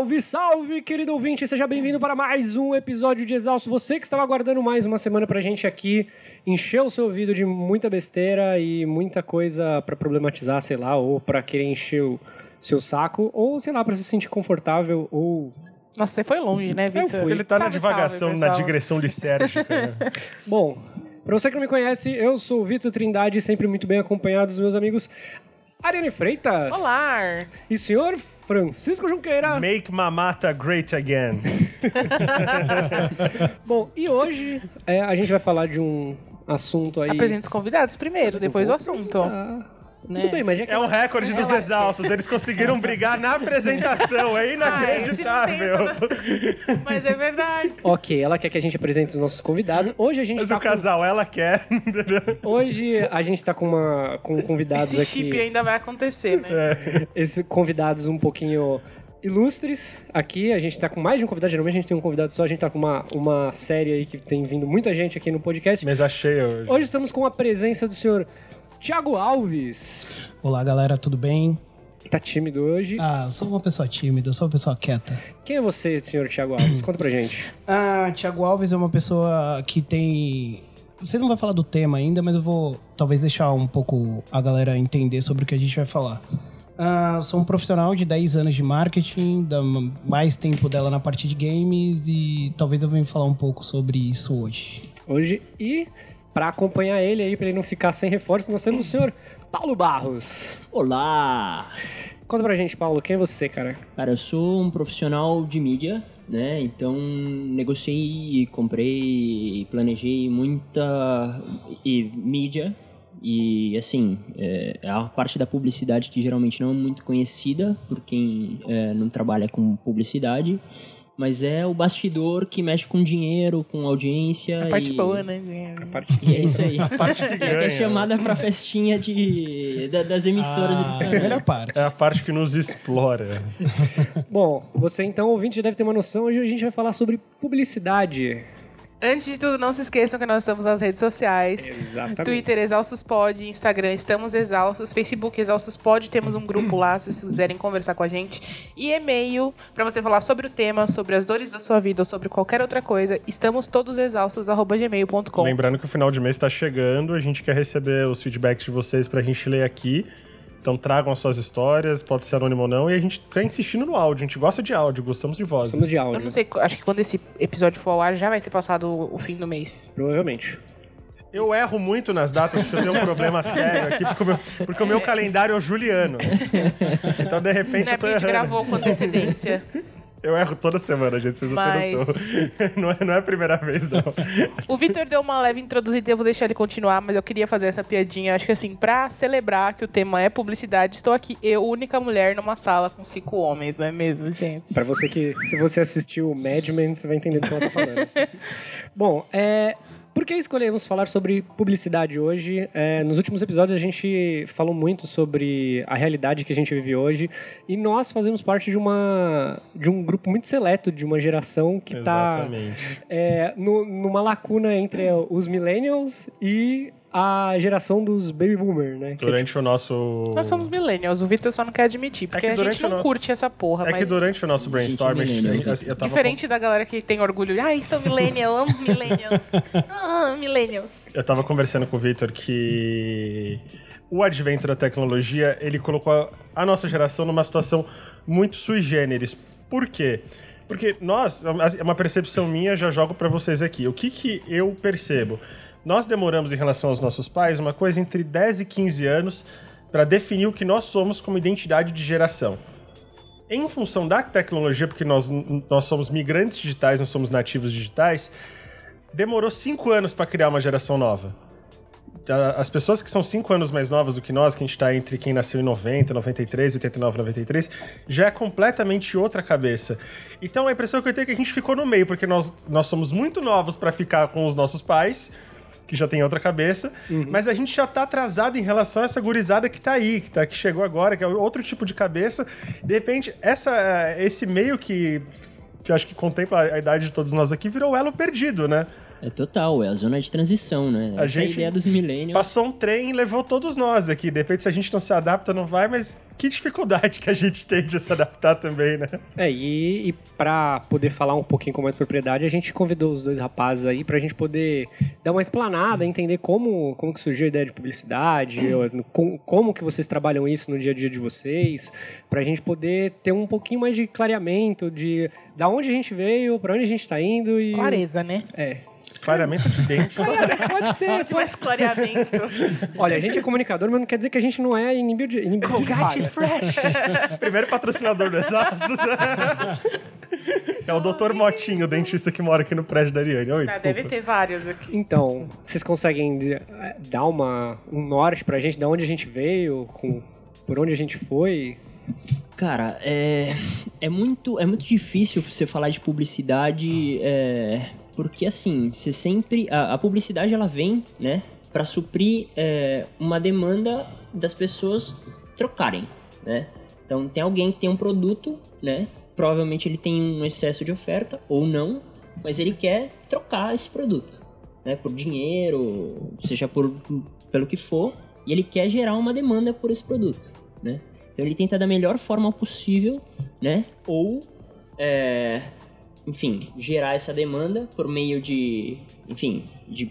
Salve, salve, querido ouvinte! Seja bem-vindo para mais um episódio de Exausto. Você que estava aguardando mais uma semana pra gente aqui, encher o seu ouvido de muita besteira e muita coisa pra problematizar, sei lá, ou pra querer encher o seu saco, ou sei lá, pra se sentir confortável, ou. Nossa, você foi longe, né, Vitor? fui. Ele tá na Salve, divagação, salve, na digressão lisérgica. né? Bom, pra você que não me conhece, eu sou o Vitor Trindade, sempre muito bem acompanhado dos meus amigos Ariane Freitas Olá! e senhor Francisco Junqueira. Make Mamata great again. Bom, e hoje é, a gente vai falar de um assunto aí. Apresenta os convidados primeiro, depois o assunto. Ah, Né? Tudo bem, mas já que É um recorde dos exaustos. Eles conseguiram brigar na apresentação. É inacreditável. Mas é verdade. Ok, ela quer que a gente apresente os nossos convidados. Hoje a gente Mas tá o casal, ela quer. com... Hoje a gente tá com uma com convidados Esse aqui. chip ainda vai acontecer, né? Esses convidados um pouquinho ilustres aqui. A gente tá com mais de um convidado. Geralmente a gente tem um convidado só. A gente tá com uma, uma série aí que tem vindo muita gente aqui no podcast. Mesa cheia hoje. Hoje estamos com a presença do senhor Tiago Alves. Olá, galera, tudo bem? Tá tímido hoje. Ah, eu sou uma pessoa tímida, eu sou uma pessoa quieta. Quem é você, senhor Tiago Alves? Conta pra gente. Ah, Thiago Alves é uma pessoa que tem. Vocês não vão falar do tema ainda, mas eu vou talvez deixar um pouco a galera entender sobre o que a gente vai falar. Ah, sou um profissional de 10 anos de marketing, dá mais tempo dela na parte de games e talvez eu venha falar um pouco sobre isso hoje. Hoje. E pra acompanhar ele aí, pra ele não ficar sem reforço, nós temos o senhor Paulo Barros. Olá! Conta pra gente, Paulo, quem é você, cara? Cara, eu sou um profissional de mídia, né? Então negociei, comprei, planejei muita e, mídia. E assim, é, é a parte da publicidade que geralmente não é muito conhecida por quem é, não trabalha com publicidade. Mas é o bastidor que mexe com dinheiro, com audiência. A parte e... boa, né? A parte E é isso aí. A parte que É que é ganha. chamada pra festinha de, da- das emissoras e dos Ah, canais. melhor parte. É a parte que nos explora. Bom, você então, ouvinte, já deve ter uma noção. Hoje a gente vai falar sobre publicidade. Antes de tudo, não se esqueçam que nós estamos nas redes sociais. Exatamente. Twitter Exaustos Pod, Instagram Estamos Exaustos, Facebook Exaustos Pod, temos um grupo lá se vocês quiserem conversar com a gente. E e-mail para você falar sobre o tema, sobre as dores da sua vida ou sobre qualquer outra coisa. Estamos todos exaustos@gmail.com. Lembrando que o final de mês está chegando. A gente quer receber os feedbacks de vocês pra gente ler aqui. Então tragam as suas histórias, pode ser anônimo ou não. E a gente tá insistindo no áudio. A gente gosta de áudio, gostamos de vozes. Estamos de Eu áudio. não sei, acho que quando esse episódio for ao ar já vai ter passado o fim do mês. Provavelmente. Eu erro muito nas datas porque eu tenho um problema sério aqui, porque o meu, porque o meu calendário é o juliano. Então, de repente, Não é eu tô porque a gente errando. gravou com antecedência. Eu erro toda semana, gente, vocês não Mas- têm noção. Não é, não é a primeira vez, não. O Vitor deu uma leve introduzida, eu vou deixar ele continuar, mas eu queria fazer essa piadinha. Acho que assim, pra celebrar que o tema é publicidade, estou aqui, eu, única mulher, numa sala com cinco homens, não é mesmo, gente? Pra você que, se você assistiu o Mad Men, você vai entender do que ela tá falando. Bom, é, por que escolhemos falar sobre publicidade hoje? É, nos últimos episódios a gente falou muito sobre a realidade que a gente vive hoje e nós fazemos parte de uma de um grupo muito seleto de uma geração que está é, numa lacuna entre os millennials e a geração dos baby boomer, né? Que é Durante o nosso. Nós somos millennials, o Vitor só não quer admitir, porque que a gente não no- curte essa porra, É mas... que durante o nosso brainstorm, a gente, a gente- eu tava Diferente da galera que tem orgulho. Ai, sou millennial, amo millennials. Ah, millennials. Eu tava conversando com o Victor que o advento da tecnologia, ele colocou a, a nossa geração numa situação muito sui generis. Por quê? Porque nós, é uma percepção minha, já jogo pra vocês aqui. O que que eu percebo? Nós demoramos em relação aos nossos pais uma coisa entre 10 e 15 anos pra definir o que nós somos como identidade de geração. Em função da tecnologia, porque nós, nós somos migrantes digitais, nós somos nativos digitais, demorou cinco anos para criar uma geração nova. As pessoas que são cinco anos mais novas do que nós, que a gente tá entre quem nasceu em 90, 93, 89, 93, já é completamente outra cabeça. Então a impressão que eu tenho é que a gente ficou no meio, porque nós, nós somos muito novos para ficar com os nossos pais, que já tem outra cabeça, mas a gente já tá atrasado em relação a essa gurizada que tá aí, que, tá, que chegou agora, que é outro tipo de cabeça. De repente, essa, esse meio que, que acho que contempla a idade de todos nós aqui virou o elo perdido, né? É total, é a zona de transição, né? A Essa é a gente ideia dos millennials. Passou um trem e levou todos nós aqui. De repente, se a gente não se adapta, não vai, mas que dificuldade que a gente tem de se adaptar também, né? É, e, e para poder falar um pouquinho com mais propriedade, a gente convidou os dois rapazes aí pra gente poder dar uma explanada, entender como, como que surgiu a ideia de publicidade, com, como que vocês trabalham isso no dia a dia de vocês, pra gente poder ter um pouquinho mais de clareamento de da onde a gente veio, pra onde a gente tá indo e... Clareza, né? É. Clareamento de dente. Pode ser. Mais clareamento. Olha, a gente é comunicador, mas não quer dizer que a gente não é inibido de, inibido de. Fresh. Primeiro patrocinador do Exaustos. é o Dr. Motinho, o dentista que mora aqui no prédio da Ariane. Oi, Ah, desculpa. deve ter vários aqui. Então, vocês conseguem eh, dar uma, um norte pra gente, de onde a gente veio, com, por onde a gente foi? Cara, é, é, muito, é muito difícil você falar de publicidade, é, porque assim, você sempre. A, a publicidade ela vem, né, para suprir é, uma demanda das pessoas trocarem, né? Então tem alguém que tem um produto, né? Provavelmente ele tem um excesso de oferta ou não, mas ele quer trocar esse produto, né? Por dinheiro, seja por pelo que for, e ele quer gerar uma demanda por esse produto, né? Então ele tenta da melhor forma possível, né? Ou, é, enfim, gerar essa demanda por meio de, enfim, de,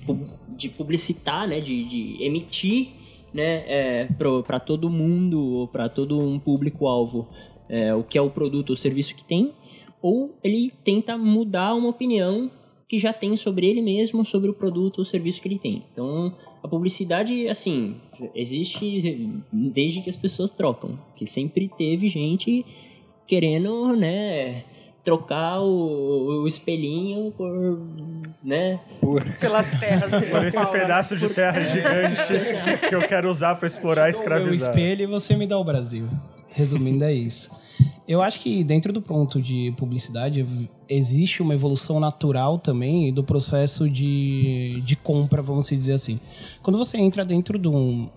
de publicitar, né? De, de emitir, né? É, para todo mundo, para todo um público-alvo, é, o que é o produto ou serviço que tem. Ou ele tenta mudar uma opinião que já tem sobre ele mesmo, sobre o produto ou serviço que ele tem. Então, a publicidade, assim, existe desde que as pessoas trocam. Que sempre teve gente querendo, né, trocar o, o espelhinho por, né, Pelas terras Por esse Paulo. pedaço de terra gigante que eu quero usar pra explorar e escravizar. espelho e você me dá o Brasil. Resumindo, é isso. Eu acho que dentro do ponto de publicidade existe uma evolução natural também do processo de, de compra, vamos dizer assim. Quando você entra dentro de um,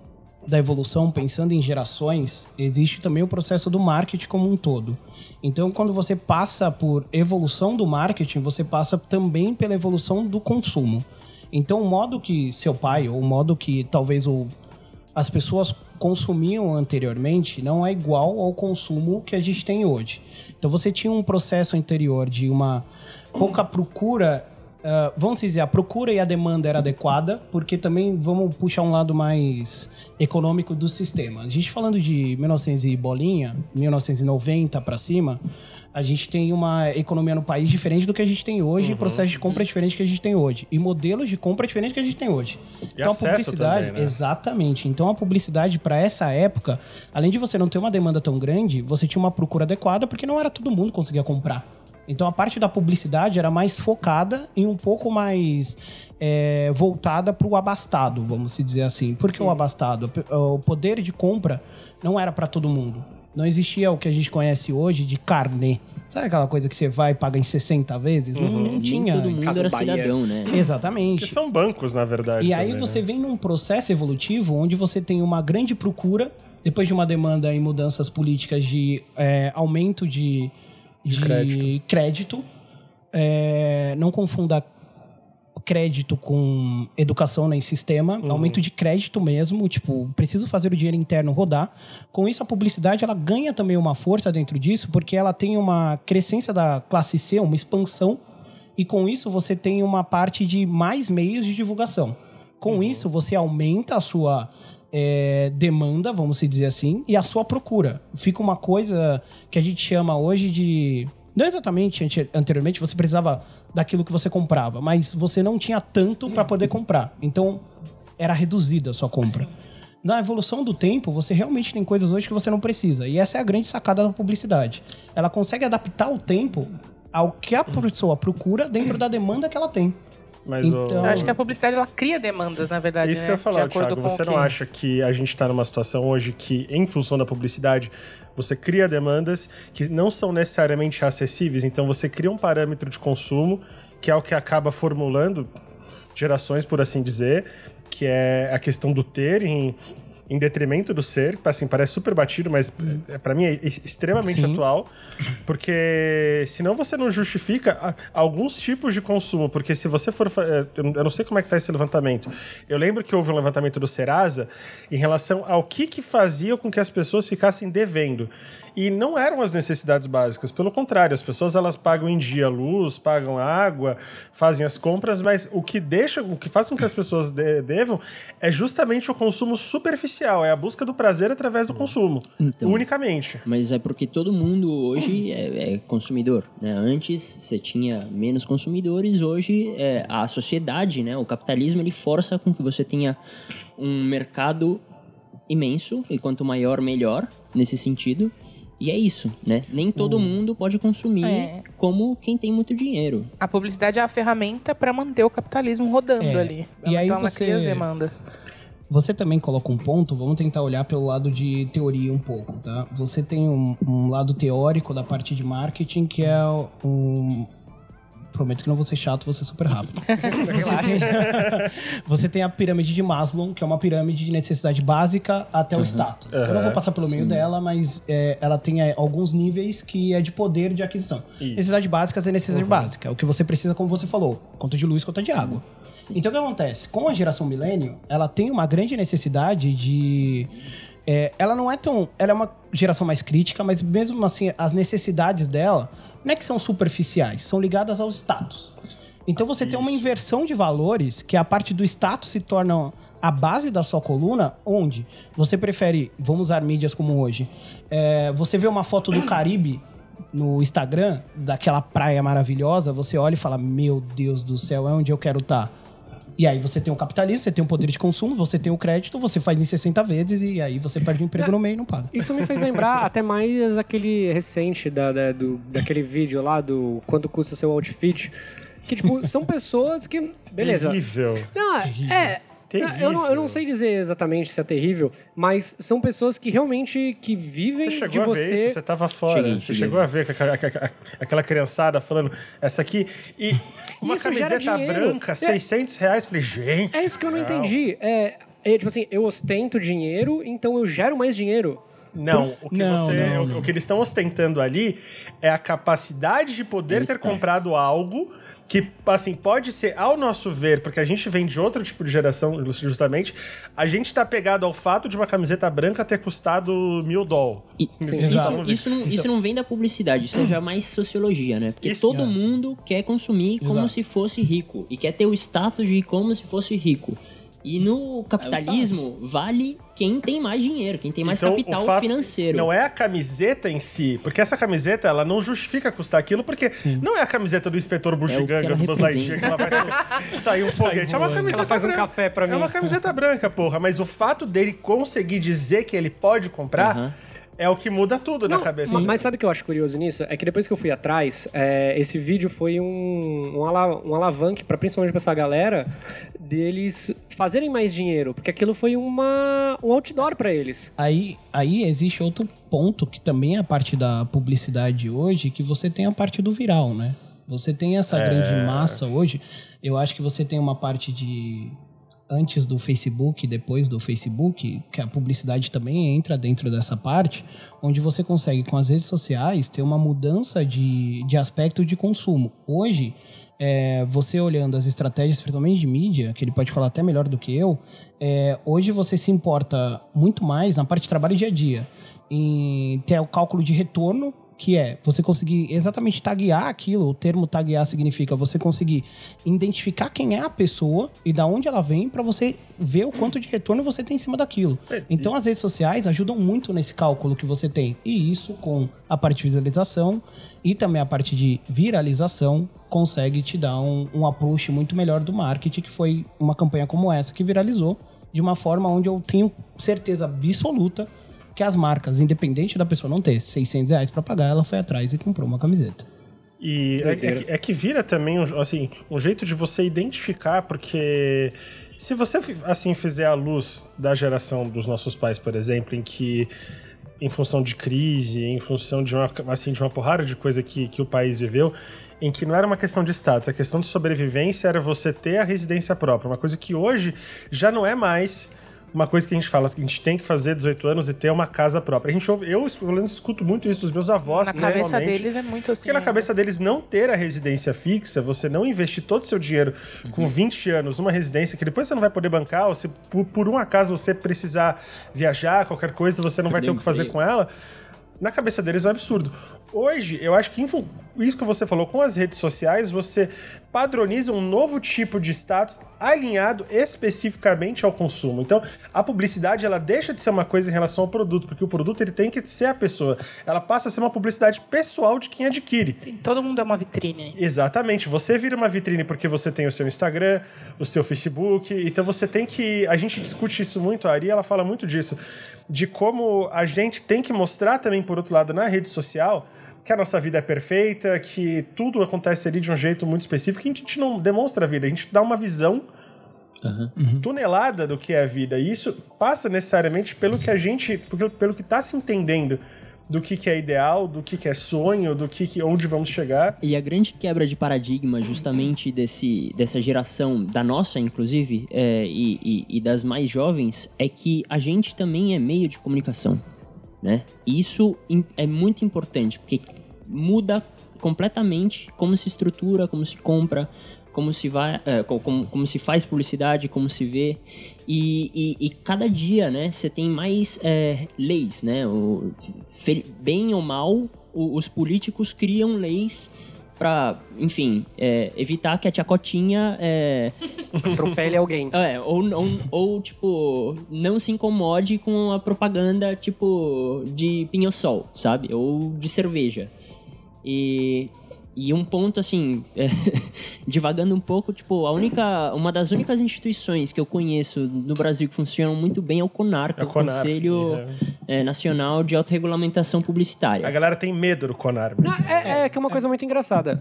da evolução, pensando em gerações, existe também o processo do marketing como um todo. Então, quando você passa por evolução do marketing, você passa também pela evolução do consumo. Então, o modo que seu pai, ou o modo que talvez o, as pessoas consumiam anteriormente não é igual ao consumo que a gente tem hoje. Então você tinha um processo anterior de uma pouca procura, ah, vamos dizer, a procura e a demanda era adequada, porque também vamos puxar um lado mais econômico do sistema. A gente falando de 1900 e bolinha, 1990 para cima, a gente tem uma economia no país diferente do que a gente tem hoje, e processo de compra diferente que a gente tem hoje, e modelos de compra diferente que a gente tem hoje. E acesso também, né? Exatamente. Então a publicidade para essa época, além de você não ter uma demanda tão grande, você tinha uma procura adequada porque não era todo mundo que conseguia comprar. Então a parte da publicidade era mais focada e um pouco mais é, voltada para o abastado, vamos se dizer assim. Por que o abastado? O poder de compra não era para todo mundo. Não existia o que a gente conhece hoje de carnê. Sabe aquela coisa que você vai e paga em 60 vezes? Não, não nem tinha. todo mundo era Bahia. cidadão, né? Exatamente. Que são bancos, na verdade. E aí também, você né? vem num processo evolutivo onde você tem uma grande procura, depois de uma demanda em mudanças políticas de é, aumento de, de crédito. crédito. É, não confunda crédito com educação nem sistema, aumento de crédito mesmo, tipo, preciso fazer o dinheiro interno rodar. Com isso, a publicidade ela ganha também uma força dentro disso, porque ela tem uma crescência da classe C, uma expansão, e com isso você tem uma parte de mais meios de divulgação. Com isso, você aumenta a sua é, demanda, vamos se dizer assim, e a sua procura. Fica uma coisa que a gente chama hoje de. Não exatamente ante- anteriormente, você precisava daquilo que você comprava, mas você não tinha tanto para poder comprar. Então, era reduzida a sua compra. Na evolução do tempo, você realmente tem coisas hoje que você não precisa. E essa é a grande sacada da publicidade. Ela consegue adaptar o tempo ao que a pessoa procura dentro da demanda que ela tem. Mas Então- o... Eu acho que a publicidade ela cria demandas, na verdade. Isso né? que eu ia De falar, Thiago. com Você não que- acha que a gente está numa situação hoje que, em função da publicidade, você cria demandas que não são necessariamente acessíveis? Então você cria um parâmetro de consumo que é o que acaba formulando gerações, por assim dizer, que é a questão do ter em em detrimento do ser, assim, parece super batido, mas é, para mim é extremamente Sim. atual, porque senão você não justifica alguns tipos de consumo, porque se você for, é, eu não sei como é que tá esse levantamento. Eu lembro que houve um levantamento do Serasa em relação ao que que fazia com que as pessoas ficassem devendo. E não eram as necessidades básicas, pelo contrário, as pessoas elas pagam em dia luz, pagam água, fazem as compras, mas o que deixa, o que faz com que as pessoas de- devam é justamente o consumo superficial, é a busca do prazer através do consumo, Então. unicamente. Mas é porque todo mundo hoje é, é consumidor, né? Antes você tinha menos consumidores, hoje é, a sociedade, né? O capitalismo ele força com que você tenha um mercado imenso e quanto maior melhor nesse sentido. E é isso, né? Nem todo mundo pode consumir É. como quem tem muito dinheiro. A publicidade é a ferramenta para manter o capitalismo rodando É, ali. e aí então ela você- cria as demandas. Você também coloca um ponto, vamos tentar olhar pelo lado de teoria um pouco, tá? Você tem um, um lado teórico da parte de marketing que é um. Prometo que não vou ser chato, vou ser super rápido. Você tem, você tem a pirâmide de Maslow, que é uma pirâmide de necessidade básica até o status. Eu não vou passar pelo meio dela, mas é, ela tem é, alguns níveis que é de poder de aquisição. Necessidade básica é necessidade básica. É o que você precisa, como você falou. Conta de luz, conta de água. Então o que acontece? Com a geração milênio, ela tem uma grande necessidade de. é, ela não é tão. Ela é uma geração mais crítica, mas mesmo assim, as necessidades dela não é que são superficiais, são ligadas ao status. Então você tem uma inversão de valores, que a parte do status se torna a base da sua coluna, onde você prefere, vamos usar mídias como hoje, é, você vê uma foto do Caribe no Instagram, daquela praia maravilhosa, você olha e fala, meu Deus do céu, é onde eu quero estar. E aí você tem o capitalismo, você tem o poder de consumo, você tem o crédito, você faz em 60 vezes e aí você perde o emprego no meio e não paga. Isso me fez lembrar até mais aquele recente da, da- do, daquele vídeo lá do quanto custa seu outfit. Que, tipo, são pessoas que. Beleza. Terrível. Não, é. Terrível. Eu não, eu não sei dizer exatamente se é terrível, mas são pessoas que realmente que vivem Você de chegou a ver você. isso? Você tava fora. Cheguei, você cheguei. chegou a ver aquela, criançada falando essa aqui. E uma Isso camiseta branca, É. 600 reais. Falei, gente. É isso que eu não não. entendi. É, é, tipo assim, eu ostento dinheiro, então eu gero mais dinheiro. Não, o que, Não, você, não, o- não. o que eles estão ostentando ali é a capacidade de poder É o ter comprado algo que, assim, pode ser, ao nosso ver, porque a gente vem de outro tipo de geração, justamente, a gente tá pegado ao fato de uma camiseta branca ter custado mil dólares. Isso, isso, não, isso não vem da publicidade, isso é já mais sociologia, né? Porque Isso, todo é. mundo quer consumir como Exato. se fosse rico e quer ter o status de como se fosse rico. E no capitalismo, vale quem tem mais dinheiro, quem tem mais Então, capital financeiro. Não é a camiseta em si, porque essa camiseta ela não justifica custar aquilo, porque não é a camiseta do inspetor É Bugiganga ela do Buzz Lightyear que ela vai sa- sair um foguete. É uma camiseta Ela faz um branca. café pra mim. É uma camiseta branca, porra. Mas o fato dele conseguir dizer que ele pode comprar. É o que muda tudo na Não, cabeça. ma- Mas sabe o que eu acho curioso nisso? É que depois que eu fui atrás, é, esse vídeo foi um, um, ala- um alavanque, pra, principalmente pra essa galera, deles fazerem mais dinheiro. Porque aquilo foi uma, um outdoor pra eles. Aí, aí existe outro ponto que também é a parte da publicidade hoje, que você tem a parte do viral, né? Você tem essa grande massa hoje. Eu acho que você tem uma parte de antes do Facebook, depois do Facebook, que a publicidade também entra dentro dessa parte, onde você consegue com as redes sociais ter uma mudança de, de aspecto de consumo. Hoje, é, você olhando as estratégias, principalmente de mídia, que ele pode falar até melhor do que eu, é, hoje você se importa muito mais na parte de trabalho dia a dia, em ter o cálculo de retorno, que é você conseguir exatamente taguear aquilo, o termo taguear significa você conseguir identificar quem é a pessoa e da onde ela vem para você ver o quanto de retorno você tem em cima daquilo. Então as redes sociais ajudam muito nesse cálculo que você tem. E isso com a parte de visualização e também a parte de viralização consegue te dar um, um approach muito melhor do marketing, que foi uma campanha como essa que viralizou de uma forma onde eu tenho certeza absoluta que as marcas, independente da pessoa não ter 600 reais pra pagar, ela foi atrás e comprou uma camiseta. E é, é que, é que vira também um, assim, um jeito de você identificar, porque se você assim fizer a luz da geração dos nossos pais, por exemplo, em que em função de crise, em função de uma, assim, de uma porrada de coisa que, que o país viveu, em que não era uma questão de status, a questão de sobrevivência era você ter a residência própria, uma coisa que hoje já não é mais uma coisa que a gente fala, que a gente tem que fazer 18 anos e ter uma casa própria. A gente ouve, eu, pelo menos, escuto muito isso dos meus avós, Na cabeça principalmente. deles é muito assim. Porque na né? cabeça deles não ter a residência fixa, você não investir todo o seu dinheiro com 20 anos numa residência que depois você não vai poder bancar, ou se por, por um acaso você precisar viajar, qualquer coisa, você não vai ter o que fazer com ela. Na cabeça deles é um absurdo. Hoje, eu acho que isso que você falou, com as redes sociais, você padroniza um novo tipo de status alinhado especificamente ao consumo. Então, a publicidade, ela deixa de ser uma coisa em relação ao produto, porque o produto ele tem que ser a pessoa. Ela passa a ser uma publicidade pessoal de quem adquire. Sim, todo mundo é uma vitrine. Exatamente. Você vira uma vitrine porque você tem o seu Instagram, o seu Facebook. Então você tem que. A gente discute isso muito, a Ari ela fala muito disso. De como a gente tem que mostrar também, por outro lado, na rede social, que a nossa vida é perfeita, que tudo acontece ali de um jeito muito específico, que a gente não demonstra a vida, a gente dá uma visão tonelada do que é a vida. E isso passa necessariamente pelo que a gente. pelo, pelo que está se entendendo do que, que é ideal, do que, que é sonho, do que, que onde vamos chegar. E a grande quebra de paradigma, justamente desse, dessa geração, da nossa, inclusive, é, e, e- e das mais jovens, é que a gente também é meio de comunicação, né? Isso é muito importante, porque muda completamente como se estrutura, como se compra, como se vai, é, co- como, como se faz publicidade, como se vê. E, e- e cada dia, né, você tem mais é, leis, né? O, bem ou mal, os políticos criam leis para, enfim, é, evitar que a tia Cotinha é, Atropele alguém. é, ou, ou, ou, tipo, não se incomode com a propaganda, tipo, de pinho-sol, sabe? Ou de cerveja. E, e um ponto, assim, é, divagando um pouco, tipo, a única, uma das únicas instituições que eu conheço no Brasil que funcionam muito bem é o CONAR, que é É o CONAR, Conselho é, Nacional de Autorregulamentação Publicitária. A galera tem medo do Conar. Não, é, é que é uma coisa muito engraçada.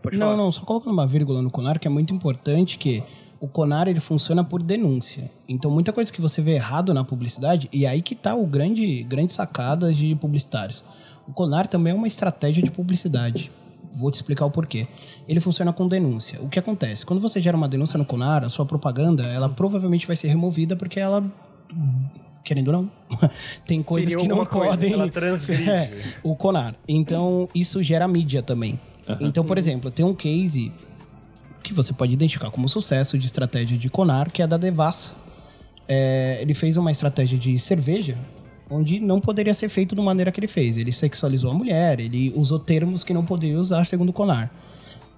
Pode Não, falar. não, só colocando uma vírgula no Conar, que é muito importante que o Conar ele funciona por denúncia. Então, muita coisa que você vê errado na publicidade, e aí que tá o grande, grande sacada de publicitários. O Conar também é uma estratégia de publicidade. Vou te explicar o porquê. Ele funciona com denúncia. O que acontece? Quando você gera uma denúncia no Conar, a sua propaganda, ela provavelmente vai ser removida porque ela querendo ou não, tem coisas Feriu que não alguma coisa, podem ela transgride. É, o Conar. Então, isso gera mídia também. Então, por exemplo, tem um case que você pode identificar como sucesso de estratégia de Conar, que é da Devassa. É, ele fez uma estratégia de cerveja onde não poderia ser feito da maneira que ele fez. Ele sexualizou a mulher, ele usou termos que não poderia usar segundo o Conar.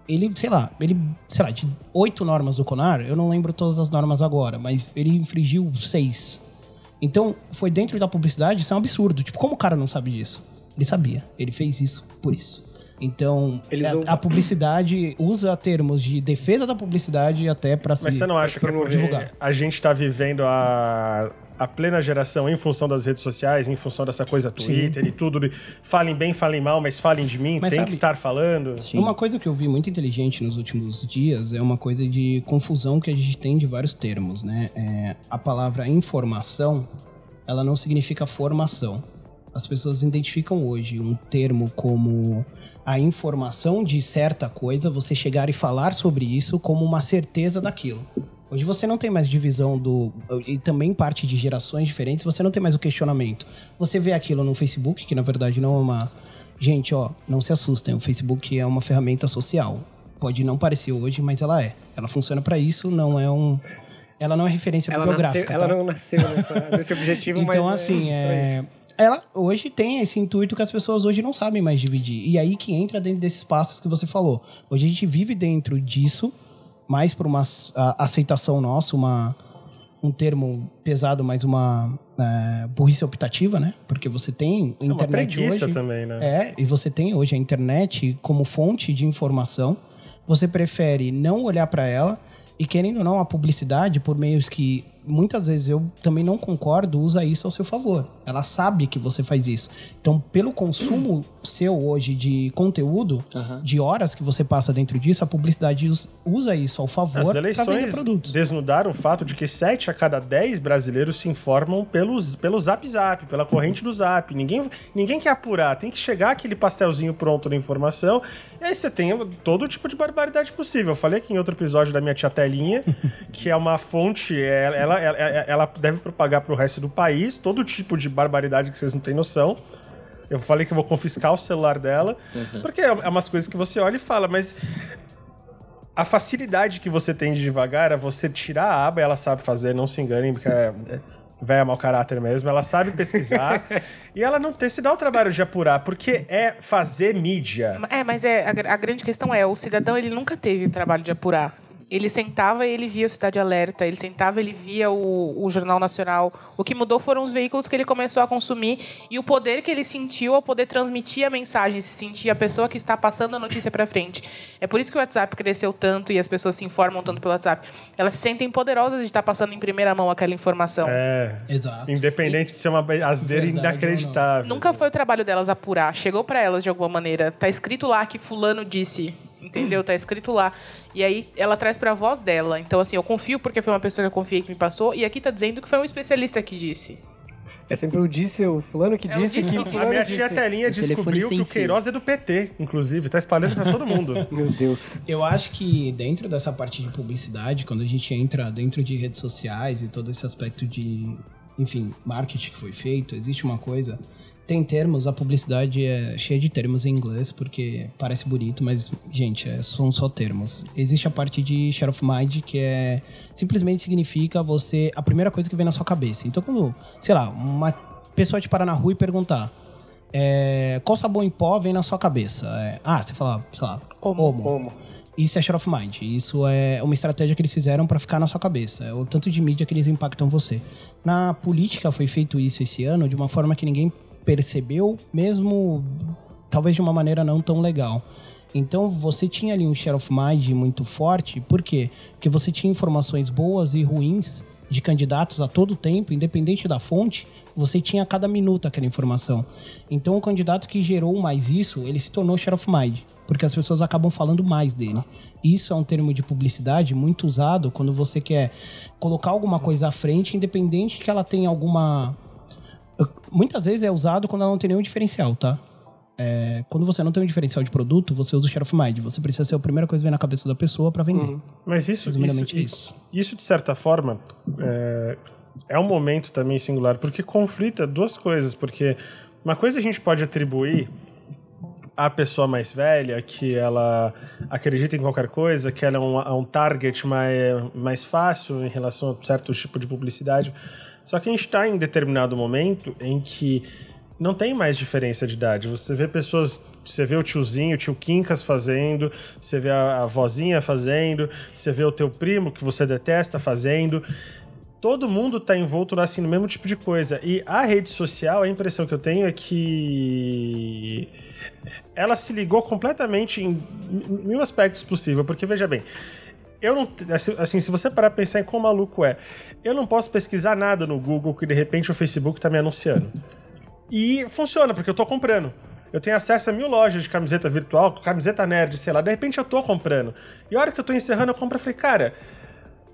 Ele, sei lá, ele, sei lá, de oito normas do Conar, eu não lembro todas as normas agora, mas ele infringiu seis. Então, foi dentro da publicidade, isso é um absurdo. Tipo, como o cara não sabe disso? Ele sabia, ele fez isso por isso. Então, a, usam- a publicidade usa termos de defesa da publicidade até para se Mas você não acha que é divulgar. a gente tá vivendo a, a plena geração em função das redes sociais, em função dessa coisa Twitter e tudo, de falem bem, falem mal, mas falem de mim, Mas tem sabe- que estar falando. Sim. Uma coisa que eu vi muito inteligente nos últimos dias é uma coisa de confusão que a gente tem de vários termos, né? É, a palavra informação, ela não significa formação. As pessoas identificam hoje um termo como a informação de certa coisa, você chegar e falar sobre isso como uma certeza daquilo. Hoje você não tem mais divisão do. E também parte de gerações diferentes, você não tem mais o questionamento. Você vê aquilo no Facebook, que na verdade não é uma. Gente, ó, não se assustem, o Facebook é uma ferramenta social. Pode não parecer hoje, mas ela é. Ela funciona para isso, não é um. Ela não é referência Ela, nasceu, bibliográfica. ela tá? não nasceu nessa- nesse objetivo, Então, mas assim, pra é. Ela hoje tem esse intuito que as pessoas hoje não sabem mais dividir. E aí que entra dentro desses passos que você falou. Hoje a gente vive dentro disso, mais por uma a- aceitação nossa, uma, um termo pesado, mas uma é, burrice optativa, né? Porque você tem É uma internet preguiça hoje. também, né? É, e você tem hoje a internet como fonte de informação. Você prefere não olhar para ela e querendo ou não a publicidade por meios que muitas vezes eu também não concordo, usa isso ao seu favor. Ela sabe que você faz isso. Então, pelo consumo seu hoje de conteúdo, Aham. de horas que você passa dentro disso, a publicidade us- usa isso ao As favor vender eleições desnudaram o fato de que 7 a cada 10 brasileiros se informam pelos, pelo Zap Zap, pela corrente do Zap. Ninguém, ninguém quer apurar, tem que chegar aquele pastelzinho pronto da informação. E aí você tem todo tipo de barbaridade possível. Eu falei aqui em outro episódio da minha tia Telinha, que é uma fonte, ela, ela ela, ela, deve propagar pro resto do país todo tipo de barbaridade que vocês não têm noção. Eu falei que eu vou confiscar o celular dela, porque é é umas coisas que você olha e fala, mas a facilidade que você tem de devagar é você tirar a aba, ela sabe fazer, não se enganem, porque é, é velha mau caráter mesmo, ela sabe pesquisar e ela não ter se dá o trabalho de apurar, porque é fazer mídia. É, mas é, a, a grande questão é, o cidadão ele nunca teve o trabalho de apurar. Ele sentava e ele via o Cidade Alerta, ele sentava e ele via o, o Jornal Nacional. O que mudou foram os veículos que ele começou a consumir e o poder que ele sentiu ao poder transmitir a mensagem, se sentir a pessoa que está passando a notícia para frente. É por isso que o WhatsApp cresceu tanto e as pessoas se informam tanto pelo WhatsApp. Elas se sentem poderosas de estar passando em primeira mão aquela informação. É. Exato. Independente de ser uma asneira inacreditável. Nunca foi o trabalho delas apurar. Chegou para elas de alguma maneira. Tá escrito lá que fulano disse. Entendeu? Tá escrito lá. E aí ela traz pra voz dela. Então, assim, eu confio porque foi uma pessoa que eu confiei que me passou. E aqui tá dizendo que foi um especialista que disse. É sempre o disse, o fulano que É o disse disse que o A minha disse. tia Telinha O telefone descobriu que o fio. Queiroz é do PT, inclusive. Tá espalhando pra todo mundo. Meu Deus. Eu acho que dentro dessa parte de publicidade, quando a gente entra dentro de redes sociais e todo esse aspecto de, enfim, marketing que foi feito, existe uma coisa. Tem termos, a publicidade é cheia de termos em inglês, porque parece bonito, mas, gente, é, são só termos. Existe a parte de share of mind, que é simplesmente significa você. a primeira coisa que vem na sua cabeça. Então, quando, sei lá, uma pessoa te parar na rua e perguntar. é, qual sabor em pó vem na sua cabeça? É, ah, você fala, sei lá, homo. Como? Isso é share of mind. Isso é uma estratégia que eles fizeram para ficar na sua cabeça. É o tanto de mídia que eles impactam você. Na política foi feito isso esse ano de uma forma que ninguém percebeu, mesmo talvez de uma maneira não tão legal. Então você tinha ali um share of mind muito forte. Por quê? Porque você tinha informações boas e ruins de candidatos a todo tempo, independente da fonte, você tinha a cada minuto aquela informação. Então o candidato que gerou mais isso, ele se tornou share of mind, porque as pessoas acabam falando mais dele. Isso é um termo de publicidade muito usado quando você quer colocar alguma coisa à frente, independente que ela tenha alguma muitas vezes é usado quando ela não tem nenhum diferencial, tá? É, quando você não tem um diferencial de produto, você usa o share of mind. Você precisa ser a primeira coisa que vem na cabeça da pessoa para vender. Mas isso, isso, isso. isso, de certa forma, é, é um momento também singular, porque conflita duas coisas. Porque uma coisa a gente pode atribuir à pessoa mais velha, que ela acredita em qualquer coisa, que ela é um, é um target mais, mais fácil em relação a certo tipo de publicidade. Só que a gente está em determinado momento em que não tem mais diferença de idade. Você vê pessoas. Você vê o tiozinho, o tio Quincas fazendo, você vê a, a vozinha fazendo, você vê o teu primo que você detesta fazendo. Todo mundo tá envolto assim, no mesmo tipo de coisa. E a rede social, a impressão que eu tenho é que ela se ligou completamente em mil aspectos possíveis. Porque, veja bem, eu não. assim- Assim, se você parar pra pensar em como maluco é, eu não posso pesquisar nada no Google que de repente o Facebook tá me anunciando. E funciona, porque eu tô comprando. Eu tenho acesso a mil lojas de camiseta virtual, camiseta nerd, sei lá. De repente eu tô comprando. E a hora que eu tô encerrando a compra, eu falei, cara,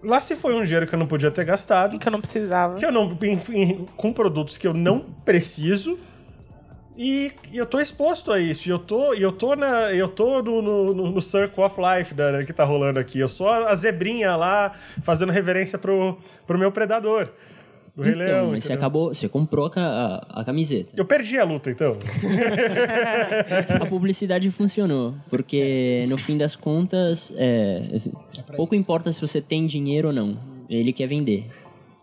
lá se foi um dinheiro que eu não podia ter gastado, Que eu não precisava. que eu não. enfim, com produtos que eu não preciso. E e eu tô exposto a isso. E eu tô, e eu tô, na, eu tô no, no, no- Circle of Life da, que tá rolando aqui. Eu sou a, a zebrinha lá, fazendo reverência pro, pro meu predador. Do Rei Então, Leão. mas você acabou, você comprou a, a, a camiseta. Eu perdi a luta, então. A publicidade funcionou, porque no fim das contas, é, pra pouco isso. importa se você tem dinheiro ou não. Ele quer vender.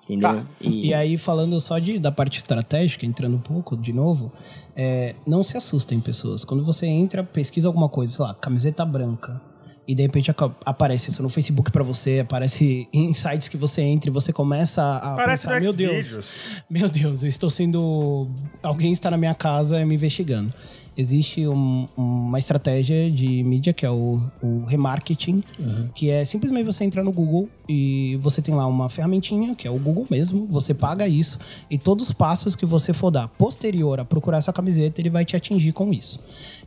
Entendeu? Tá. E aí, falando só de, da parte estratégica, entrando um pouco de novo, é, não se assustem, pessoas. Quando você entra, pesquisa alguma coisa, sei lá, camiseta branca, e de repente aparece isso no Facebook pra você, aparece em sites que você entra e você começa a Parece pensar, meu Deus, meu Deus, eu estou sendo... Alguém está na minha casa me investigando. Existe um- uma estratégia de mídia que é o, o remarketing, que é simplesmente você entrar no Google e você tem lá uma ferramentinha, que é o Google mesmo, você paga isso e todos os passos que você for dar posterior a procurar essa camiseta, ele vai te atingir com isso.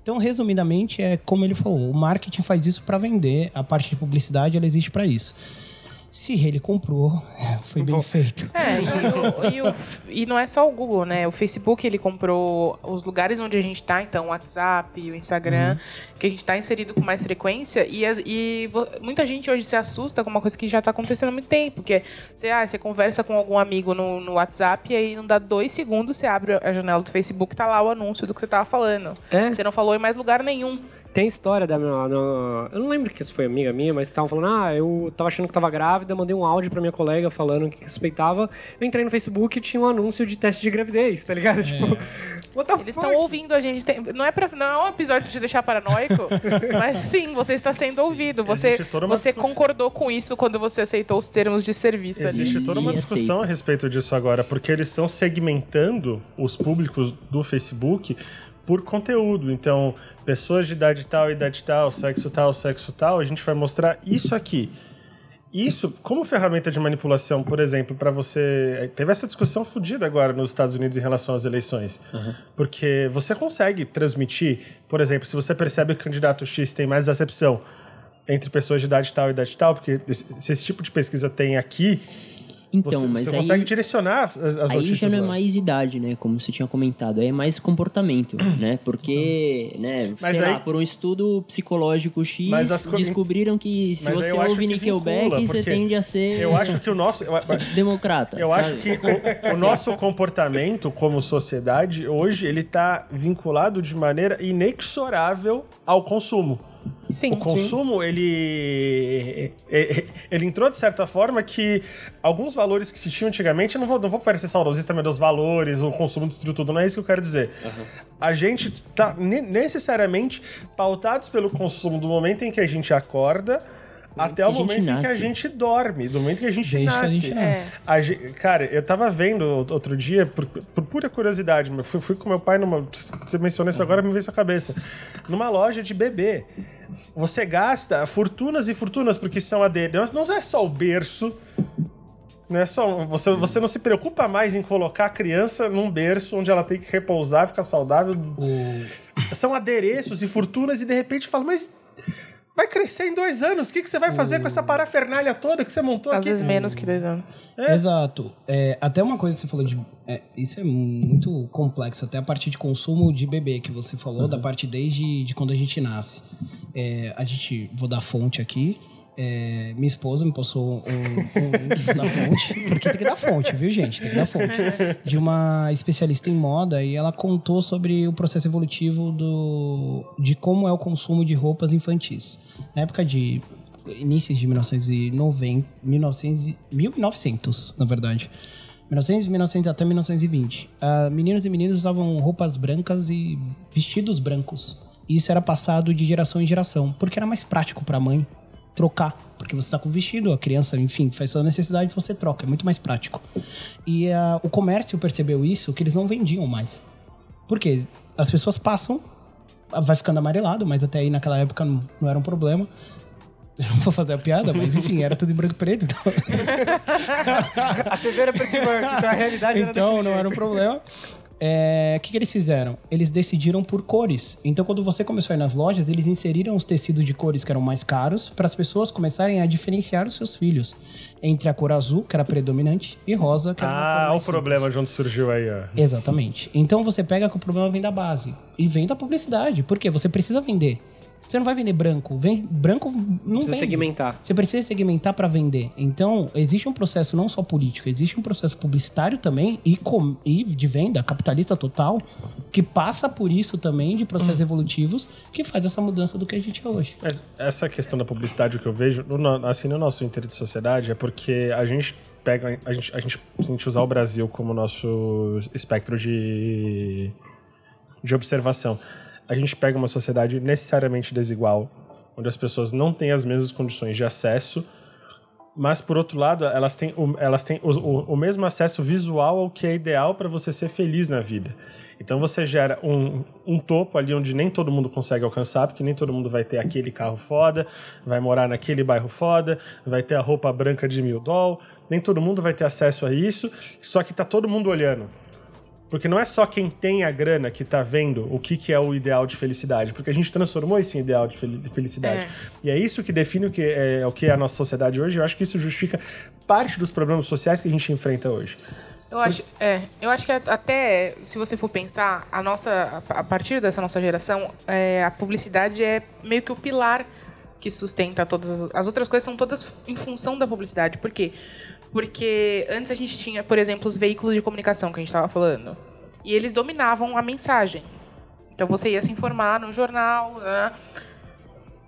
Então, resumidamente, é como ele falou, o marketing faz isso para vender, a parte de publicidade ela existe para isso. Se ele comprou, foi bem feito. É, e, o- e o- e não é só o Google, né? O Facebook, ele comprou os lugares onde a gente tá, então o WhatsApp, o Instagram, que a gente tá inserido com mais frequência. E, e muita gente hoje se assusta com uma coisa que já tá acontecendo há muito tempo, que é, você, ah, você conversa com algum amigo no, no WhatsApp e aí não dá dois segundos, você abre a janela do Facebook, tá lá o anúncio do que você tava falando. É. Você não falou em mais lugar nenhum. Tem história da minha. no- eu não lembro que isso foi amiga minha, mas estavam falando: ah, eu tava achando que tava grávida, mandei um áudio pra minha colega falando que suspeitava. Eu entrei no Facebook e tinha um anúncio de teste de gravidez, tá ligado? Tipo, what the Eles estão ouvindo a gente. Tem- não, é pra, não é um episódio pra te deixar paranoico, mas sim, você está sendo ouvido. Você, Existe toda uma você concordou com isso quando você aceitou os termos de serviço ali. Existe toda uma discussão aceito. a respeito disso agora, porque eles estão segmentando os públicos do Facebook por conteúdo. Então, pessoas de idade tal, idade tal, sexo tal, sexo tal, a gente vai mostrar isso aqui. Isso, como ferramenta de manipulação, por exemplo, para você. Teve essa discussão fodida agora nos Estados Unidos em relação às eleições. Porque você consegue transmitir, por exemplo, se você percebe que o candidato X tem mais acepção entre pessoas de idade tal e idade tal, porque esse- se esse tipo de pesquisa tem aqui, Então, você, mas você aí, consegue direcionar as, as aí já não é mais idade, né? Como você tinha comentado. Aí é mais comportamento, né? Porque, né? Mas sei aí- lá, por um estudo psicológico X, descobriram que se você ouve Nickelback, você tende a ser Eu acho que o nosso... Eu, democrata. eu sabe? acho que o, o nosso comportamento como sociedade, hoje, ele tá vinculado de maneira inexorável ao consumo. Sim, O consumo, ele, ele entrou de certa forma que alguns valores que se tinham antigamente, eu não vou, não vou parecer saudosista, mas dos valores, o consumo destruiu tudo, não é isso que eu quero dizer. A gente tá ne- necessariamente pautados pelo consumo do momento em que a gente acorda até o a gente momento em que a nasce. gente dorme, do momento que a gente Desde que a nasce. gente nasce. A ge- cara, eu tava vendo outro dia, por, por pura curiosidade, eu fui, fui com meu pai numa. Você mencionou isso agora, me veio à cabeça. Numa loja de bebê. Você gasta fortunas e fortunas, porque são adereços. Não é só o berço. Não é só. Você, você não se preocupa mais em colocar a criança num berço onde ela tem que repousar, ficar saudável. São adereços e fortunas, e de repente fala, mas. Vai crescer em dois anos. O que, que você vai fazer com essa parafernália toda que você montou Às aqui? vezes menos que dois anos. Exato. É, até uma coisa que você falou de. é, isso é muito complexo, até a parte de consumo de bebê que você falou, da parte desde de quando a gente nasce. É, a gente. Vou dar fonte aqui. É, minha esposa me passou um, um link da fonte, porque tem que dar fonte, viu, gente? Tem que dar fonte. De uma especialista em moda e ela contou sobre o processo evolutivo do, de como é o consumo de roupas infantis. Na época de inícios de 1990, 1900, e- 1900, na verdade. 1900, 1900 até 1920. Ah, meninos e meninas usavam roupas brancas e vestidos brancos. Isso era passado de geração em geração, porque era mais prático para a mãe trocar. Porque você tá com o vestido, a criança, enfim, faz sua necessidade, você troca. É muito mais prático. E ah, o comércio percebeu isso, que eles não vendiam mais. Por quê? As pessoas passam, ah, vai ficando amarelado, mas até aí naquela época não, não era um problema. Eu não vou fazer a piada, mas enfim, era tudo em branco e preto. Então, A TV era preto e branco, então a realidade era então não era um problema. É, O que, que eles fizeram? Eles decidiram por cores. Então, quando você começou a ir nas lojas, eles inseriram os tecidos de cores que eram mais caros para as pessoas começarem a diferenciar os seus filhos entre a cor azul, que era predominante, e rosa, que era Ah, o simples. problema de onde surgiu aí, ó. Exatamente. Então você pega que o problema vem da base e vem da publicidade. Por quê? Você precisa vender. Você não vai vender branco. Vem, branco não Precisa vende. segmentar. Você precisa segmentar para vender. Então, existe um processo não só político, existe um processo publicitário também e, com, e de venda, capitalista total, que passa por isso também de processos evolutivos que faz essa mudança do que a gente é hoje. Mas essa questão da publicidade, o que eu vejo, no, assim, no nosso Inter de Sociedade, é porque a gente pega, a gente, a gente, se a gente usar o Brasil como nosso espectro de, de observação, a gente pega uma sociedade necessariamente desigual, onde as pessoas não têm as mesmas condições de acesso, mas por outro lado, elas têm o, elas têm o, o, o mesmo acesso visual ao que é ideal para você ser feliz na vida. Então você gera um, um topo ali onde nem todo mundo consegue alcançar, porque nem todo mundo vai ter aquele carro foda, vai morar naquele bairro foda, vai ter a roupa branca de mil doll, nem todo mundo vai ter acesso a isso, só que tá todo mundo olhando. Porque não é só quem tem a grana que tá vendo o que, que é o ideal de felicidade, porque a gente transformou isso em ideal de fel- de felicidade. É. E é isso que define o que é, o que é a nossa sociedade hoje. Eu acho que isso justifica parte dos problemas sociais que a gente enfrenta hoje. Eu acho, é, eu acho que até, se você for pensar, a nossa, a partir dessa nossa geração, é, a publicidade é meio que o pilar que sustenta todas as, as outras coisas são todas em função da publicidade. Por quê? Porque antes a gente tinha, por exemplo, os veículos de comunicação que a gente estava falando. E eles dominavam a mensagem. Então você ia se informar no jornal, né?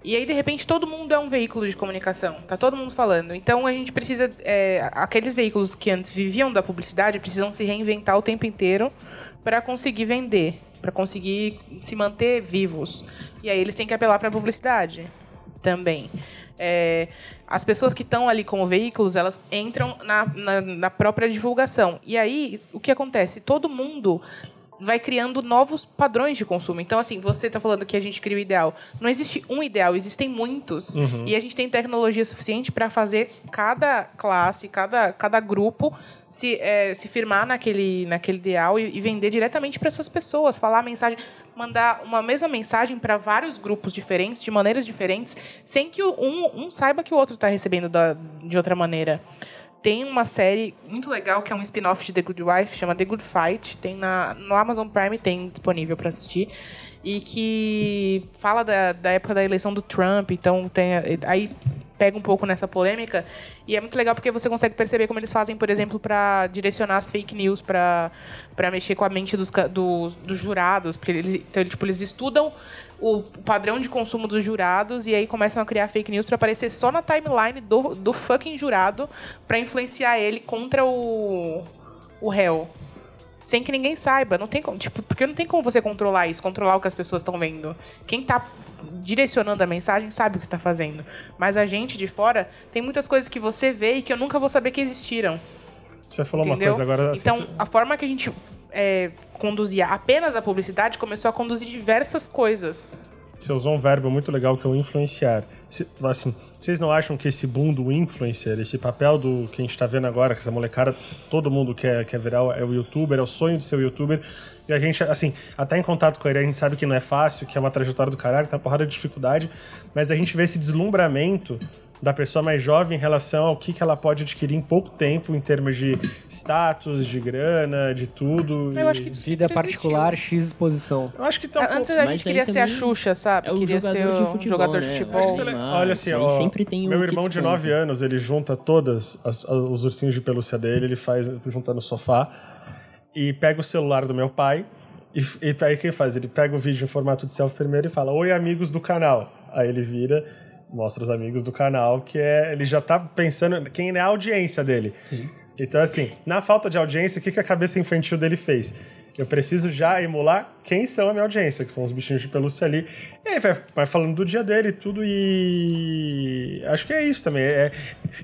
E aí, de repente, todo mundo é um veículo de comunicação. Tá todo mundo falando. Então, a gente precisa... é, aqueles veículos que antes viviam da publicidade precisam se reinventar o tempo inteiro para conseguir vender, para conseguir se manter vivos. E aí, eles têm que apelar para a publicidade também. É, as pessoas que estão ali como veículos, elas entram na, na, na própria divulgação. E aí, o que acontece? Todo mundo vai criando novos padrões de consumo. Então, assim, você está falando que a gente cria o ideal. Não existe um ideal, existem muitos. E a gente tem tecnologia suficiente para fazer cada classe, cada, cada grupo se, eh, se firmar naquele, naquele ideal e, e vender diretamente para essas pessoas. Falar a mensagem, mandar uma mesma mensagem para vários grupos diferentes, de maneiras diferentes, sem que um, um saiba que o outro está recebendo da, de outra maneira. Tem uma série muito legal que é um spin-off de The Good Wife, chama The Good Fight. Tem na, no Amazon Prime, tem disponível para assistir. E que fala da, da época da eleição do Trump. Então, tem, aí pega um pouco nessa polêmica. E é muito legal porque você consegue perceber como eles fazem, por exemplo, para direcionar as fake news, para mexer com a mente dos, dos, dos jurados. Eles, então, tipo, eles estudam o padrão de consumo dos jurados e aí começam a criar fake news para aparecer só na timeline do, do fucking jurado para influenciar ele contra o, o réu. Sem que ninguém saiba. Não tem como, tipo, porque não tem como você controlar isso, controlar o que as pessoas estão vendo. Quem tá direcionando a mensagem sabe o que tá fazendo. Mas a gente de fora tem muitas coisas que você vê e que eu nunca vou saber que existiram. Você falou entendeu? uma coisa agora. assim, então, você- a forma que a gente é, conduzia apenas a publicidade começou a conduzir diversas coisas. Você usou um verbo muito legal que é o influenciar. Assim, vocês não acham que esse boom do influencer, esse papel do que a gente tá vendo agora, que essa molecada, todo mundo quer, quer virar é o youtuber, é o sonho de ser youtuber, e a gente, assim, até em contato com ele, a gente sabe que não é fácil, que é uma trajetória do caralho, tem uma porrada de dificuldade, mas a gente vê esse deslumbramento da pessoa mais jovem em relação ao que, que ela pode adquirir em pouco tempo, em termos de status, de grana, de tudo. Eu e- acho que isso Vida particular, X exposição. Eu acho que tá um Antes pouco... a gente queria ser a Xuxa, sabe? É o queria ser um futebol, jogador né? de Acho que futebol. você Olha assim, ó, sempre tem o meu irmão de desponta. 9 anos, ele junta todas as- as- os ursinhos de pelúcia dele, ele faz junta no sofá e pega o celular do meu pai e, e aí o que ele faz? Ele pega o vídeo em formato de selfie primeiro e fala: "Oi amigos do canal". Aí ele vira mostra os amigos do canal, que é ele já tá pensando quem é a audiência dele. Então assim, na falta de audiência, o que, que a cabeça infantil dele fez? Eu preciso já emular quem são a minha audiência, que são os bichinhos de pelúcia ali. E aí vai, vai falando do dia dele e tudo, e. Acho que é isso também. É,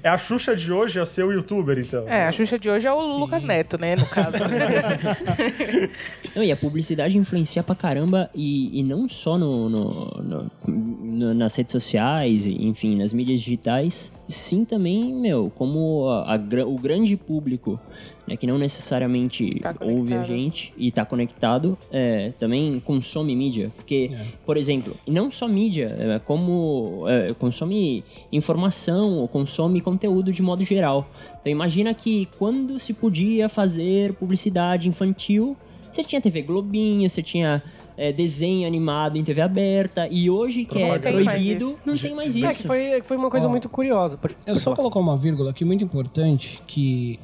é a Xuxa de hoje, é o seu youtuber, então. É, a Xuxa de hoje é o Lucas Neto, né, no caso. Não, e a publicidade influencia pra caramba e, e não só no- no- no- nas redes sociais, e, enfim, nas mídias digitais, sim também, meu, como a- a o grande público, né, que não necessariamente Tá ouve a gente e tá conectado, é, também consome mídia. Porque, por exemplo, não só mídia, é, como é, consome informação ou consome conteúdo de modo geral. Então imagina que quando se podia fazer publicidade infantil, você tinha TV Globinho, você tinha é, desenho animado em TV aberta, e hoje que é Não tem mais proibido, isso. não tem mais É, isso. que foi, foi uma coisa Ó, muito curiosa. Pode- Eu pode só falar. colocar uma vírgula aqui muito importante, que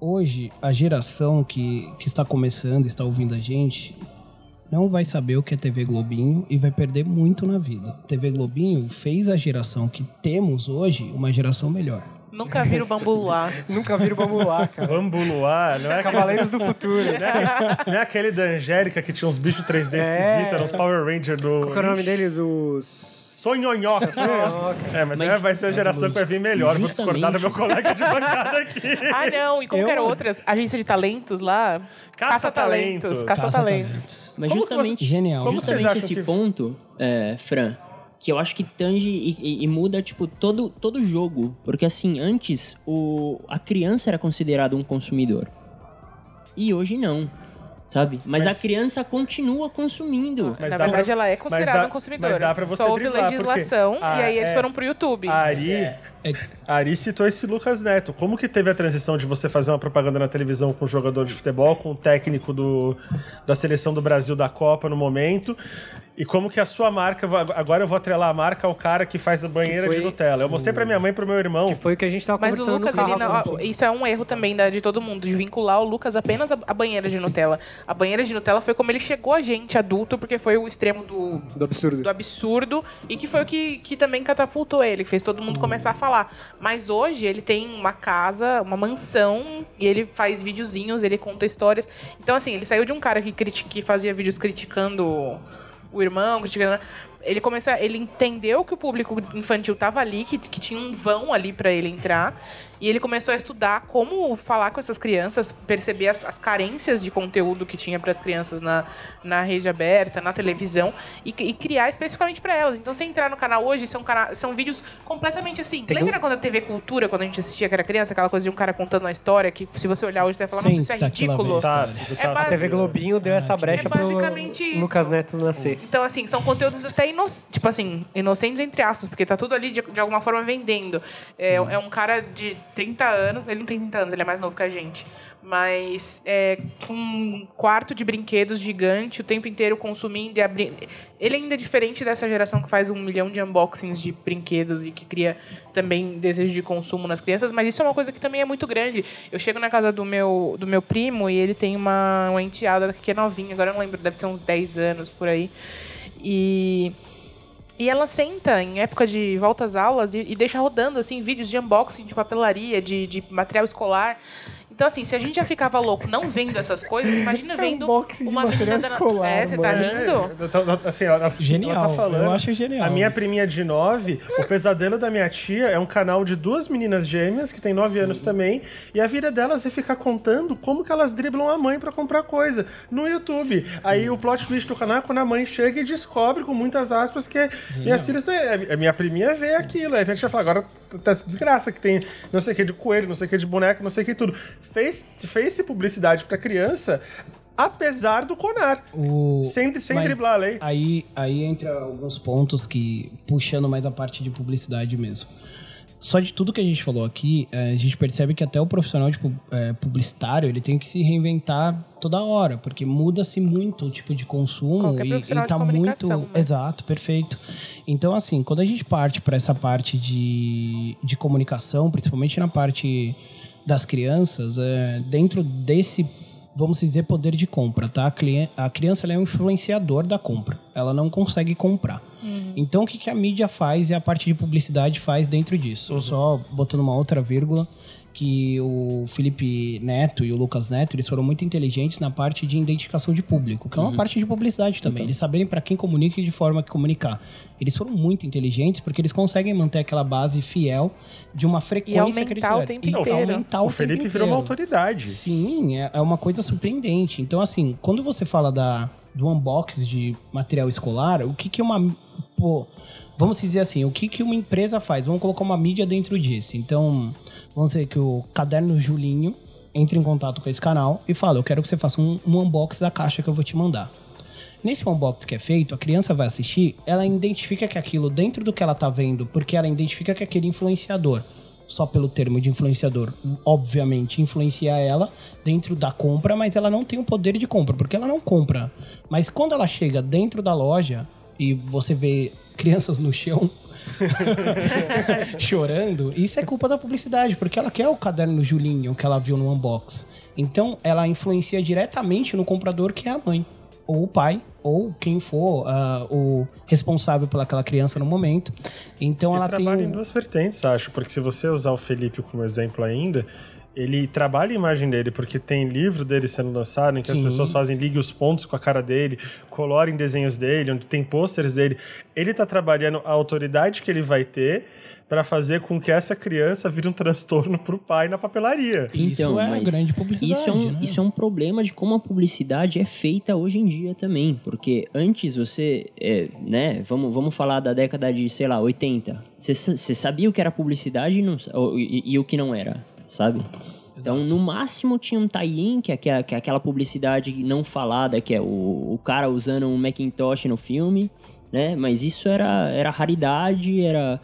hoje a geração que, que está começando, está ouvindo a gente, não vai saber o que é TV Globinho e vai perder muito na vida. TV Globinho fez a geração que temos hoje uma geração melhor. Nunca viram o bambu lá. Nunca viram Bambu lá, cara. Bambu Luar, não é, Cavaleiros do Futuro. não é aquele da Angélica que tinha uns bichos 3D É. esquisitos, eram os Power Rangers do. Qual que é o nome deles? Os. Sonhonhoca. É, mas, Mas- é, vai ser a geração que vai vir melhor. Vou Justamente. discordar do meu colega de bancada aqui. Ah, não. E como Eu- outras? Agência de talentos lá? Caça-talentos. Caça-talentos. Mas Como que justamente, Genial. Como justamente esse que- ponto, é, Fran, que eu acho que tange e, e- e muda, tipo, todo todo jogo. Porque, assim, antes, o, a criança era considerada um consumidor. E hoje não. sabe? Mas, Mas- a criança continua consumindo. Mas Na verdade, pra- ela é mas considerada dá- um consumidor. mas dá pra você Só houve porque legislação a- e aí eles é- foram pro YouTube. A Ari, É. a Ari citou esse Lucas Neto. Como que teve a transição de você fazer uma propaganda na televisão com um jogador de futebol, com o técnico do, da seleção do Brasil da Copa no momento? E como que a sua marca, agora eu vou atrelar a marca ao cara que faz a banheira foi de Nutella. Eu mostrei pra minha mãe e pro meu irmão. Que foi o que a gente tava Mas o Lucas, no ele carro. não- assim. isso é um erro também da- de todo mundo, de vincular o Lucas apenas à à banheira de Nutella. A banheira de Nutella foi como ele chegou a gente, adulto, porque foi o extremo do, Do absurdo. do absurdo e que foi o que, que também catapultou ele, que fez todo mundo começar a falar. Mas hoje ele tem uma casa, uma mansão e ele faz videozinhos, ele conta histórias. Então, assim, ele saiu de um cara que, que fazia vídeos criticando o irmão, criticando. Ele começou, a- ele entendeu que o público infantil tava ali, que, que tinha um vão ali para ele entrar, e ele começou a estudar como falar com essas crianças, perceber as, as carências de conteúdo que tinha para as crianças na, na rede aberta, na televisão, e, e criar especificamente para elas. Então, você entrar no canal hoje, são, cana são vídeos completamente assim. Tem Lembra quando a TV Cultura, quando a gente assistia que era criança, aquela coisa de um cara contando uma história, que se você olhar hoje, você vai falar, nossa, isso é aqui lá ridículo. Tá, tá, É tá. base- A TV Globinho deu essa brecha É pro basicamente isso. Lucas Neto nascer. Então, assim, são conteúdos até ino tipo assim, inocentes entre aspas, porque tá tudo ali de, de alguma forma vendendo. É, é um cara de 30 anos, ele não tem 30 anos, ele é mais novo que a gente. Mas é, com um quarto de brinquedos gigante, o tempo inteiro consumindo e abrindo. Ele ainda é diferente dessa geração que faz um milhão de unboxings de brinquedos e que cria também desejo de consumo nas crianças, mas isso é uma coisa que também é muito grande. Eu chego na casa do meu, do meu primo e ele tem uma, uma enteada que é novinha, agora eu não lembro, deve ter uns 10 anos por aí. E. E ela senta em época de volta às aulas e, e deixa rodando assim vídeos de unboxing de papelaria, de, de material escolar. Então, assim, se a gente já ficava louco não vendo essas coisas, imagina vendo de uma menina dando. escolar, é, você tá rindo? É, eu tô- assim, ela, Genial, ela tá falando. eu acho genial. A minha priminha de 9, o pesadelo da minha tia é um canal de duas meninas gêmeas que tem 9 anos também, e a vida delas é ficar contando como que elas driblam a mãe pra comprar coisa no YouTube. Aí o plot twist do canal é quando a mãe chega e descobre com muitas aspas que minhas filhas a minha priminha vê aquilo, aí a gente vai falar agora tá essa desgraça que tem não sei o que de coelho, não sei o que de boneco, não sei o que tudo. Fez fez publicidade pra criança apesar do Conar. O... Sem, sem Mas driblar a lei. Aí, aí entra alguns pontos que puxando mais a parte de publicidade mesmo. Só de tudo que a gente falou aqui, eh, a gente percebe que até o profissional de pu- eh, publicitário ele tem que se reinventar toda hora, porque muda-se muito o tipo de consumo Qualquer e, e tá muito. né? Exato, perfeito. Então, assim, quando a gente parte para essa parte de, de comunicação, principalmente na parte das crianças, é, dentro desse, vamos dizer, poder de compra, tá? A, criança ela é um influenciador da compra. Ela não consegue comprar. Então, o que, que a mídia faz e a parte de publicidade faz dentro disso? Só botando uma outra vírgula, que o Felipe Neto e o Lucas Neto, eles foram muito inteligentes na parte de identificação de público, que é uma parte de publicidade também. Eles saberem para quem comunica e de forma que comunicar. Eles foram muito inteligentes porque eles conseguem manter aquela base fiel de uma frequência que eles aumentar o tempo E inteiro. aumentar o Felipe tempo virou uma inteiro. autoridade. Sim, é, é uma coisa surpreendente. Então, assim, quando você fala da, do unbox de material escolar, o que que uma... Pô, vamos dizer assim, o que que uma empresa faz? Vamos colocar uma mídia dentro disso. Então, vamos dizer que o Caderno Julinho entra em contato com esse canal e fala, eu quero que você faça um, um unbox da caixa que eu vou te mandar. Nesse unbox que é feito, a criança vai assistir, ela identifica que aquilo dentro do que ela tá vendo, porque ela identifica que aquele influenciador, só pelo termo de influenciador, obviamente influencia ela dentro da compra, mas ela não tem o poder de compra, porque ela não compra. Mas quando ela chega dentro da loja e você vê crianças no chão chorando, isso é culpa da publicidade, porque ela quer o caderno Julinho que ela viu no unbox. Então, ela influencia diretamente no comprador, que é a mãe, ou o pai, ou quem for ah, o responsável pelaquela criança no momento. Então, Ele ela tem. trabalha em duas vertentes, acho, porque se você usar o Felipe como exemplo ainda, ele trabalha a imagem dele, porque tem livro dele sendo lançado em que as Sim. pessoas fazem ligue os pontos com a cara dele, colorem desenhos dele, onde tem pôsteres dele. Ele tá trabalhando a autoridade que ele vai ter para fazer com que essa criança vire um transtorno pro pai na papelaria. Isso Então, é a mas grande publicidade, Isso é, um, né? isso é um problema de como a publicidade é feita hoje em dia também. Porque antes você, é, né, vamos, vamos falar da década de, sei lá, 80. Você, sa- você sabia o que era publicidade e, não e- e o que não era, sabe? Então, no máximo, tinha um tie-in, que, é, que, é, que é aquela publicidade não falada, que é o, o cara usando um Macintosh no filme, né? Mas isso era, era raridade, era...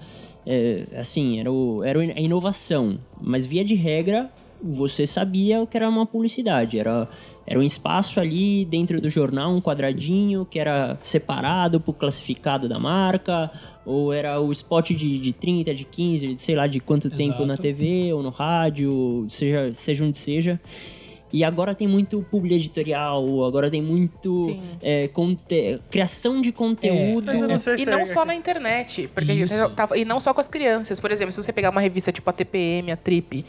É, assim, era, o, era a inovação. Mas, via de regra, você sabia o que era uma publicidade. Era, era um espaço ali dentro do jornal, um quadradinho que era separado por classificado da marca, ou era o spot de, de 30, de 15, de sei lá de quanto Exato. tempo na TV ou no rádio, seja, seja onde seja. E agora tem muito publi editorial, agora tem muito é, conte- criação de conteúdo. Mas eu não sei E não é... só na internet. Porque tava- e não só com as crianças. Por exemplo, se você pegar uma revista tipo a TPM, a Trip,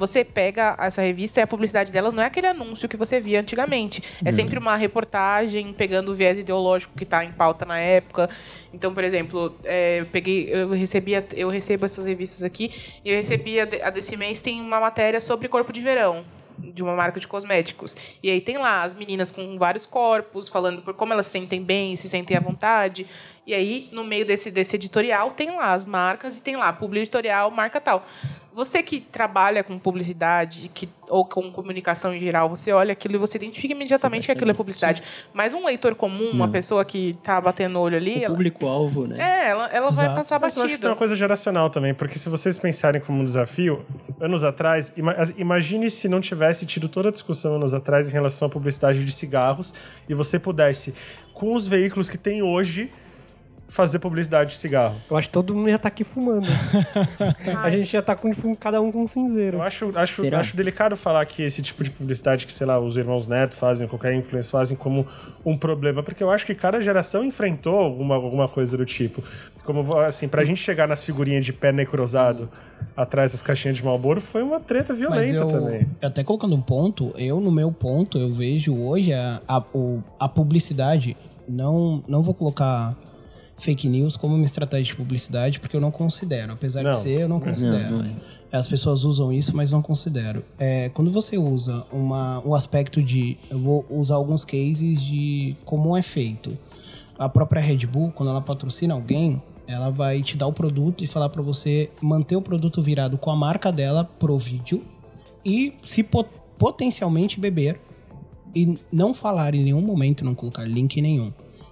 você pega essa revista e a publicidade delas não é aquele anúncio que você via antigamente. É sempre uma reportagem pegando o viés ideológico que está em pauta na época. Então, por exemplo, é, eu peguei, eu recebia, eu recebo essas revistas aqui e eu recebi a, a desse mês tem uma matéria sobre corpo de verão de uma marca de cosméticos. E aí tem lá as meninas com vários corpos, falando por como elas se sentem bem, se sentem à vontade. E aí, no meio desse, desse editorial, tem lá as marcas e tem lá, publi editorial, marca tal. Você que trabalha com publicidade que, ou com comunicação em geral, você olha aquilo e você identifica imediatamente que aquilo é publicidade. Mas um leitor comum, uma pessoa que tá batendo o olho ali, o ela, público-alvo, né? é, ela, ela vai passar Mas eu acho que tem uma coisa geracional também, porque se vocês pensarem como um desafio, anos atrás, imagine se não tivesse tido toda a discussão anos atrás em relação à publicidade de cigarros e você pudesse, com os veículos que tem hoje, fazer publicidade de cigarro. Eu acho que todo mundo ia estar aqui fumando. a gente ia estar com tipo, cada um com um cinzeiro. Eu acho, acho, Será? acho delicado falar que esse tipo de publicidade que, sei lá, os irmãos Neto fazem, qualquer influencer fazem como um problema, porque eu acho que cada geração enfrentou alguma, alguma coisa do tipo. Como, assim, pra gente chegar nas figurinhas de pé necrosado atrás das caixinhas de Malboro foi uma treta Mas violenta eu, também. até colocando um ponto, eu no meu ponto, eu vejo hoje a, a, a publicidade, não, não vou colocar fake news como uma estratégia de publicidade, porque eu não considero. Apesar Não. de ser, eu não considero. não é. As pessoas usam isso, mas não considero. É, quando você usa uma, um aspecto de. Eu vou usar alguns cases de como é feito. A própria Red Bull, quando ela patrocina alguém, ela vai te dar o produto e falar pra você manter o produto virado com a marca dela pro vídeo e se po- potencialmente beber e não falar em nenhum momento, não colocar link nenhum.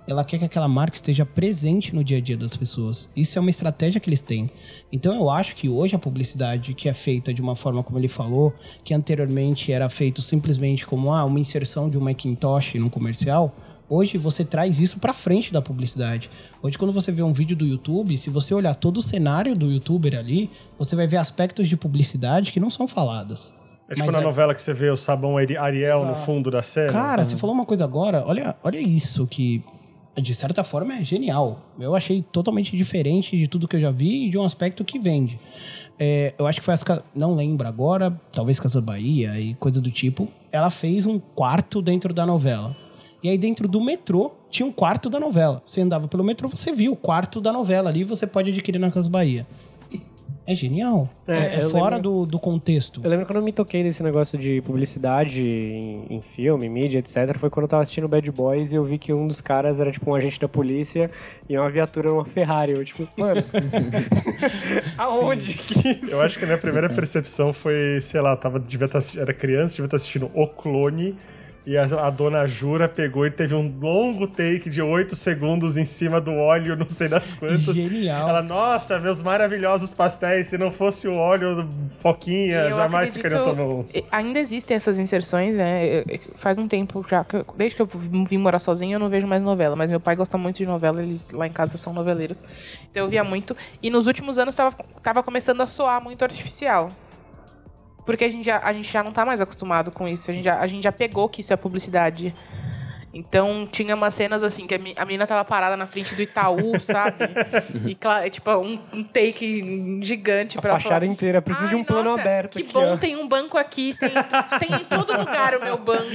Ela quer que aquela marca esteja presente no dia a dia das pessoas. Isso é uma estratégia que eles têm. Então eu acho que hoje a publicidade que é feita de uma forma como ele falou, que anteriormente era feito simplesmente como ah, uma inserção de um Macintosh num comercial, hoje você traz isso pra frente da publicidade. Hoje quando você vê um vídeo do YouTube, se você olhar todo o cenário do YouTuber ali, você vai ver aspectos de publicidade que não são faladas. É tipo Mas na é- novela que você vê o sabão Ari- Ariel no Exato. fundo da cena. Cara, você falou uma coisa agora, olha, olha isso que de certa forma é genial. Eu achei totalmente diferente de tudo que eu já vi e de um aspecto que vende. É, eu acho que foi as Ca- não lembro agora, talvez Casa Bahia e coisa do tipo. Ela fez um quarto dentro da novela. E aí dentro do metrô tinha um quarto da novela. Você andava pelo metrô, você viu o quarto da novela ali, você pode adquirir na Casa Bahia. É genial. É, É, é fora lembro- do, do contexto. Eu lembro quando eu me toquei nesse negócio de publicidade em, em filme, mídia, etc. Foi quando eu tava assistindo Bad Boys e eu vi que um dos caras era tipo um agente da polícia e uma viatura numa Ferrari. Eu, tipo, mano. aonde que isso? Eu acho que a minha primeira percepção foi, sei lá, tava, devia estar, era criança, devia estar assistindo O Clone. E a, a dona Jura pegou e teve um longo take de 8 segundos em cima do óleo, não sei das quantas. Genial. Ela, nossa, meus maravilhosos pastéis, se não fosse o óleo foquinha, Eu jamais bons. e- Ainda existem essas inserções, né? Faz um tempo já, que eu- desde que eu vim morar sozinha, eu não vejo mais novela. Mas meu pai gosta muito de novela, eles lá em casa são noveleiros. Então eu via muito. E nos últimos anos tava, tava começando a soar muito artificial. Porque a gente, já, a gente já não tá mais acostumado com isso. A gente, já, a gente já pegou que isso é publicidade. Então, tinha umas cenas assim, que a a menina tava parada na frente do Itaú, sabe? E, tipo, um, um take gigante A pra fachada falar, inteira, precisa de um plano nossa, aberto Que aqui, bom, ó. tem um banco aqui, tem, tem em todo lugar o meu banco.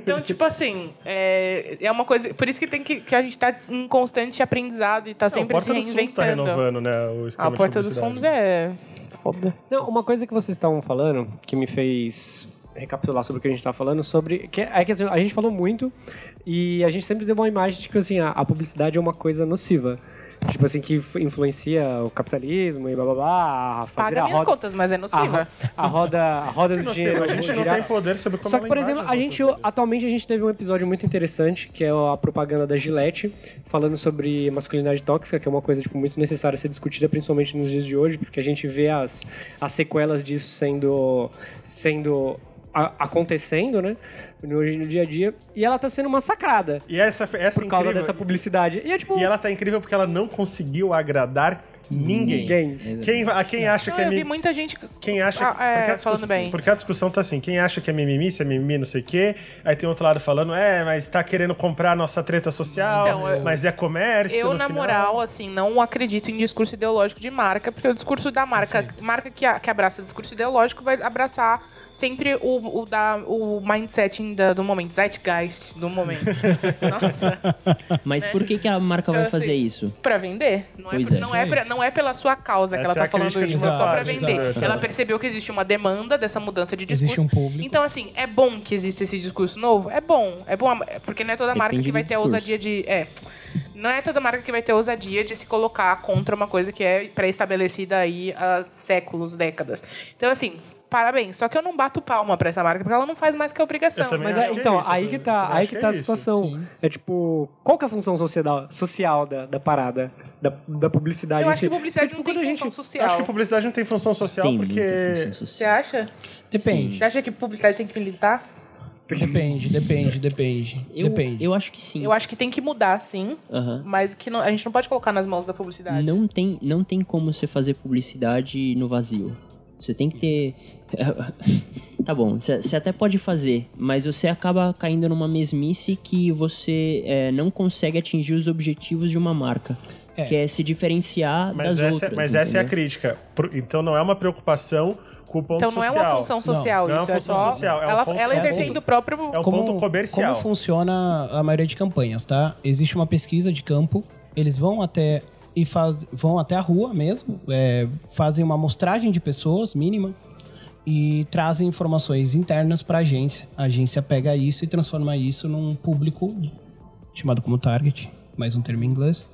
Então, tipo assim, é, é uma coisa. Por isso que, tem que, que a gente tá em constante aprendizado e tá Não, o sempre se Porta dos Fundos tá reinventando. renovando, né, o a esquema de Porta dos. Fundos é foda. Não, uma coisa que vocês estavam falando, que me fez recapitular sobre o que a gente estava falando, sobre. Que é que assim, a gente falou muito e a gente sempre deu uma imagem de que assim, a, a publicidade é uma coisa nociva. Tipo assim, que influencia o capitalismo e blá blá blá. a Fazer Paga a minhas roda, contas, mas é a, nociva. ro- a roda, a roda do dinheiro. a gente não tem poder sobre como Só que, por exemplo, a gente, atualmente a gente teve um episódio muito interessante, que é a propaganda da Gillette, falando sobre masculinidade tóxica, que é uma coisa tipo, muito necessária a ser discutida, principalmente nos dias de hoje, porque a gente vê as, as sequelas disso sendo, sendo a- acontecendo, né? No, hoje no dia a dia. E ela tá sendo massacrada E essa, essa por causa incrível- dessa publicidade. E é tipo. E ela tá incrível porque ela não conseguiu agradar ninguém. Ninguém. Quem, a quem acha Não, que é eu vi mi- muita gente Quem acha. Ah, é, porque, a bem. porque a discussão tá assim: quem acha que é mimimi, se é mimimi, não sei o quê. Aí tem outro lado falando, é, mas tá querendo comprar a nossa treta social, Então, eu- mas é comércio. Eu, no na final. moral, assim, não acredito em discurso ideológico de marca, porque o discurso da marca, marca que, a- que abraça discurso ideológico vai abraçar sempre o, o, da, o mindset da- do momento, zeitgeist do momento. Nossa, Mas por que, que a marca vai Então, fazer assim, isso? pra vender. Não, Pois é, é. não, é pra- não é pela sua causa que Essa ela é tá a falando isso, que é só pra exato, vender. exato. Ela percebeu que existe uma demanda dessa mudança de discurso. Existe um público. Então, assim, é bom que exista esse discurso novo? É bom. É bom, porque não é toda marca Depende que vai ter a ousadia de. É. Não é toda marca que vai ter a ousadia de se colocar contra uma coisa que é pré-estabelecida aí há séculos, décadas. Então, assim, parabéns. Só que eu não bato palma pra essa marca, porque ela não faz mais que a obrigação. Mas é, que é então, isso, aí que tá, aí que que tá é a isso. situação. É tipo, qual que é a função social, social da, da parada, da, da publicidade? Eu acho si? que publicidade Porque, não tipo, tem quando a função gente- social. Acho que publicidade não tem função social Tem porque. função Você social. acha? Depende. Você acha que publicidade tem que militar? Depende, depende, depende. Eu, depende. eu acho que sim. Eu acho que tem que mudar, sim. Aham. Mas que não- a gente não pode colocar nas mãos da publicidade. Não tem, não tem como você fazer publicidade no vazio. Você tem que ter. tá bom, você até pode fazer, mas você acaba caindo numa mesmice que você é, não consegue atingir os objetivos de uma marca. É. Que é se diferenciar Mas, das essa, outras. mas essa é a entendeu? crítica. Então não é uma preocupação com o ponto Então não social. é uma função social, Não, não é isso uma é função só social, é um ela, ponto- ela é um exercendo o próprio É um ponto comercial. Como funciona a maioria de campanhas, tá? Existe uma pesquisa de campo, eles vão até e faz, vão até a rua mesmo, é, fazem uma amostragem de pessoas mínima e trazem informações internas para a agência. A agência pega isso e transforma isso num público chamado como target, mais um termo em inglês,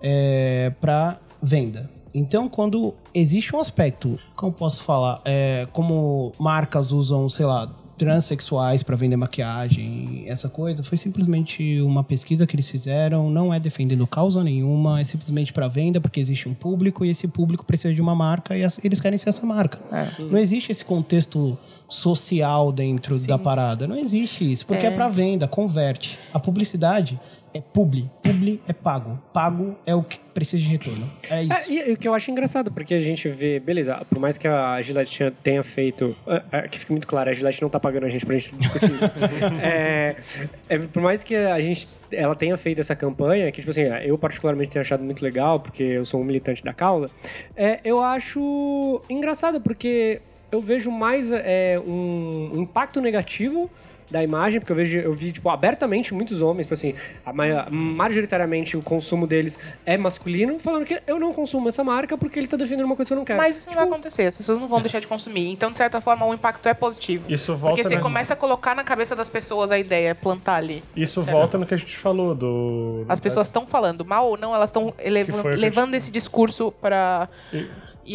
é, para venda. Então, quando existe um aspecto, como posso falar, é, como marcas usam, sei lá, transexuais para vender maquiagem, essa coisa, foi simplesmente uma pesquisa que eles fizeram, não é defendendo causa nenhuma, é simplesmente para venda, porque existe um público e esse público precisa de uma marca e eles querem ser essa marca. Não existe esse contexto social dentro da parada, não existe isso, porque é, É. para venda, converte. A publicidade é publi, publi é pago, pago é o que precisa de retorno. É isso. É, e, e o que eu acho engraçado, porque a gente vê, beleza, por mais que a Gillette tenha feito. é, é, que fique muito claro, a Gillette não tá pagando a gente pra gente discutir isso. É, é, por mais que a gente. Ela tenha feito essa campanha, que, tipo assim, eu particularmente tenho achado muito legal, porque eu sou um militante da causa, é, eu acho engraçado, porque eu vejo mais é, um impacto negativo da imagem, porque eu vejo, eu vi, tipo, abertamente muitos homens, tipo assim, a ma- majoritariamente o consumo deles é masculino, falando que eu não consumo essa marca porque ele tá defendendo uma coisa que eu não quero. Mas isso não vai acontecer, as pessoas não vão deixar de consumir. Então, de certa forma, o impacto é positivo. Isso volta, Porque você né? começa a colocar na cabeça das pessoas a ideia, plantar ali. Isso volta no que a gente falou do. As pessoas estão falando mal ou não, elas estão Que foi o que a levando esse discurso pra. E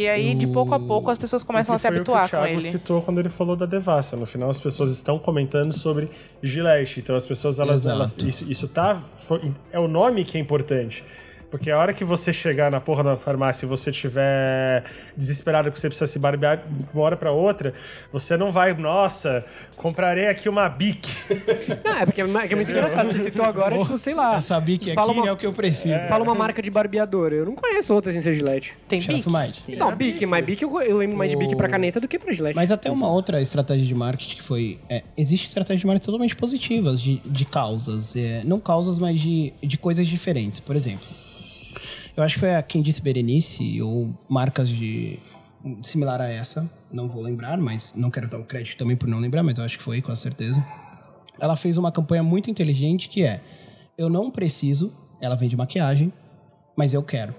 aí, de pouco a pouco, as pessoas começam a se habituar o que o com Thiago ele. citou quando ele falou da devassa. No final, as pessoas estão comentando sobre Gillette. Então, as pessoas, elas, elas isso, isso tá. foi- é o nome que é importante. Porque a hora que você chegar na porra da farmácia e você tiver desesperado que você precisa se barbear de uma hora pra outra, você não vai, nossa, comprarei aqui uma Bic. Não, é porque é é muito engraçado. Você citou agora, tipo, sei lá. Que fala aqui uma- é o que eu preciso. Fala uma marca de barbeador. Eu não conheço outra sem ser Gillette. Tem bico? Might. Não, Bic, mas Bic eu, eu lembro mais de Bic pra caneta do que pra Gillette. Mas até uma outra estratégia de marketing que foi. É, existe estratégias de marketing totalmente positivas de, de causas. é, não causas, mas de, de coisas diferentes. Por exemplo, eu acho que foi a quem disse Berenice, ou marcas de. similar a essa. Não vou lembrar, mas não quero dar o crédito também por não lembrar, mas eu acho que foi, com certeza. Ela fez uma campanha muito inteligente que é: Eu não preciso, ela vende maquiagem, mas eu quero.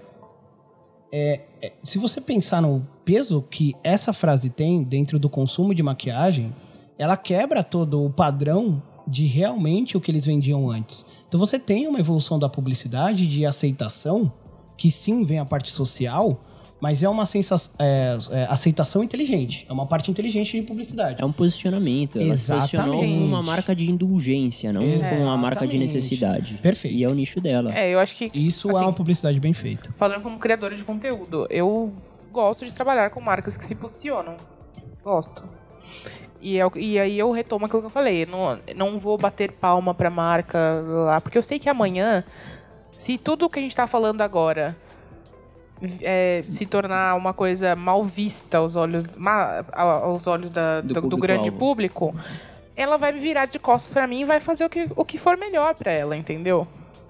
É, é, se você pensar no peso que essa frase tem dentro do consumo de maquiagem, ela quebra todo o padrão de realmente o que eles vendiam antes. Então você tem uma evolução da publicidade de aceitação que sim vem a parte social, mas é uma sensa- é, é, aceitação inteligente. É uma parte inteligente de publicidade. É um posicionamento. Ela se posicionou Exatamente. como uma marca de indulgência, não como uma marca de Exatamente. necessidade. Perfeito. E é o nicho dela. É, eu acho que. Isso assim, é uma publicidade bem feita. Falando como criadora de conteúdo, eu gosto de trabalhar com marcas que se posicionam. Gosto. E, é o- e aí eu retomo aquilo que eu falei. Não, não vou bater palma pra marca lá, porque eu sei que amanhã, se tudo que a gente tá falando agora é, se tornar uma coisa mal vista aos olhos, ma- a- aos olhos da- Do do, do público-alvo. grande público, ela vai me virar de costas pra mim e vai fazer o que, o que for melhor pra ela, entendeu?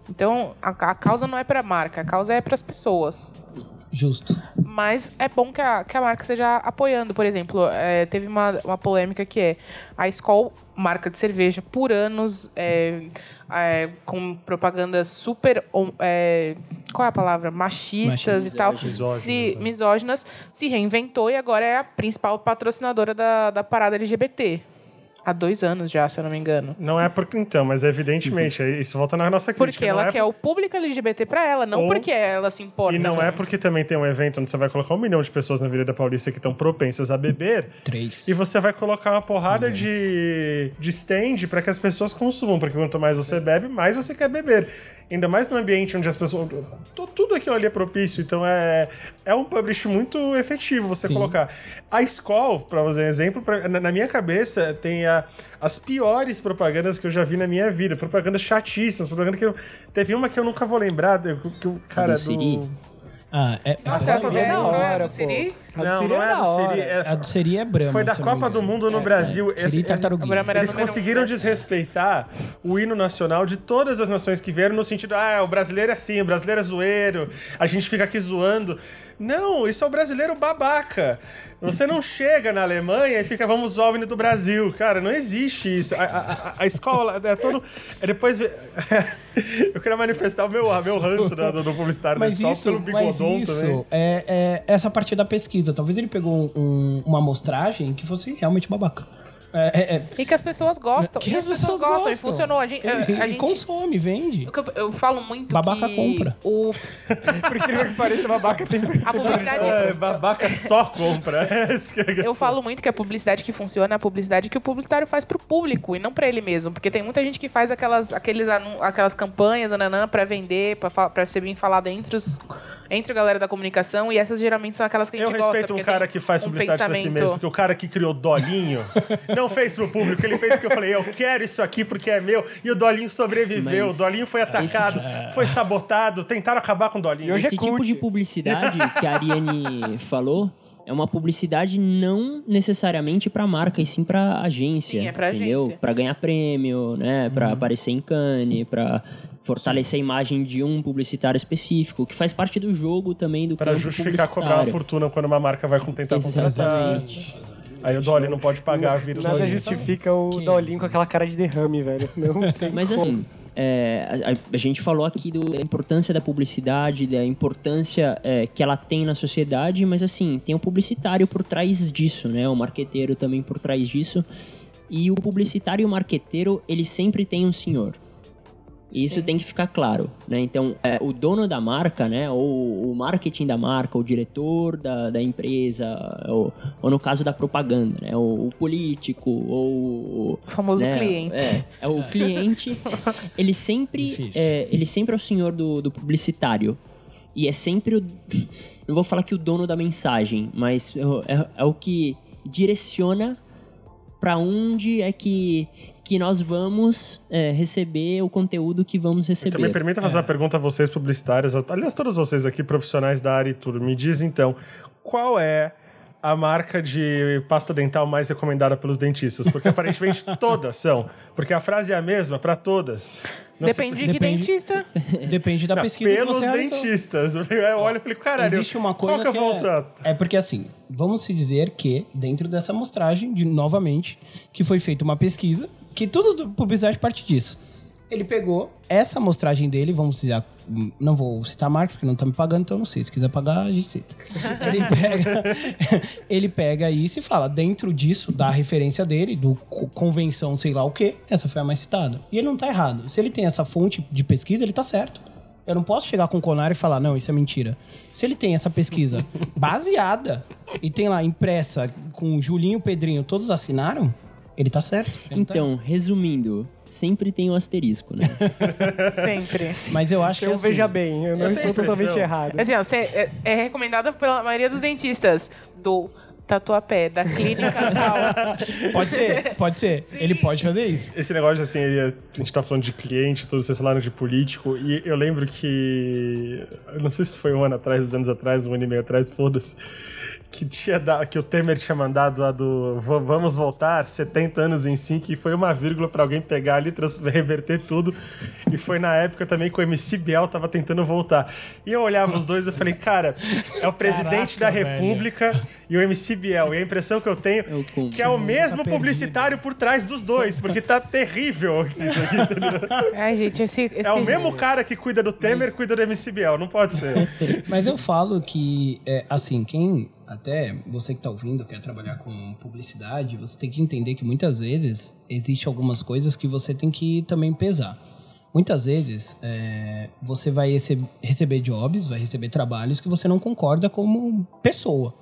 Então, a, a causa não é pra marca, a causa é pras pessoas. Justo. Mas é bom que a, que a marca esteja apoiando. Por exemplo, é, teve uma, uma polêmica que é a Skol, marca de cerveja, por anos, é, é, com propagandas super. é, qual é a palavra? Machistas Machistas, e tal. misóginas, se, né? misóginas. Se reinventou e agora é a principal patrocinadora da, da parada LGBT. Há dois anos já, se eu não me engano. Não é porque então, mas evidentemente, aí isso volta na nossa crítica. Porque ela é quer o público LGBT pra ela, não Ou- porque ela se importa. E não é porque também tem um evento onde você vai colocar um milhão de pessoas na Avenida Paulista que estão propensas a beber. Três. E você vai colocar uma porrada de, de stand para que as pessoas consumam, porque quanto mais você bebe, mais você quer beber. Ainda mais no ambiente onde as pessoas. tu- Tudo aquilo ali é propício, então é, é um publish muito efetivo você colocar. A Skol, para fazer um exemplo, pra- na, na minha cabeça tem a- as piores propagandas que eu já vi na minha vida. Propagandas chatíssimas, propaganda que eu. Teve uma que eu nunca vou lembrar, que, cara do Siri? Ah, é, Nossa, é- essa é é da a hora, do Siri? A Não, não é da do Siri. É, a do Siri é Brahma. foi da Copa do. Mundo no É, Brasil. é. Siri Esse- Tartaruguinha. Brahma era Eles um, conseguiram né? desrespeitar o hino nacional de todas as nações que vieram, no sentido, ah, o brasileiro é assim, o brasileiro é zoeiro, a gente fica aqui zoando. Não, isso é o brasileiro babaca. Você não chega na Alemanha e fica, vamos zoar o hino do Brasil. Cara, não existe isso. A, a- a- a escola é todo. É depois. Eu queria manifestar o meu, o meu ranço do, do publicitário da Mas escola isso, pelo mas bigodon isso também. é, é essa parte da pesquisa. Talvez ele pegou um- uma amostragem que fosse realmente babaca. É, é, é, E que as pessoas gostam. que e as pessoas, gostam. E funcionou. A gente, a, E- a e gente- consome, vende. eu, eu falo muito Babaca que compra. O, Por incrível que pareça, babaca tem. a publicidade... É, babaca só compra. É é Eu falo muito que a publicidade que funciona é a publicidade que o publicitário faz pro público e não pra ele mesmo. Porque tem muita gente que faz aquelas, aqueles anu- aquelas campanhas ananã, pra vender, pra, fa- pra ser bem falado entre, os, entre a galera da comunicação. E essas geralmente são aquelas que a Eu gente gosta. respeito um cara que faz um publicidade pra si pensamento- mesmo, porque o cara que criou Dolinho não fez pro público, ele fez porque eu falei, eu quero isso aqui porque é meu, e o Dolinho sobreviveu, Mas o Dolinho foi atacado, foi sabotado, tentaram acabar com o Dolinho. É Esse tipo de publicidade que a Ariane falou é uma publicidade não necessariamente para marca, e sim para agência. Sim, é pra entendeu? agência. Para ganhar prêmio, né? Para Uhum. aparecer em Cannes, para fortalecer a imagem de um publicitário específico, que faz parte do jogo também do Pra campo justificar cobrar uma fortuna quando uma marca vai tentar contratar. Exatamente. Aí o Dolly não pode pagar a vida do Nada Dolinho. justifica o Dolinho com aquela cara de derrame, velho. Não tem Mas como. assim, é, a, a gente falou aqui do- da importância da publicidade, da importância é, que ela tem na sociedade, mas assim, tem o publicitário por trás disso, né? O marqueteiro também por trás disso. E o publicitário e o marqueteiro, eles sempre têm um senhor. E isso tem que ficar claro, né? Então, é, o dono da marca, né? Ou o marketing da marca, o diretor da, da empresa, ou, ou no caso da propaganda, né? O, o político, ou... O famoso né, cliente. É, é o cliente, ele sempre, é, ele sempre é o senhor do, do publicitário. E é sempre o... Não vou falar que o dono da mensagem, mas é, é- é o que direciona para onde é que, que nós vamos é, receber o conteúdo que vamos receber. Também permita fazer uma pergunta a vocês, publicitários, aliás, todos vocês aqui, profissionais da área e tudo. Me diz então, qual é a marca de pasta dental mais recomendada pelos dentistas? Porque aparentemente todas são. Porque a frase é a mesma para todas. Não se- Depende de que Depende- dentista. Depende da Não, pesquisa que pelos você realizou. dentistas. Eu olho e falei, caralho, Existe uma coisa qual que eu vou é, é porque assim, vamos se dizer que dentro dessa amostragem, de novamente, que foi feita uma pesquisa, que tudo do publicidade parte disso. Ele pegou essa amostragem dele, vamos dizer, não vou citar a marca porque não tá me pagando, então eu não sei. Se quiser pagar, a gente cita. Ele pega, ele pega isso e fala, dentro disso, da referência dele, do co- convenção, sei lá o quê, essa foi a mais citada. E ele não tá errado. Se ele tem essa fonte de pesquisa, ele tá certo. Eu não posso chegar com o Conar e falar, não, isso é mentira. Se ele tem essa pesquisa baseada e tem lá impressa com Julinho e Pedrinho, todos assinaram, ele tá certo. Ele tá Então, resumindo, sempre tem um asterisco, né? Sempre. Mas eu acho que Então, assim, veja bem, eu não eu estou totalmente errado. Assim, ó, você é, é recomendada pela maioria dos dentistas do Tatuapé, da clínica tal. Pode ser, pode ser. Sim. Ele pode fazer isso. Esse negócio, assim, a gente tá falando de cliente, todos vocês falaram de político, e eu lembro que. Eu não sei se foi um ano atrás, dois anos atrás, um ano e meio atrás, foda-se. Que, tinha da- que o Temer tinha mandado a do "Va- Vamos voltar, 70 anos em 5, e foi uma vírgula pra alguém pegar ali, trans- reverter tudo. E foi na época também que o MC Biel tava tentando voltar. E eu olhava os dois e falei, cara, é o presidente Caraca, da velho. República e o MC Biel. E a impressão que eu tenho É combo. que é o mesmo perdido. publicitário por trás dos dois, porque tá terrível aqui, isso aqui? Ai, gente, esse. esse... É o mesmo cara que cuida do Temer, cuida do MC Biel, não pode ser. Mas eu falo que, é, assim, quem. Até você que tá ouvindo, quer trabalhar com publicidade, você tem que entender que muitas vezes existe algumas coisas que você tem que também pesar. Muitas vezes é, você vai rece- receber jobs, vai receber trabalhos que você não concorda como pessoa.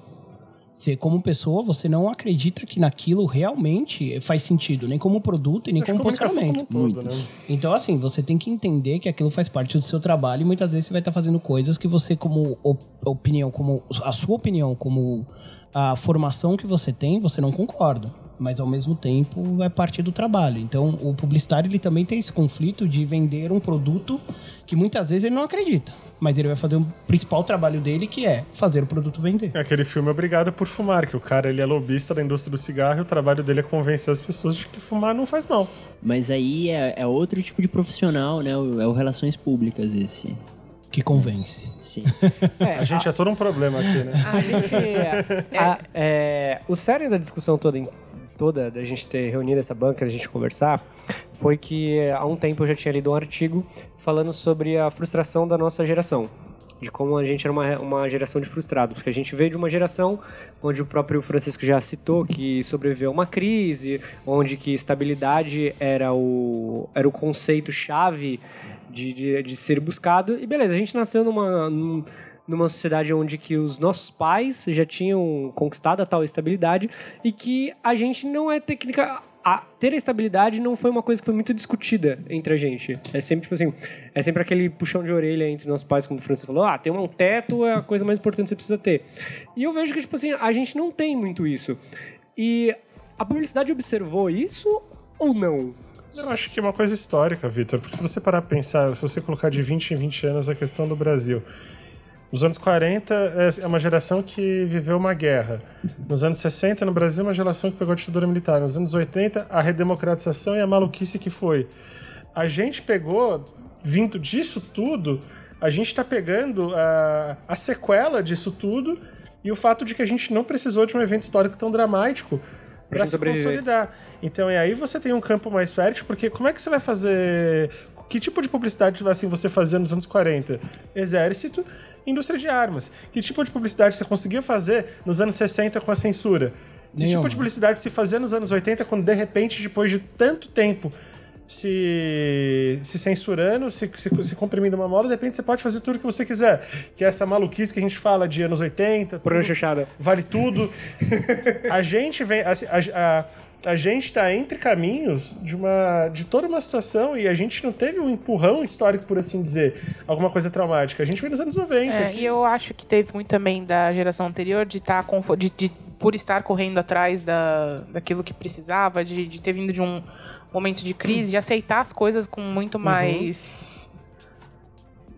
Você, como pessoa, você não acredita que naquilo realmente faz sentido, nem como produto e nem Acho como posicionamento. como um todo, Muitos. né? Então, assim, você tem que entender que aquilo faz parte do seu trabalho e muitas vezes você vai estar fazendo coisas que você, como op- opinião, como a sua opinião, como a formação que você tem, você não concorda. Mas ao mesmo tempo é parte do trabalho. Então, o publicitário ele também tem esse conflito de vender um produto que muitas vezes ele não acredita. Mas ele vai fazer o principal trabalho dele, que é fazer o produto vender. É aquele filme Obrigado por Fumar, que o cara ele é lobista da indústria do cigarro e o trabalho dele é convencer as pessoas de que fumar não faz mal. Mas aí é, é outro tipo de profissional, né? É o Relações Públicas esse. Que convence. Sim. É, A gente é todo um problema aqui, né? A gente. a- é, o sério da discussão toda, em- toda da gente ter reunido essa banca, da gente conversar, foi que há um tempo eu já tinha lido um artigo falando sobre a frustração da nossa geração. De como a gente era uma, uma geração de frustrados. Porque a gente veio de uma geração onde o próprio Francisco já citou que sobreviveu a uma crise, onde que estabilidade era o, era o conceito-chave de, de, de ser buscado. E beleza, a gente nasceu numa, num- numa sociedade onde que os nossos pais já tinham conquistado a tal estabilidade e que a gente não é técnica a ter a estabilidade não foi uma coisa que foi muito discutida entre a gente. É sempre tipo assim, é sempre aquele puxão de orelha entre nossos pais, como o Francisco falou, ah, ter um teto é a coisa mais importante que você precisa ter. E eu vejo que tipo assim, a gente não tem muito isso. E a publicidade observou isso ou não? Eu acho que é uma coisa histórica, Vitor, porque se você parar pra pensar, se você colocar de 20 em 20 anos a questão do Brasil. Nos anos 40 é uma geração que viveu uma guerra. Nos anos 60 no Brasil uma geração que pegou a ditadura militar. Nos anos 80 a redemocratização e a maluquice que foi. A gente pegou, vindo disso tudo, a gente está pegando a, a sequela disso tudo e o fato de que a gente não precisou de um evento histórico tão dramático para se sobreviver. consolidar. Então, e aí você tem um campo mais fértil, porque como é que você vai fazer. Que tipo de publicidade assim, você fazia nos anos 40? Exército, indústria de armas. Que tipo de publicidade você conseguia fazer nos anos 60 com a censura? Que Nenhuma. tipo de publicidade se fazia nos anos 80 quando, de repente, depois de tanto tempo se, se censurando, se, se, se comprimindo uma moda, de repente você pode fazer tudo que você quiser. Que é essa maluquice que a gente fala de anos 80, tudo- vale tudo. a gente vem. assim, A, a, a gente tá entre caminhos de uma de toda uma situação e a gente não teve um empurrão histórico, por assim dizer, alguma coisa traumática. A gente veio nos anos 90. É, que- e eu acho que teve muito também da geração anterior de estar de, de- por estar correndo atrás da, daquilo que precisava, de, de ter vindo de um momento de crise, de aceitar as coisas com muito mais.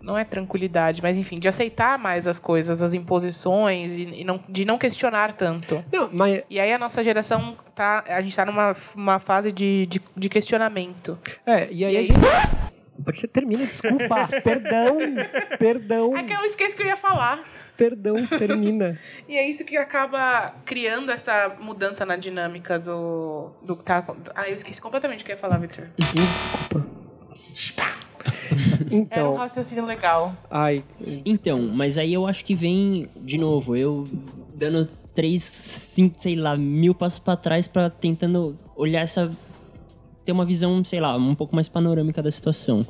Não é tranquilidade, mas enfim, de aceitar mais as coisas, as imposições, e, e não, de não questionar tanto. Não, mas E aí a nossa geração tá. A gente tá numa uma fase de, de, de questionamento. é, e aí E aí- gente Termina, desculpa. perdão, perdão, É que eu esqueço que eu ia falar. perdão, termina. E é isso que acaba criando essa mudança na dinâmica do. do tá. Ah, eu esqueci completamente o que eu ia falar, Victor. Desculpa. Era um Então, raciocínio legal. ai, Então, mas aí eu acho que vem, de novo, eu dando três, cinco, sei lá, mil passos pra trás pra tentando olhar essa. ter uma visão, sei lá, um pouco mais panorâmica da situação.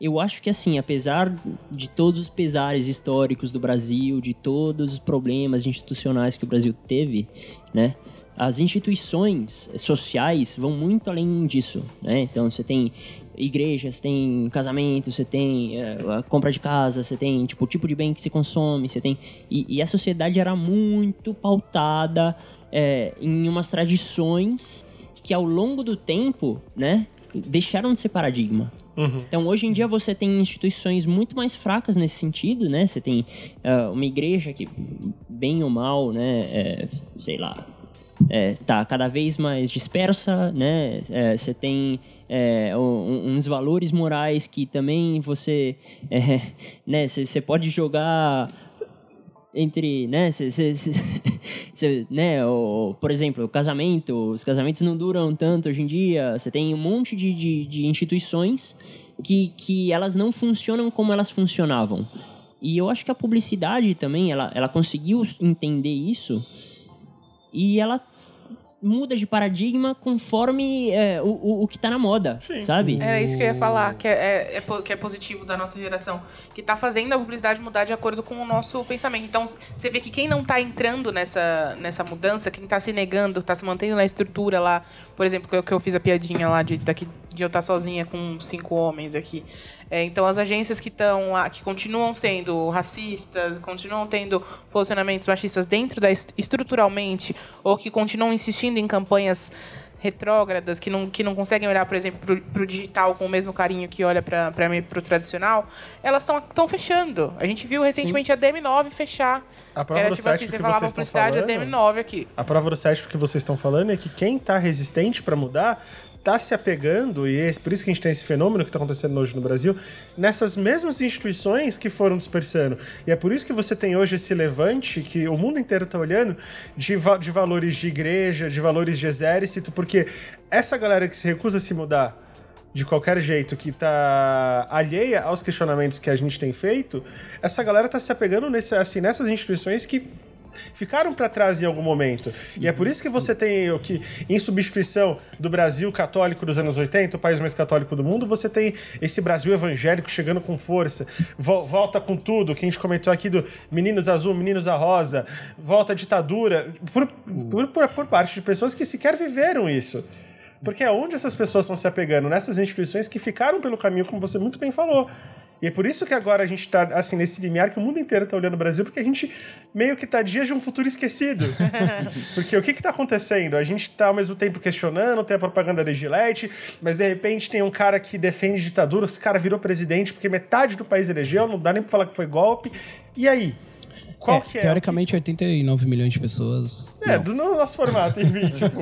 eu acho que assim, apesar de todos os pesares históricos do Brasil, de todos os problemas institucionais que o Brasil teve, né? As instituições sociais vão muito além disso, né? Então você tem igrejas, tem casamento, você tem a compra de casa, você tem tipo o tipo de bem que se consome, você tem e, e a sociedade era muito pautada é, em umas tradições que ao longo do tempo, né, deixaram de ser paradigma. Uhum. Então, hoje em dia, você tem instituições muito mais fracas nesse sentido, né? Você tem uh, uma igreja que, bem ou mal, né? É, sei lá, é, tá cada vez mais dispersa, né? É, você tem é, uns valores morais que também você, é, né? Você pode jogar entre, né, cê, cê, cê, né, o, por exemplo, o casamento, os casamentos não duram tanto hoje em dia, você tem um monte de, de, de, instituições que, que elas não funcionam como elas funcionavam. E eu acho que a publicidade também, ela, ela conseguiu entender isso e ela muda de paradigma conforme é, o, o, que tá na moda, Sim. sabe? Era isso que eu ia falar, que é, é, é, que é positivo da nossa geração. Que tá fazendo a publicidade mudar de acordo com o nosso pensamento. Então, você vê que quem não tá entrando nessa, nessa mudança, quem tá se negando, tá se mantendo na estrutura lá, por exemplo, que eu, que eu fiz a piadinha lá de, daqui, de eu estar tá sozinha com cinco homens aqui. É, então, as agências que estão que continuam sendo racistas, continuam tendo posicionamentos machistas dentro da estruturalmente, ou que continuam insistindo em campanhas retrógradas, que não, que não conseguem olhar, por exemplo, para o digital com o mesmo carinho que olha para o tradicional, elas estão fechando. A gente viu recentemente a DM9 fechar. A prova Era, do tipo assim, você falava publicidade, a DM9 aqui. A prova do cético que vocês estão falando é que quem está resistente para mudar está se apegando, e é por isso que a gente tem esse fenômeno que está acontecendo hoje no Brasil, nessas mesmas instituições que foram dispersando. E é por isso que você tem hoje esse levante que o mundo inteiro está olhando de, de valores de igreja, de valores de exército, porque essa galera que se recusa a se mudar de qualquer jeito, que tá alheia aos questionamentos que a gente tem feito, essa galera tá se apegando nesse, assim, nessas instituições que ficaram para trás em algum momento. E é por isso que você tem o que, em substituição do Brasil católico dos anos 80, o país mais católico do mundo, você tem esse Brasil evangélico chegando com força, volta com tudo, que a gente comentou aqui do Meninos Azul, Meninos a Rosa, volta a ditadura, por, por, por, por parte de pessoas que sequer viveram isso. Porque é onde essas pessoas estão se apegando? Nessas instituições que ficaram pelo caminho, como você muito bem falou. E é por isso que agora a gente está assim, nesse limiar que o mundo inteiro está olhando o Brasil, porque a gente meio que está dias de um futuro esquecido. porque o que está acontecendo? A gente está ao mesmo tempo questionando, tem a propaganda da Gillette, mas de repente tem um cara que defende ditadura, esse cara virou presidente porque metade do país elegeu, não dá nem para falar que foi golpe. E aí? Qual é, que é? Teoricamente, 89 milhões de pessoas. É, não. do nosso formato, enfim, tipo.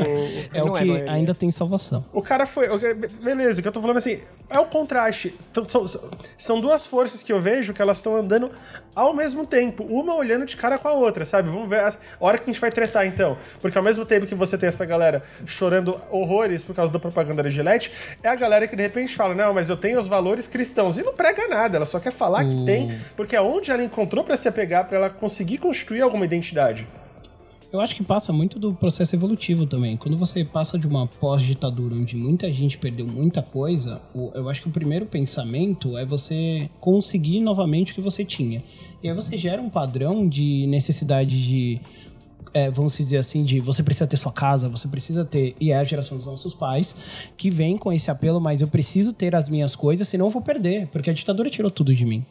é o que é, ainda tem salvação. O cara foi. Beleza, o que eu tô falando assim, é o contraste. Então, são, são duas forças que eu vejo que elas estão andando ao mesmo tempo, uma olhando de cara com a outra, sabe? Vamos ver a hora que a gente vai tretar, então. Porque ao mesmo tempo que você tem essa galera chorando horrores por causa da propaganda da Gillette, é a galera que de repente fala: não, mas eu tenho os valores cristãos. E não prega nada, ela só quer falar que tem, porque é onde ela encontrou para se apegar, para ela conseguir conseguir construir alguma identidade. Eu acho que passa muito do processo evolutivo também. Quando você passa de uma pós-ditadura onde muita gente perdeu muita coisa, eu acho que o primeiro pensamento é você conseguir novamente o que você tinha. E aí você gera um padrão de necessidade de. É, vamos dizer assim, de você precisa ter sua casa, você precisa ter. E é a geração dos nossos pais que vem com esse apelo, mas eu preciso ter as minhas coisas, senão eu vou perder, porque a ditadura tirou tudo de mim.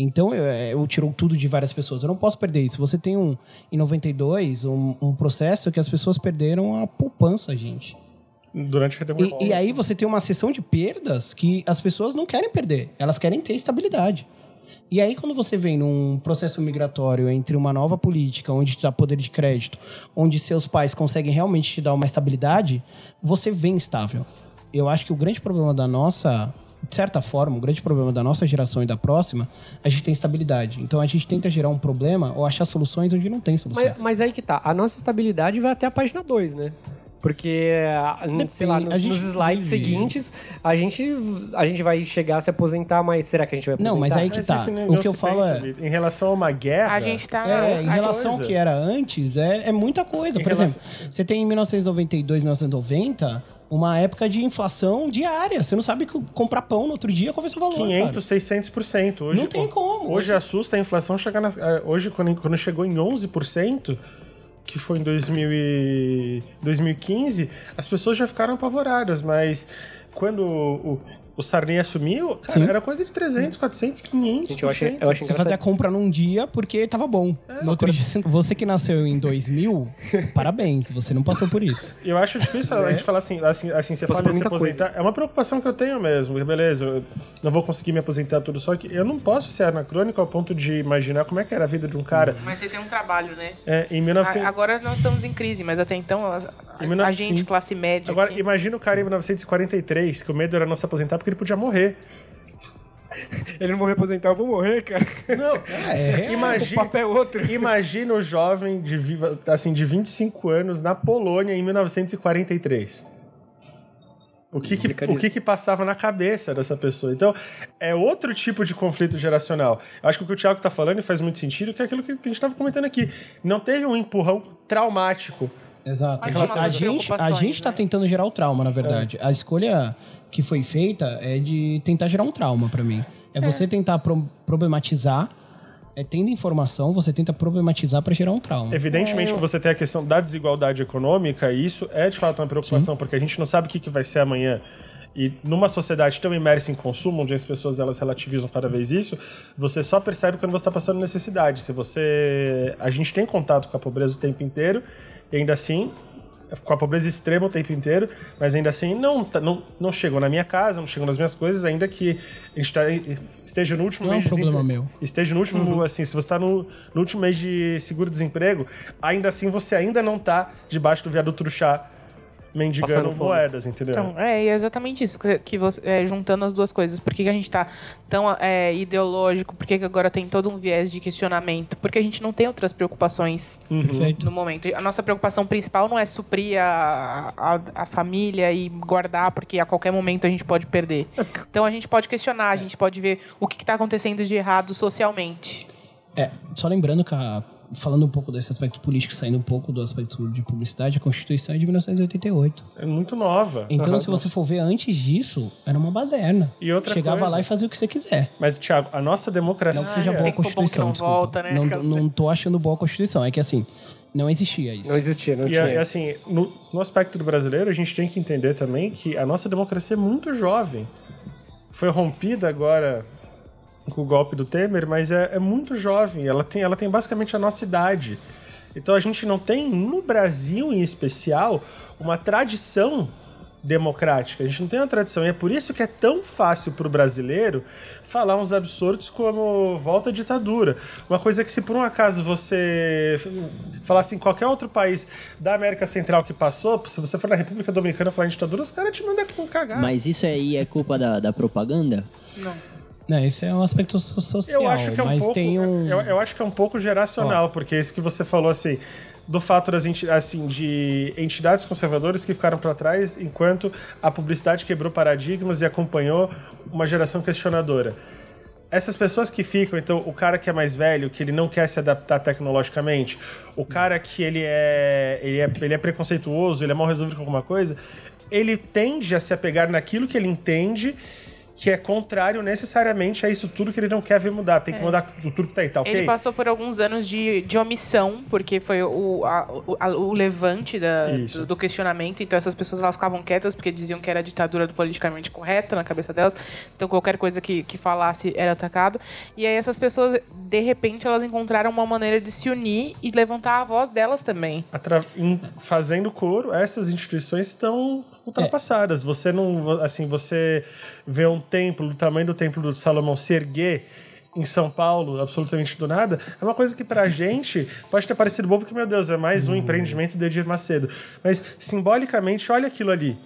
Então, eu, é, eu tirou tudo de várias pessoas. Eu não posso perder isso. Você tem um, em 92, um, um processo que as pessoas perderam a poupança, gente. Durante a e, e aí você tem uma sessão de perdas que as pessoas não querem perder. Elas querem ter estabilidade. E aí, quando você vem num processo migratório entre uma nova política, onde está poder de crédito, onde seus pais conseguem realmente te dar uma estabilidade, você vem estável. Eu acho que o grande problema da nossa de certa forma, o grande problema da nossa geração e da próxima, a gente tem estabilidade. Então a gente tenta gerar um problema ou achar soluções onde não tem soluções. Mas, mas aí que tá. A nossa estabilidade vai até a página 2, né? Porque, Depende, sei lá, nos, nos slides vive. seguintes, a gente, a gente vai chegar a se aposentar, mas será que a gente vai aposentar? Não, mas aí que tá. O que eu falo é... Em relação a uma guerra... A gente tá... É, em relação coisa. ao que era antes, é, é muita coisa. Em Por relação... exemplo, você tem em 1992, 1990 uma época de inflação diária. Você não sabe que comprar pão no outro dia, qual vai ser o valor, 500, 600%. Hoje, Não tem como. Hoje Hoje- assusta a inflação chegar na, eh, Hoje, quando, quando chegou em 11%, que foi em 2000 e 2015, as pessoas já ficaram apavoradas, mas quando o, o Sarney assumiu, cara, Sim. era coisa de 300, 400, 500. Gente, eu acho, eu acho Você fazia a compra num dia porque tava bom. no outro dia, você- que nasceu em 2000, parabéns, você não passou por isso. Eu acho difícil a gente falar assim, assim, assim você fala se aposentar. É uma preocupação que eu tenho mesmo. Beleza, eu não vou conseguir me aposentar tudo, só que eu não posso ser anacrônico ao ponto de imaginar como é que era a vida de um cara Mas você tem um trabalho, né? é, em 1900. A- Agora nós estamos em crise, mas até então a, a- gente, classe média. Agora, aqui- imagina o cara em 1943, que o medo era não se aposentar porque ele podia morrer. Ele não vou me aposentar, eu vou morrer, cara. Não, É, O imagina, papo é outro. imagina o jovem de, viva, assim, de 25 anos na Polônia em 1943. O que que, o que que passava na cabeça dessa pessoa? Então, é outro tipo de conflito geracional. Acho que o que o Thiago tá falando e faz muito sentido, que é aquilo que a gente estava comentando aqui. Não teve um empurrão traumático. Exato. Mas A, gente, a gente tá né? tentando gerar o trauma, na verdade. A escolha que foi feita é de tentar gerar um trauma pra mim. É, você tentar pro- problematizar, é tendo informação, você tenta problematizar pra gerar um trauma. Evidentemente que você tem a questão da desigualdade econômica, e isso é de fato uma preocupação, porque a gente não sabe o que, que vai ser amanhã. E numa sociedade tão imersa em consumo, onde as pessoas elas relativizam cada vez isso, você só percebe quando você está passando necessidade. Se você. A gente tem contato com a pobreza o tempo inteiro, e ainda assim. Com a pobreza extrema o tempo inteiro, mas ainda assim não, tá- não, não chegou na minha casa, não chegou nas minhas coisas, ainda que a gente tá, esteja no último Não é um mês de problema meu. esteja no último, assim, se você está no, no último mês de seguro-desemprego, ainda assim você ainda não tá debaixo do viaduto do chá mendigando moedas, entendeu? Então, é, é exatamente isso, que, que você, é, juntando as duas coisas. Por que, que a gente tá tão é, ideológico? Por que, que agora tem todo um viés de questionamento? Porque a gente não tem outras preocupações Perfeito. no momento. A nossa preocupação principal não é suprir a, a, a família e guardar, porque a qualquer momento a gente pode perder. Então a gente pode questionar, a gente pode ver o que está acontecendo de errado socialmente. É, só lembrando que, a- falando um pouco desse aspecto político, saindo um pouco do aspecto de publicidade, a Constituição é de 1988. É muito nova. Então, Aham, se você for ver antes disso, era uma baderna. E outra Chegava coisa- lá e fazia o que você quiser. Mas, Thiago, a nossa democracia... Não seja é. boa a que Constituição, não desculpa. volta, né? Não, não tô achando boa a Constituição. É que, assim, não existia isso. Não existia, não E, tinha. e, assim, no, no aspecto do brasileiro, a gente tem que entender também que a nossa democracia é muito jovem. Foi rompida agora com o golpe do Temer, mas é, é muito jovem. Ela tem, ela tem basicamente a nossa idade. Então a gente não tem, no Brasil em especial, uma tradição democrática. A gente não tem uma tradição. E é por isso que é tão fácil para o brasileiro falar uns absurdos como volta à ditadura. Uma coisa que se por um acaso você falasse em qualquer outro país da América Central que passou, se você for na República Dominicana falar em ditadura, os caras te mandam com cagar. Mas isso aí é culpa da, da propaganda? É, isso é um aspecto so- social, Eu acho que é um mas pouco. tem um... Eu, eu acho que é um pouco geracional, porque isso que você falou assim. Do fato das assim, de entidades conservadoras que ficaram para trás enquanto a publicidade quebrou paradigmas e acompanhou uma geração questionadora. Essas pessoas que ficam, então, o cara que é mais velho, que ele não quer se adaptar tecnologicamente, o cara que ele é, ele é, ele é preconceituoso, ele é mal resolvido com alguma coisa, ele tende a se apegar naquilo que ele entende que é contrário necessariamente a isso tudo que ele não quer ver mudar. Tem que mudar tudo que tá aí, tá ok? Ele passou por alguns anos de, de omissão, porque foi o, a- o, a- o levante da- do, do questionamento. Então essas pessoas elas ficavam quietas porque diziam que era a ditadura do politicamente correto na cabeça delas. Então qualquer coisa que, que falasse era atacado. E aí essas pessoas, de repente, elas encontraram uma maneira de se unir e levantar a voz delas também. Atra- fazendo coro, essas instituições estão ultrapassadas. Você não, assim, você vê um templo do tamanho do templo do Salomão se erguer em São Paulo, absolutamente do nada, é uma coisa que pra gente pode ter parecido bobo, porque, meu Deus, é mais um empreendimento do Edir Macedo. Mas, simbolicamente, olha aquilo ali.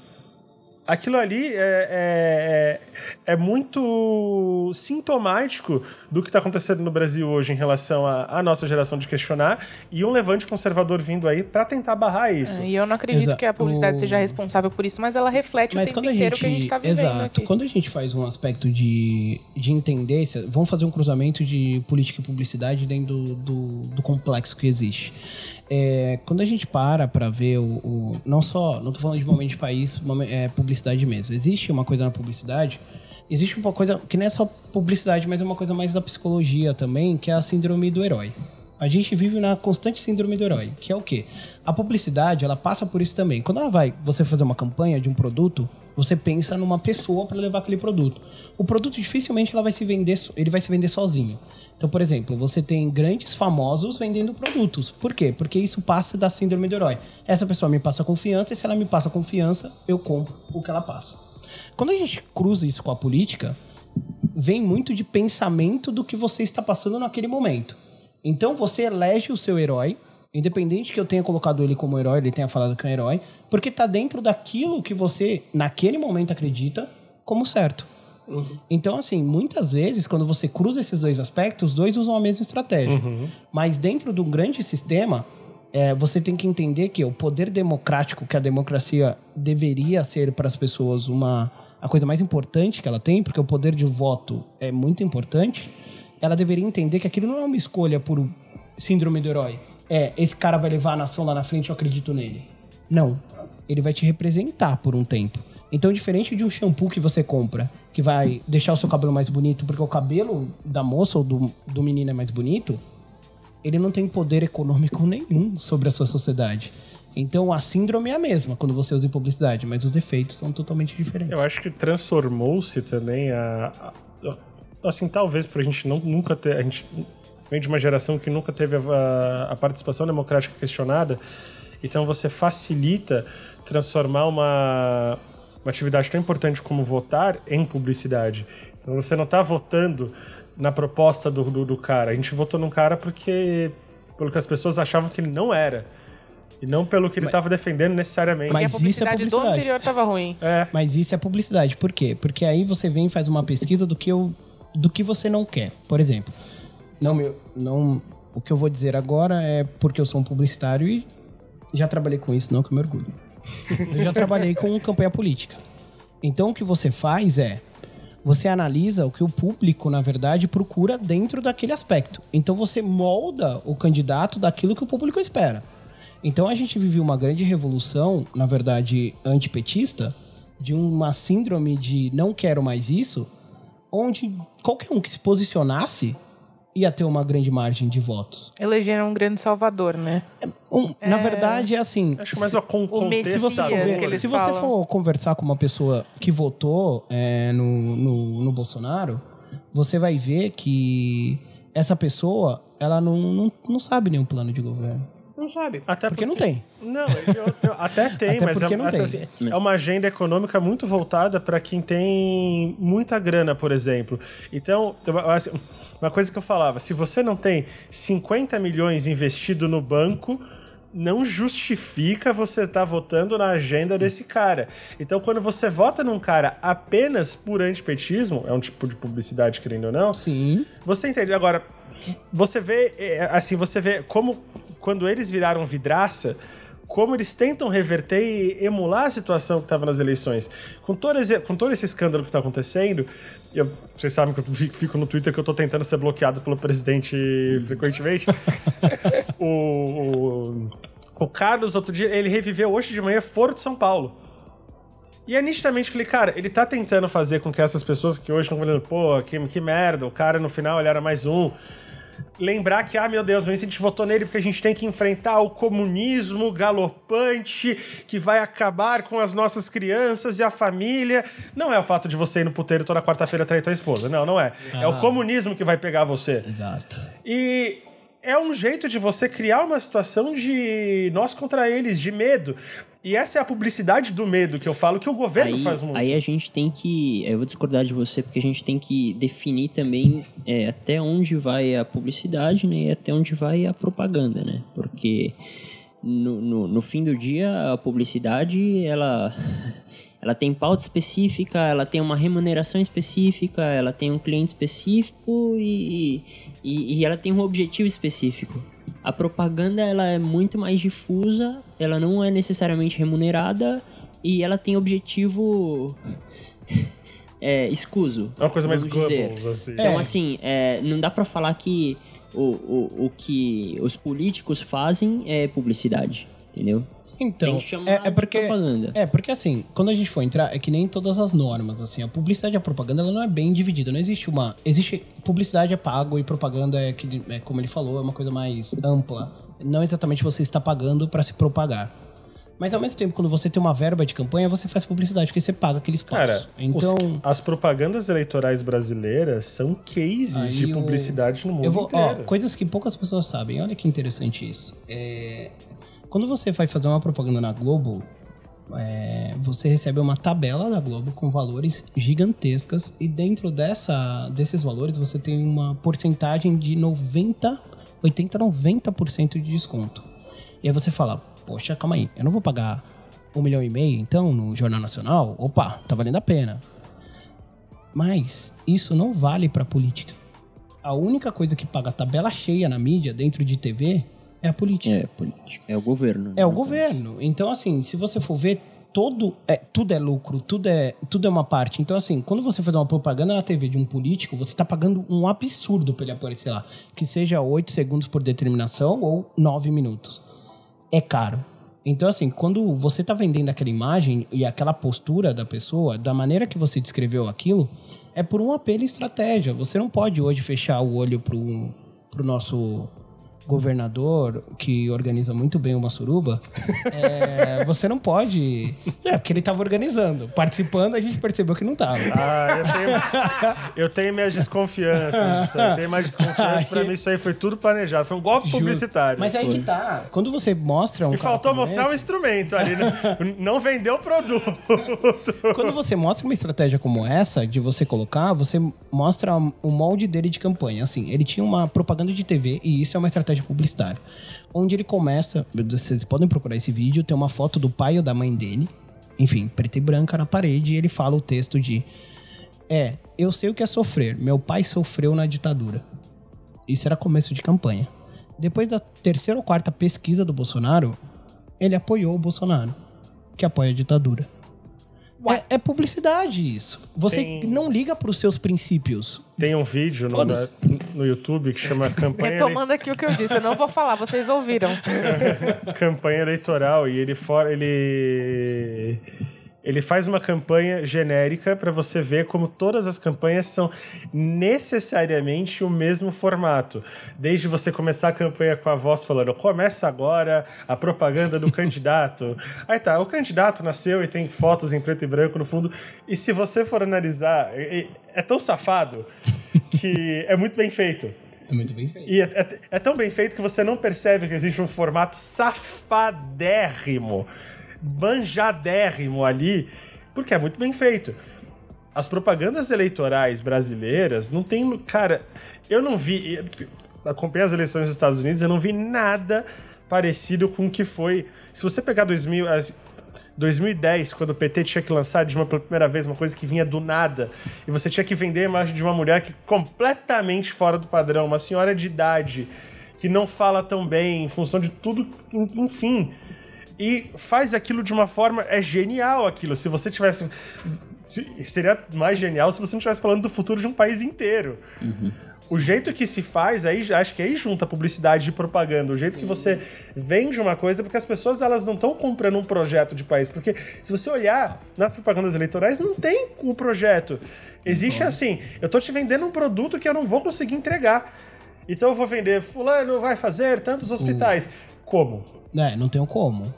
Aquilo ali é, é, é, é muito sintomático do que está acontecendo no Brasil hoje em relação à, nossa geração de questionar e um levante conservador vindo aí para tentar barrar isso. E eu não acredito Exato. que a publicidade O- seja responsável por isso, mas ela reflete Mas o tempo inteiro gente, que a gente tá vivendo exato, aqui. quando a gente faz um aspecto de, de entender, vamos fazer um cruzamento de política e publicidade dentro do, do, do complexo que existe. É, quando a gente para para ver o, o- Não só. Não tô falando de momento de país, é publicidade mesmo. Existe uma coisa na publicidade. Existe uma coisa que não é só publicidade, mas é uma coisa mais da psicologia também, que é a síndrome do herói. A gente vive na constante síndrome do herói, que é o quê? A publicidade, ela passa por isso também. Quando ela vai você fazer uma campanha de um produto, você pensa numa pessoa para levar aquele produto. O produto dificilmente ela vai se vender, ele vai se vender sozinho. Então, por exemplo, você tem grandes famosos vendendo produtos. Por quê? Porque isso passa da síndrome do herói. Essa pessoa me passa confiança e se ela me passa confiança, eu compro o que ela passa. Quando a gente cruza isso com a política, vem muito de pensamento do que você está passando naquele momento. Então você elege o seu herói, independente que eu tenha colocado ele como herói, ele tenha falado que é um herói, porque tá dentro daquilo que você naquele momento acredita como certo. Então, assim, muitas vezes, quando você cruza esses dois aspectos, os dois usam a mesma estratégia. Mas dentro de um grande sistema, é, você tem que entender que o poder democrático, que a democracia deveria ser para as pessoas uma a coisa mais importante que ela tem, porque o poder de voto é muito importante, ela deveria entender que aquilo não é uma escolha por síndrome do herói. É, esse cara vai levar a nação lá na frente, eu acredito nele. Não. Ele vai te representar por um tempo. Então, diferente de um shampoo que você compra, que vai deixar o seu cabelo mais bonito, porque o cabelo da moça ou do, do menino é mais bonito, ele não tem poder econômico nenhum sobre a sua sociedade. Então, a síndrome é a mesma quando você usa em publicidade, mas os efeitos são totalmente diferentes. Eu acho que transformou-se também a, a- Assim, talvez pra gente não, nunca ter. A gente vem de uma geração que nunca teve a, a participação democrática questionada. Então você facilita transformar uma, uma atividade tão importante como votar em publicidade. Então você não tá votando na proposta do, do, do cara. A gente votou num cara porque. pelo que as pessoas achavam que ele não era. E não pelo que ele estava defendendo necessariamente. Porque Mas a isso é publicidade, do publicidade. anterior tava ruim. É. Mas isso é publicidade. Por quê? Porque aí você vem e faz uma pesquisa do que, eu, do que você não quer. Por exemplo, não, meu, não, o que eu vou dizer agora é porque eu sou um publicitário e já trabalhei com isso, não que eu me orgulho. Eu já trabalhei com campanha política. Então o que você faz é você analisa o que o público, na verdade, procura dentro daquele aspecto. Então você molda o candidato daquilo que o público espera. Então a gente vive uma grande revolução, na verdade, antipetista, de uma síndrome de não quero mais isso, onde qualquer um que se posicionasse ia ter uma grande margem de votos. Elegeram um grande salvador, né? Um- Na verdade, é assim. Acho mais uma con se você, for, ver- se você for conversar com uma pessoa que votou é, no, no, no Bolsonaro, você vai ver que essa pessoa ela não, não, não sabe nenhum plano de governo. Não sabe. Até Porque não tem. Não, ele- eu- eu- até tem, Até mas é, porque não mas, tem. assim, é uma agenda econômica muito voltada para quem tem muita grana, por exemplo. Então, assim, uma coisa que eu falava, se você não tem 50 milhões investido no banco, não justifica você estar votando na agenda desse cara. Então, quando você vota num cara apenas por antipetismo, é um tipo de publicidade, querendo ou não, Sim. você entende? Agora, você vê, é, assim, você vê como quando eles viraram vidraça, como eles tentam reverter e emular a situação que estava nas eleições. Com todo, esse, com todo esse escândalo que está acontecendo, eu, vocês sabem que eu fico no Twitter que eu tô tentando ser bloqueado pelo presidente frequentemente. o, o, o Carlos, outro dia, ele reviveu hoje de manhã Foro de São Paulo. E é nitidamente, falei, cara, ele tá tentando fazer com que essas pessoas que hoje estão falando, pô, que, que merda, o cara no final ele era mais um. Lembrar que, ah, meu Deus, mas a gente votou nele porque a gente tem que enfrentar o comunismo galopante que vai acabar com as nossas crianças e a família. Não é o fato de você ir no puteiro toda quarta-feira trair tua esposa. Não, não é. É o comunismo que vai pegar você. Exato. E é um jeito de você criar uma situação de nós contra eles, de medo. E essa é a publicidade do medo que eu falo que o governo aí, faz muito. aí a gente tem que. Eu vou discordar de você, porque a gente tem que definir também é, até onde vai a publicidade, né? E até onde vai a propaganda, né? Porque no, no, no fim do dia, a publicidade, ela. Ela tem pauta específica, ela tem uma remuneração específica, ela tem um cliente específico e, e, e ela tem um objetivo específico. A propaganda ela é muito mais difusa, ela não é necessariamente remunerada e ela tem objetivo é, escuso. É uma coisa mais. Goebbels, assim. Então, É. assim, é, não dá pra falar que o, o, o que os políticos fazem é publicidade, entendeu? Então, é, é porque propaganda. é porque assim, quando a gente for entrar, é que nem todas as normas, assim, a publicidade e a propaganda ela não é bem dividida, não existe uma, existe publicidade é pago e propaganda é que é como ele falou, é uma coisa mais ampla. Não exatamente você está pagando para se propagar. Mas ao mesmo tempo, quando você tem uma verba de campanha, você faz publicidade, porque você paga aquele espaço. Cara, então, os- as propagandas eleitorais brasileiras são cases de eu- publicidade no mundo Eu vou, ó, inteiro. coisas que poucas pessoas sabem. Olha que interessante isso. É, quando você vai fazer uma propaganda na Globo, é, você recebe uma tabela da Globo com valores gigantescas e dentro dessa, desses valores você tem uma porcentagem de 90, 80, 90% de desconto. E aí você fala, poxa, calma aí, eu não vou pagar um milhão e meio então no Jornal Nacional? Opa, tá valendo a pena. Mas isso não vale para política. A única coisa que paga tabela cheia na mídia dentro de TV é a política. É, político. É o governo. É, o né? governo. Então, assim, se você for ver, todo é, tudo é lucro, tudo é, tudo é uma parte. Então, assim, quando você faz uma propaganda na TV de um político, você tá pagando um absurdo pra ele aparecer lá. Que seja 8 segundos por determinação ou 9 minutos. É caro. Então, assim, quando você tá vendendo aquela imagem e aquela postura da pessoa, da maneira que você descreveu aquilo, é por um apelo e estratégia. Você não pode hoje fechar o olho pro, pro nosso governador, que organiza muito bem uma suruba. É, você não pode... É, porque ele tava organizando. Participando, a gente percebeu que não tava. Ah, eu tenho, eu tenho minhas desconfianças disso aí. Eu tenho mais desconfianças. Pra mim, isso aí foi tudo planejado. Foi um golpe Juro. publicitário. Mas aí que tá. Quando você mostra um E faltou mostrar um esse- instrumento ali. Não, não vendeu o produto. Quando você mostra uma estratégia como essa, de você colocar, você mostra o molde dele de campanha. Assim, ele tinha uma propaganda de TV, e isso é uma estratégia publicitária. Onde ele começa, vocês podem procurar esse vídeo, tem uma foto do pai ou da mãe dele, enfim, preta e branca na parede, e ele fala o texto de: É, eu sei o que é sofrer, meu pai sofreu na ditadura. Isso era começo de campanha. Depois da terceira ou quarta pesquisa do Bolsonaro, ele apoiou o Bolsonaro, que apoia a ditadura. É, é publicidade isso. Você Tem- não liga pros seus princípios. Tem um vídeo no, Foda-se. no YouTube que chama Campanha, Ele- Retomando aqui o que eu disse, eu não vou falar, vocês ouviram. campanha Eleitoral e ele fora ele ele faz uma campanha genérica para você ver como todas as campanhas são necessariamente o mesmo formato. Desde você começar a campanha com a voz falando, começa agora a propaganda do candidato. Aí tá, o candidato nasceu e tem fotos em preto e branco no fundo. E se você for analisar, é, tão safado que é muito bem feito. É muito bem feito. E é, é- é tão bem feito que você não percebe que existe um formato safadérrimo, banjadérrimo ali, porque é muito bem feito. As propagandas eleitorais brasileiras não tem. Cara, eu não vi. Acompanhei as eleições dos Estados Unidos, eu não vi nada parecido com o que foi. Se você pegar 2000, as- 2010, quando o PT tinha que lançar de uma pela primeira vez uma coisa que vinha do nada, e você tinha que vender a imagem de uma mulher que completamente fora do padrão, uma senhora de idade que não fala tão bem em função de tudo, en- enfim. E faz aquilo de uma forma é genial aquilo. Se você tivesse se- seria mais genial se você não estivesse falando do futuro de um país inteiro. O jeito que se faz, aí acho que aí junta publicidade e propaganda. O jeito que você vende uma coisa, porque as pessoas elas não estão comprando um projeto de país. Porque se você olhar nas propagandas eleitorais, não tem o projeto. Existe assim, eu tô te vendendo um produto que eu não vou conseguir entregar. Então eu vou vender, fulano vai fazer tantos hospitais. Como? É, não tem como.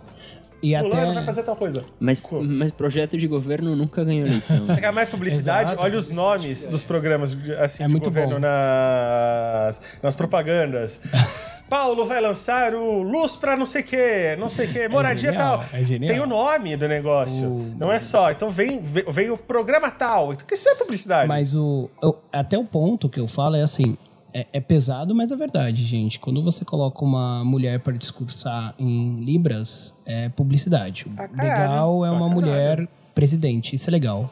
E Fulano até. vai fazer tal coisa. Mas, mas projeto de governo nunca ganhou eleição. Você quer mais publicidade? Exato, Olha os nomes dos programas assim, É de muito governo bom. nas, nas propagandas. Paulo vai lançar o Luz pra não sei o quê, não sei o quê, moradia genial, tal. é genial. Tem o nome do negócio. O- Não é só. Então vem, vem, vem o programa tal. Então, isso é publicidade. Mas o, o- até o ponto que eu falo é assim: é, é pesado, mas é verdade, gente. Quando você coloca uma mulher para discursar em Libras, é publicidade. Pra. Legal é Pra uma caralho. mulher presidente, isso é legal.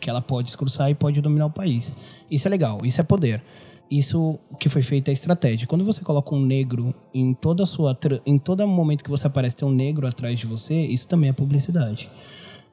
Que ela pode discursar e pode dominar o país. Isso é legal, isso é poder. Isso que foi feito é estratégia. Quando você coloca um negro em toda a sua. Em todo momento que você aparece, tem um negro atrás de você, isso também é publicidade.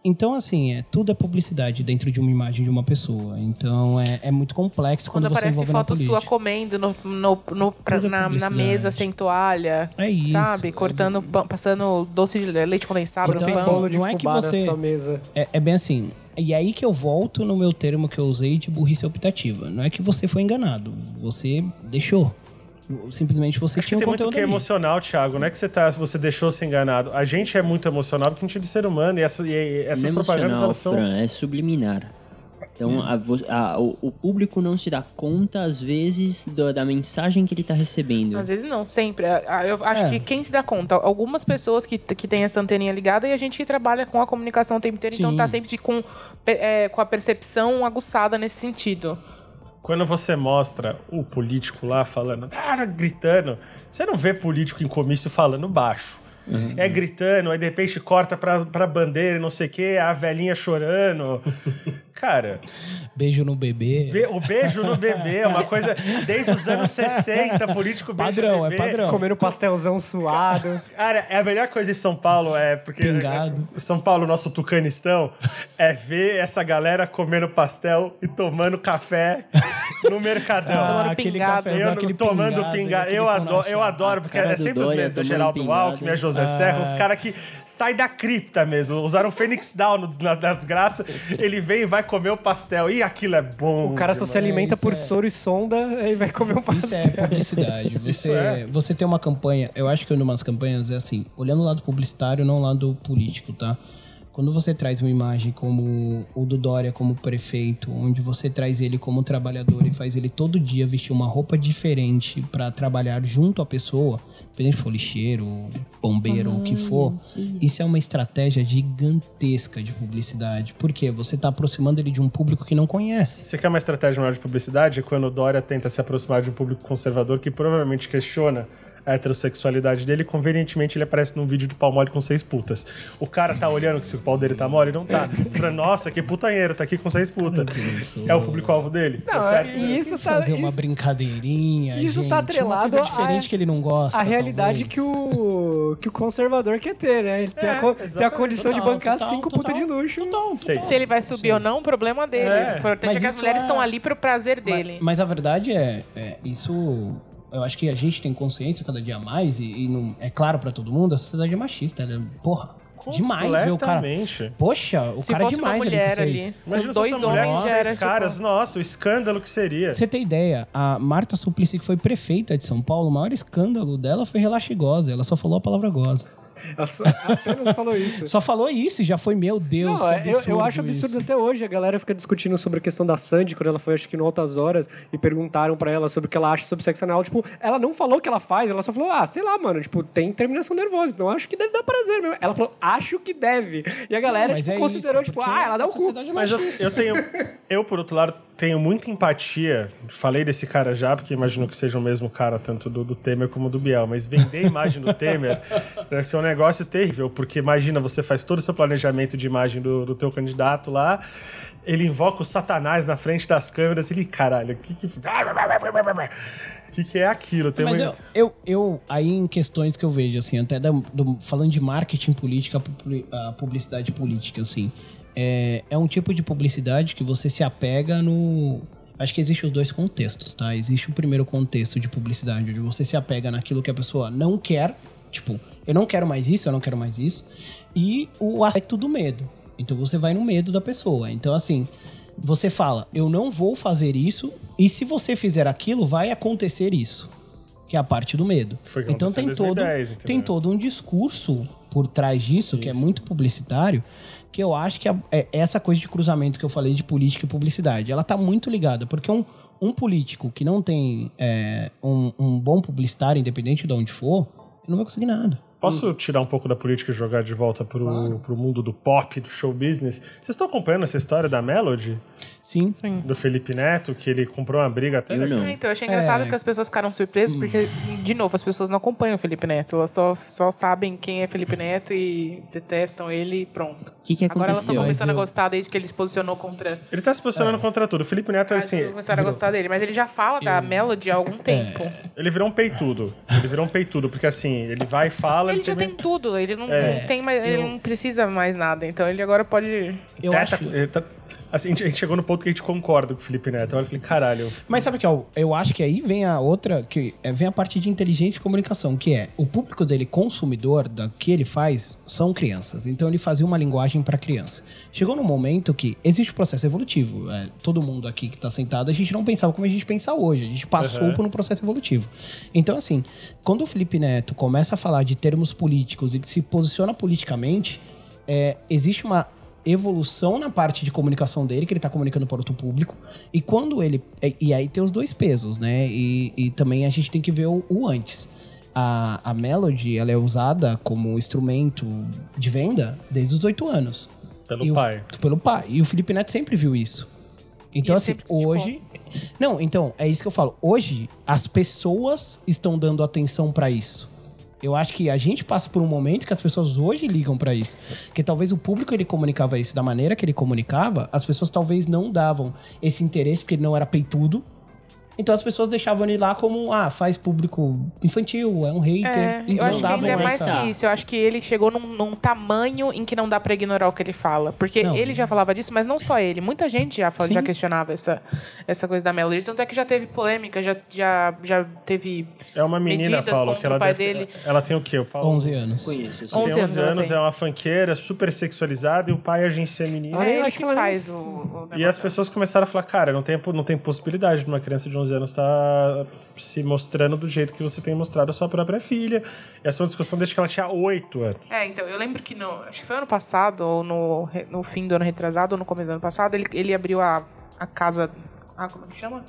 Então, assim, é, tudo é publicidade dentro de uma imagem de uma pessoa. Então, é, é muito complexo quando, Quando você aparece envolve na foto política. sua comendo no, no, no- pra- é na, na mesa sem toalha. É isso. Sabe? Cortando, pão, passando doce de leite condensado Então, no assim, pão. não é que você- na sua mesa. É, é bem assim. E aí que eu volto no meu termo que eu usei de burrice optativa. Não é que você foi enganado. Você deixou. Simplesmente você Acho que tinha um tem muito que é emocional, Thiago. Não é que você, tá, você deixou se enganado. A gente é muito emocional porque a gente é de ser humano e, essa- e essas Não é propagandas elas são. Fran, é subliminar. Então, a a- o, o público não se dá conta, às vezes, da, da mensagem que ele tá recebendo. Às vezes não, sempre. Eu acho É. que quem se dá conta, algumas pessoas que, que têm essa anteninha ligada e a gente que trabalha com a comunicação o tempo inteiro, então Sim. tá sempre com, é, com a percepção aguçada nesse sentido. Quando você mostra o político lá falando, ah, gritando, você não vê político em comício falando baixo. É gritando, aí de repente corta pra, pra bandeira e não sei o quê, a velhinha chorando. Cara, Beijo no bebê. be- o beijo no bebê é uma coisa desde os anos 60, político beijo Padrão, no é padrão. Comendo pastelzão suado. Cara, é a melhor coisa em São Paulo é porque Pingado. São Paulo, nosso tucanistão, é ver essa galera comendo pastel e tomando café no mercadão. Tomando aquele pingado. cafezão, Eu aquele tomando pingado, Eu adoro, eu adoro, porque é sempre os mesmos. É Geraldo. Alckmin, é José Ah. Serra, os caras que saem da cripta mesmo. Usaram Fênix Down na desgraça. Ele vem e vai comer o pastel. E aquilo é bom. O cara só se demais. alimenta isso por é- soro e sonda e vai comer um Isso pastel. é publicidade. Você, Isso é. você tem uma campanha, eu acho que uma das campanhas é assim, olhando o lado publicitário, não o lado político, tá? Quando você traz uma imagem como o do Dória como prefeito, onde você traz ele como trabalhador e faz ele todo dia vestir uma roupa diferente pra trabalhar junto à pessoa, independente se for lixeiro, bombeiro ou o que for, isso é uma estratégia gigantesca de publicidade. Por quê? Você tá aproximando ele de um público que não conhece. Você quer uma estratégia maior de publicidade? É quando o Dória tenta se aproximar de um público conservador que provavelmente questiona a heterossexualidade dele, convenientemente ele aparece num vídeo de pau mole com seis putas. O cara tá olhando que se o pau dele tá mole, não tá. Fala, Nossa, que putanheiro, tá aqui com seis putas. É o público-alvo dele? Não, Tá certo? é- e isso tá, fazer uma isso- brincadeirinha, isso gente, tá uma atrelado coisa a- diferente que ele não gosta. a realidade talvez. que o, que o conservador quer ter, né? Ele tem, a, É, co- tem a condição de Total, bancar total, cinco putas de luxo. Total. Se ele vai subir ou não, o problema dele. É. O importante Mas é que as mulheres é- estão ali pro prazer dele. Mas, mas a verdade é, é, isso. Eu acho que a gente tem consciência cada dia mais, e, e não, é claro pra todo mundo, a sociedade é machista. Ela, é- porra, demais ver o cara. Poxa, o Se cara é fosse uma demais mulher ali com ali, vocês. Imagina dois fosse uma mulher homens seis era caras. tipo... Nossa, o escândalo que seria. Pra você ter ideia, a Marta Suplicy, que foi prefeita de São Paulo, o maior escândalo dela foi relaxe goza. Ela só falou a palavra goza. Ela só- apenas falou isso. Só falou isso e já foi, meu Deus, Não, que é, eu, absurdo eu acho absurdo isso. até hoje. A galera fica discutindo sobre a questão da Sandy, quando ela foi, acho que no Altas Horas, e perguntaram pra ela sobre o que ela acha sobre sexo anal. Tipo, ela não falou o que ela faz, ela só falou, ah, sei lá, mano, tipo, tem terminação nervosa, então acho que deve dar prazer mesmo. Ela falou, acho que deve. E a galera, Mas tipo, é considerou, isso, tipo, ah, ela dá o cu. sociedade é Mas eu, eu tenho. Eu, por outro lado, tenho muita empatia. Falei desse cara já, porque imagino que seja o mesmo cara, tanto do, do Temer como do Biel. Mas vender a imagem do Temer deve ser um negócio terrível, porque imagina, você faz todo o seu planejamento de imagem do, do teu candidato lá. Ele invoca o Satanás na frente das câmeras. Ele, caralho, o que que. O que, que é aquilo? Tem Mas uma- eu, eu, eu, aí em questões que eu vejo, assim, até da- do- falando de marketing política, a publicidade política, assim, é, é um tipo de publicidade que você se apega no. Acho que existe os dois contextos, tá? Existe o primeiro contexto de publicidade, onde você se apega naquilo que a pessoa não quer, tipo, eu não quero mais isso, eu não quero mais isso, e o aspecto do medo. Então você vai no medo da pessoa. Então, assim, você fala, eu não vou fazer isso, e se você fizer aquilo, vai acontecer isso. Que é a parte do medo. Então tem em todo, 2010, entendeu? tem todo um discurso por trás disso, que é muito publicitário, que eu acho que é, essa coisa de cruzamento que eu falei de política e publicidade, ela tá muito ligada, porque um, um político que não tem é, um, um bom publicitário, independente de onde for, não vai conseguir nada. Posso tirar um pouco da política e jogar de volta pro, pro mundo do pop, do show business? Vocês estão acompanhando essa história da Melody? Sim. Do Felipe Neto, que ele comprou uma briga até. Eu não. Ah, então, eu achei engraçado É. que as pessoas ficaram surpresas, porque, de novo, as pessoas não acompanham o Felipe Neto. Elas só, só sabem quem é Felipe Neto e detestam ele e pronto. O que, que Agora elas estão aconteceu? começando a eu- gostar desde que ele se posicionou contra. Ele tá se posicionando contra tudo. O Felipe Neto, As assim, pessoas começaram a gostar dele. Mas ele já fala da Melody há algum tempo. ele virou um peitudo. Ele virou um peitudo, porque assim, ele vai e fala, ele já tem tudo, ele não, não tem mais, ele não precisa mais nada, então ele agora pode. Eu Tá- acho... tá- tá- assim, a gente- a gente chegou no ponto que a gente concorda com o Felipe Neto. Eu falei, caralho. Mas sabe que ó, eu acho que aí vem a outra, que é, vem a parte de inteligência e comunicação, que é o público dele consumidor da que ele faz são crianças. Então ele fazia uma linguagem para criança. Chegou num momento que existe um processo evolutivo. é, todo mundo aqui que tá sentado, a gente não pensava como a gente pensa hoje. A gente passou Uhum. por um processo evolutivo. Então assim, quando o Felipe Neto começa a falar de termos políticos e se posiciona politicamente, é, existe uma evolução na parte de comunicação dele, que ele tá comunicando para outro público. E quando ele. E, e aí tem os dois pesos, né? E, e também a gente tem que ver o, o antes. A, a Melody, ela é usada como instrumento de venda desde os oito anos. Pelo E o- pai. pelo pai. E o Felipe Neto sempre viu isso. Então, assim, sempre criticou. hoje. Não, então, é isso que eu falo. Hoje, as pessoas estão dando atenção pra isso. Eu acho que a gente passa por um momento que as pessoas hoje ligam pra isso. Que talvez o público ele comunicava isso da maneira que ele comunicava, as pessoas talvez não davam esse interesse porque ele não era peitudo. Então as pessoas deixavam ele lá como, ah, faz público infantil, é um hater. É, eu não acho que ainda é mais essa- que isso. Eu acho que ele chegou num, num tamanho em que não dá pra ignorar o que ele fala. Porque Não. ele já falava disso, mas não só ele. Muita gente já, fala- Sim. já questionava essa, essa coisa da Melody. Tanto é que já teve polêmica, já, já, já teve. É uma menina, Paulo, que ela o pai deve- dele. Ela tem o quê? O Paulo? 11 anos. Conheço. 11 Tem 11 anos ela é uma funkeira super sexualizada e o pai agencia a menina. É eu ele que que ela faz o. o E as pessoas começaram a falar, cara, não tem, não tem possibilidade de uma criança de 11 anos estar se mostrando do jeito que você tem mostrado a sua própria filha. Essa é uma discussão desde que ela tinha 8 anos. É, então, eu lembro que no. Acho que foi ano passado, ou no, no fim do ano retrasado, ou no começo do ano passado, ele, ele abriu a, a casa. Ah, como é que chama?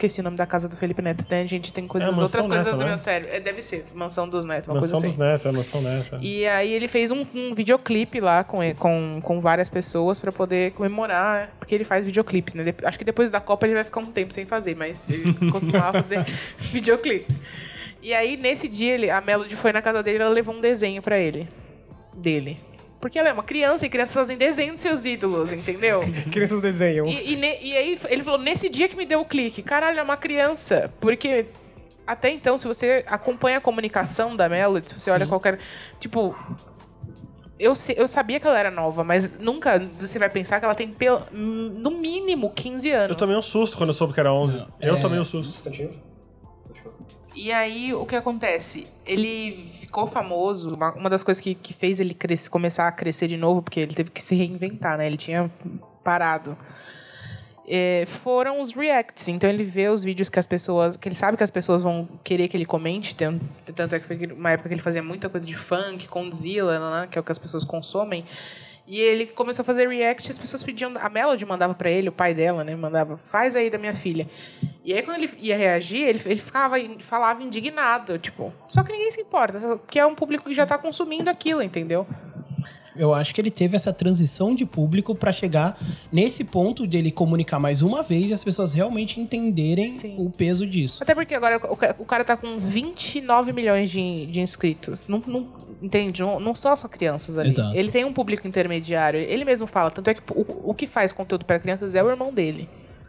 Esqueci o nome da casa do Felipe Neto, né? A gente tem coisas, É, outras coisas Neto, do né? meu cérebro. É, deve ser, Mansão dos Netos, uma Mansão coisa dos assim. netos, é mansão neto. é. E aí ele fez um, um videoclipe lá com, com, com várias pessoas pra poder comemorar, porque ele faz videoclipes, né? Acho que depois da Copa ele vai ficar um tempo sem fazer, mas ele costumava fazer videoclipes. E aí, nesse dia, ele, a Melody foi na casa dele e ela levou um desenho pra ele. Dele. Porque ela é uma criança e crianças fazem desenho dos seus ídolos, entendeu? Crianças desenham. E, e ne- e aí ele falou, nesse dia que me deu o clique, caralho, é uma criança. Porque até então, se você acompanha a comunicação da Melody, se você olha qualquer. Tipo. Eu, eu sabia que ela era nova, mas nunca você vai pensar que ela tem pelo, no mínimo 15 anos. Eu tomei um susto quando eu soube que era 11. eu é- tomei um susto. E aí, o que acontece? Ele ficou famoso. Uma, uma das coisas que, que fez ele crescer, começar a crescer de novo, porque ele teve que se reinventar, né? Ele tinha parado. é, foram os reacts. Então ele vê os vídeos que as pessoas. que ele sabe que as pessoas vão querer que ele comente. Tanto, tanto é que foi uma época que ele fazia muita coisa de funk, Condzilla, né, que é o que as pessoas consomem. E ele começou a fazer react e as pessoas pediam. A Melody mandava pra ele, o pai dela, né? Mandava, faz aí da minha filha. E aí, quando ele ia reagir, ele, ele ficava, falava indignado, tipo. Só que ninguém se importa, porque é um público que já tá consumindo aquilo, entendeu? Eu acho que ele teve essa transição de público pra chegar nesse ponto de ele comunicar mais uma vez e as pessoas realmente entenderem Sim. o peso disso. Até porque agora o cara tá com 29 milhões de, de inscritos. Não, não- entende? Não, não são só crianças ali. Exato. Ele tem um público intermediário. Ele mesmo fala. Tanto é que o, o que faz conteúdo para crianças é o irmão dele.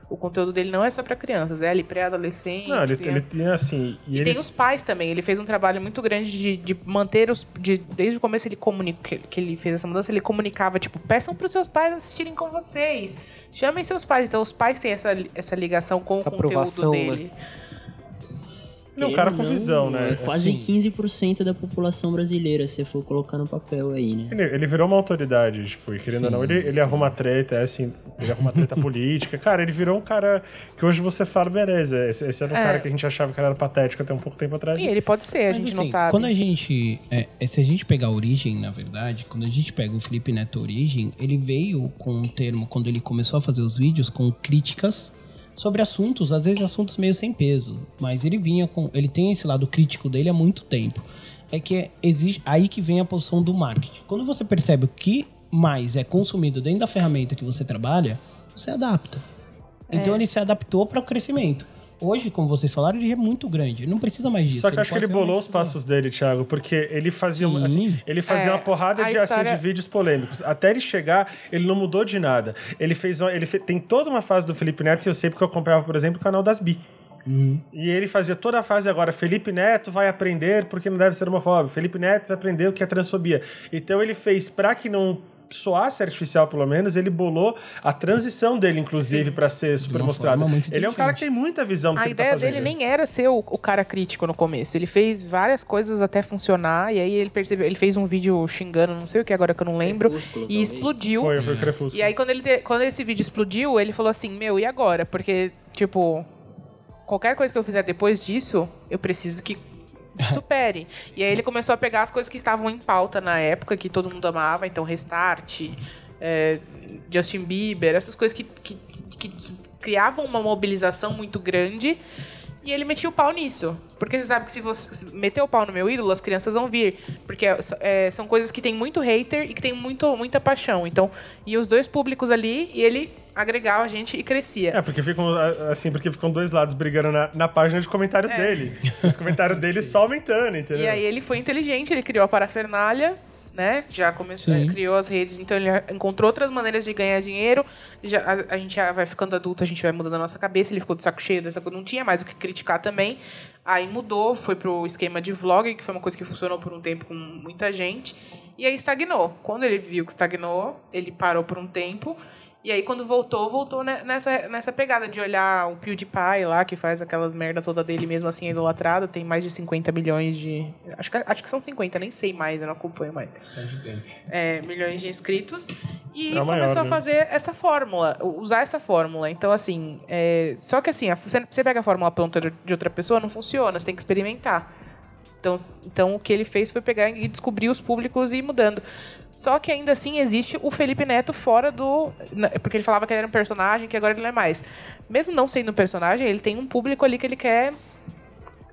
O conteúdo dele não é só para crianças, é ali pré-adolescente. Não, ele, ele tem assim. E, E ele, tem os pais também. Ele fez um trabalho muito grande de, de manter os. De, desde o começo ele comunica, que, que ele fez essa mudança, ele comunicava, tipo, peçam para os seus pais assistirem com vocês. Chamem seus pais. Então os pais têm essa, essa ligação com Essa o conteúdo aprovação, né? É um cara com ou visão, não, né? É quase Assim. 15% da população brasileira, se for colocar no papel aí, né? Ele, ele virou uma autoridade, tipo, e querendo ou não, ele, ele arruma treta, é assim, ele arruma treta política. Cara, ele virou um cara que hoje você fala, beleza, esse, esse era um É. cara que a gente achava que era patético até um pouco tempo atrás. E ele pode ser, a Mas, gente não assim, sabe. Quando a gente. é, é, se a gente pegar a origem, na verdade, quando a gente pega o Felipe Neto Origem, ele veio com um termo, quando ele começou a fazer os vídeos, com críticas sobre assuntos, às vezes assuntos meio sem peso. Mas ele vinha com. Ele tem esse lado crítico dele há muito tempo. É que é, existe, aí que vem a posição do marketing. Quando você percebe o que mais é consumido dentro da ferramenta que você trabalha, você adapta. Então ele se adaptou para o crescimento. Hoje, como vocês falaram, ele é muito grande. Ele não precisa mais disso. Só que eu acho que ele bolou os passos dele, Thiago, porque ele fazia, Sim. assim, ele fazia É, uma porrada a de, assim, história- de vídeos polêmicos. Até ele chegar, ele não mudou de nada. Ele fez uma- ele fe- tem toda uma fase do Felipe Neto, e eu sei porque eu acompanhava, por exemplo, o canal das Bi. E ele fazia toda a fase agora. Felipe Neto vai aprender porque não deve ser homofóbico. Felipe Neto vai aprender o que é transfobia. Então ele fez pra que não soasse artificial, pelo menos, ele bolou a transição dele, inclusive, pra ser super mostrado. Ele é um cara que tem muita visão do A que ele tá ideia dele nem era ser o, o cara crítico no começo. Ele fez várias coisas até funcionar, e aí ele percebeu. Ele fez um vídeo xingando, não sei o que agora que eu não lembro, Crepúsculo, e explodiu. Foi, foi o Crepúsculo. E aí, quando, ele quando esse vídeo explodiu, ele falou assim: Meu, e agora? Porque, tipo, qualquer coisa que eu fizer depois disso, eu preciso que supere. e aí, ele começou a pegar as coisas que estavam em pauta na época, que todo mundo amava, então, Restart, é, Justin Bieber, essas coisas que, que, que- que criavam uma mobilização muito grande. E ele metia o pau nisso. Porque você sabe que se você meter o pau no meu ídolo, as crianças vão vir. Porque é, são coisas que tem muito hater e que tem muito, muita paixão. Então, e os dois públicos ali, e ele agregava a gente e crescia. É, porque ficam assim, porque ficam dois lados brigando na, na página de comentários dele. Os comentários dele só aumentando, entendeu? É. E aí ele foi inteligente, ele criou a parafernália, né? Já começou, Sim. criou as redes, então ele encontrou outras maneiras de ganhar dinheiro. Já, a, a gente já vai ficando adulto, a gente vai mudando a nossa cabeça. Ele ficou de saco cheio dessa coisa, não tinha mais o que criticar também. Aí mudou, foi pro esquema de vlog, que foi uma coisa que funcionou por um tempo com muita gente. E aí estagnou. Quando ele viu que estagnou, ele parou por um tempo. E aí, quando voltou, voltou ne- nessa, nessa pegada de olhar o PewDiePie lá, que faz aquelas merda toda dele mesmo assim, idolatrado. Tem mais de 50 milhões de. Acho que, acho que são 50, nem sei mais, eu não acompanho mais. Tá gigante. É, milhões de inscritos. E É o maior, começou né? a fazer essa fórmula, usar essa fórmula. Então, assim, é, só que assim, a- você, pega a fórmula pronta de de outra pessoa, não funciona, você tem que experimentar. Então, então o que ele fez foi pegar e descobrir os públicos e ir mudando. Só que ainda assim existe o Felipe Neto fora do. Porque ele falava que ele era um personagem, que agora ele não é mais. Mesmo não sendo um personagem, ele tem um público ali que ele quer.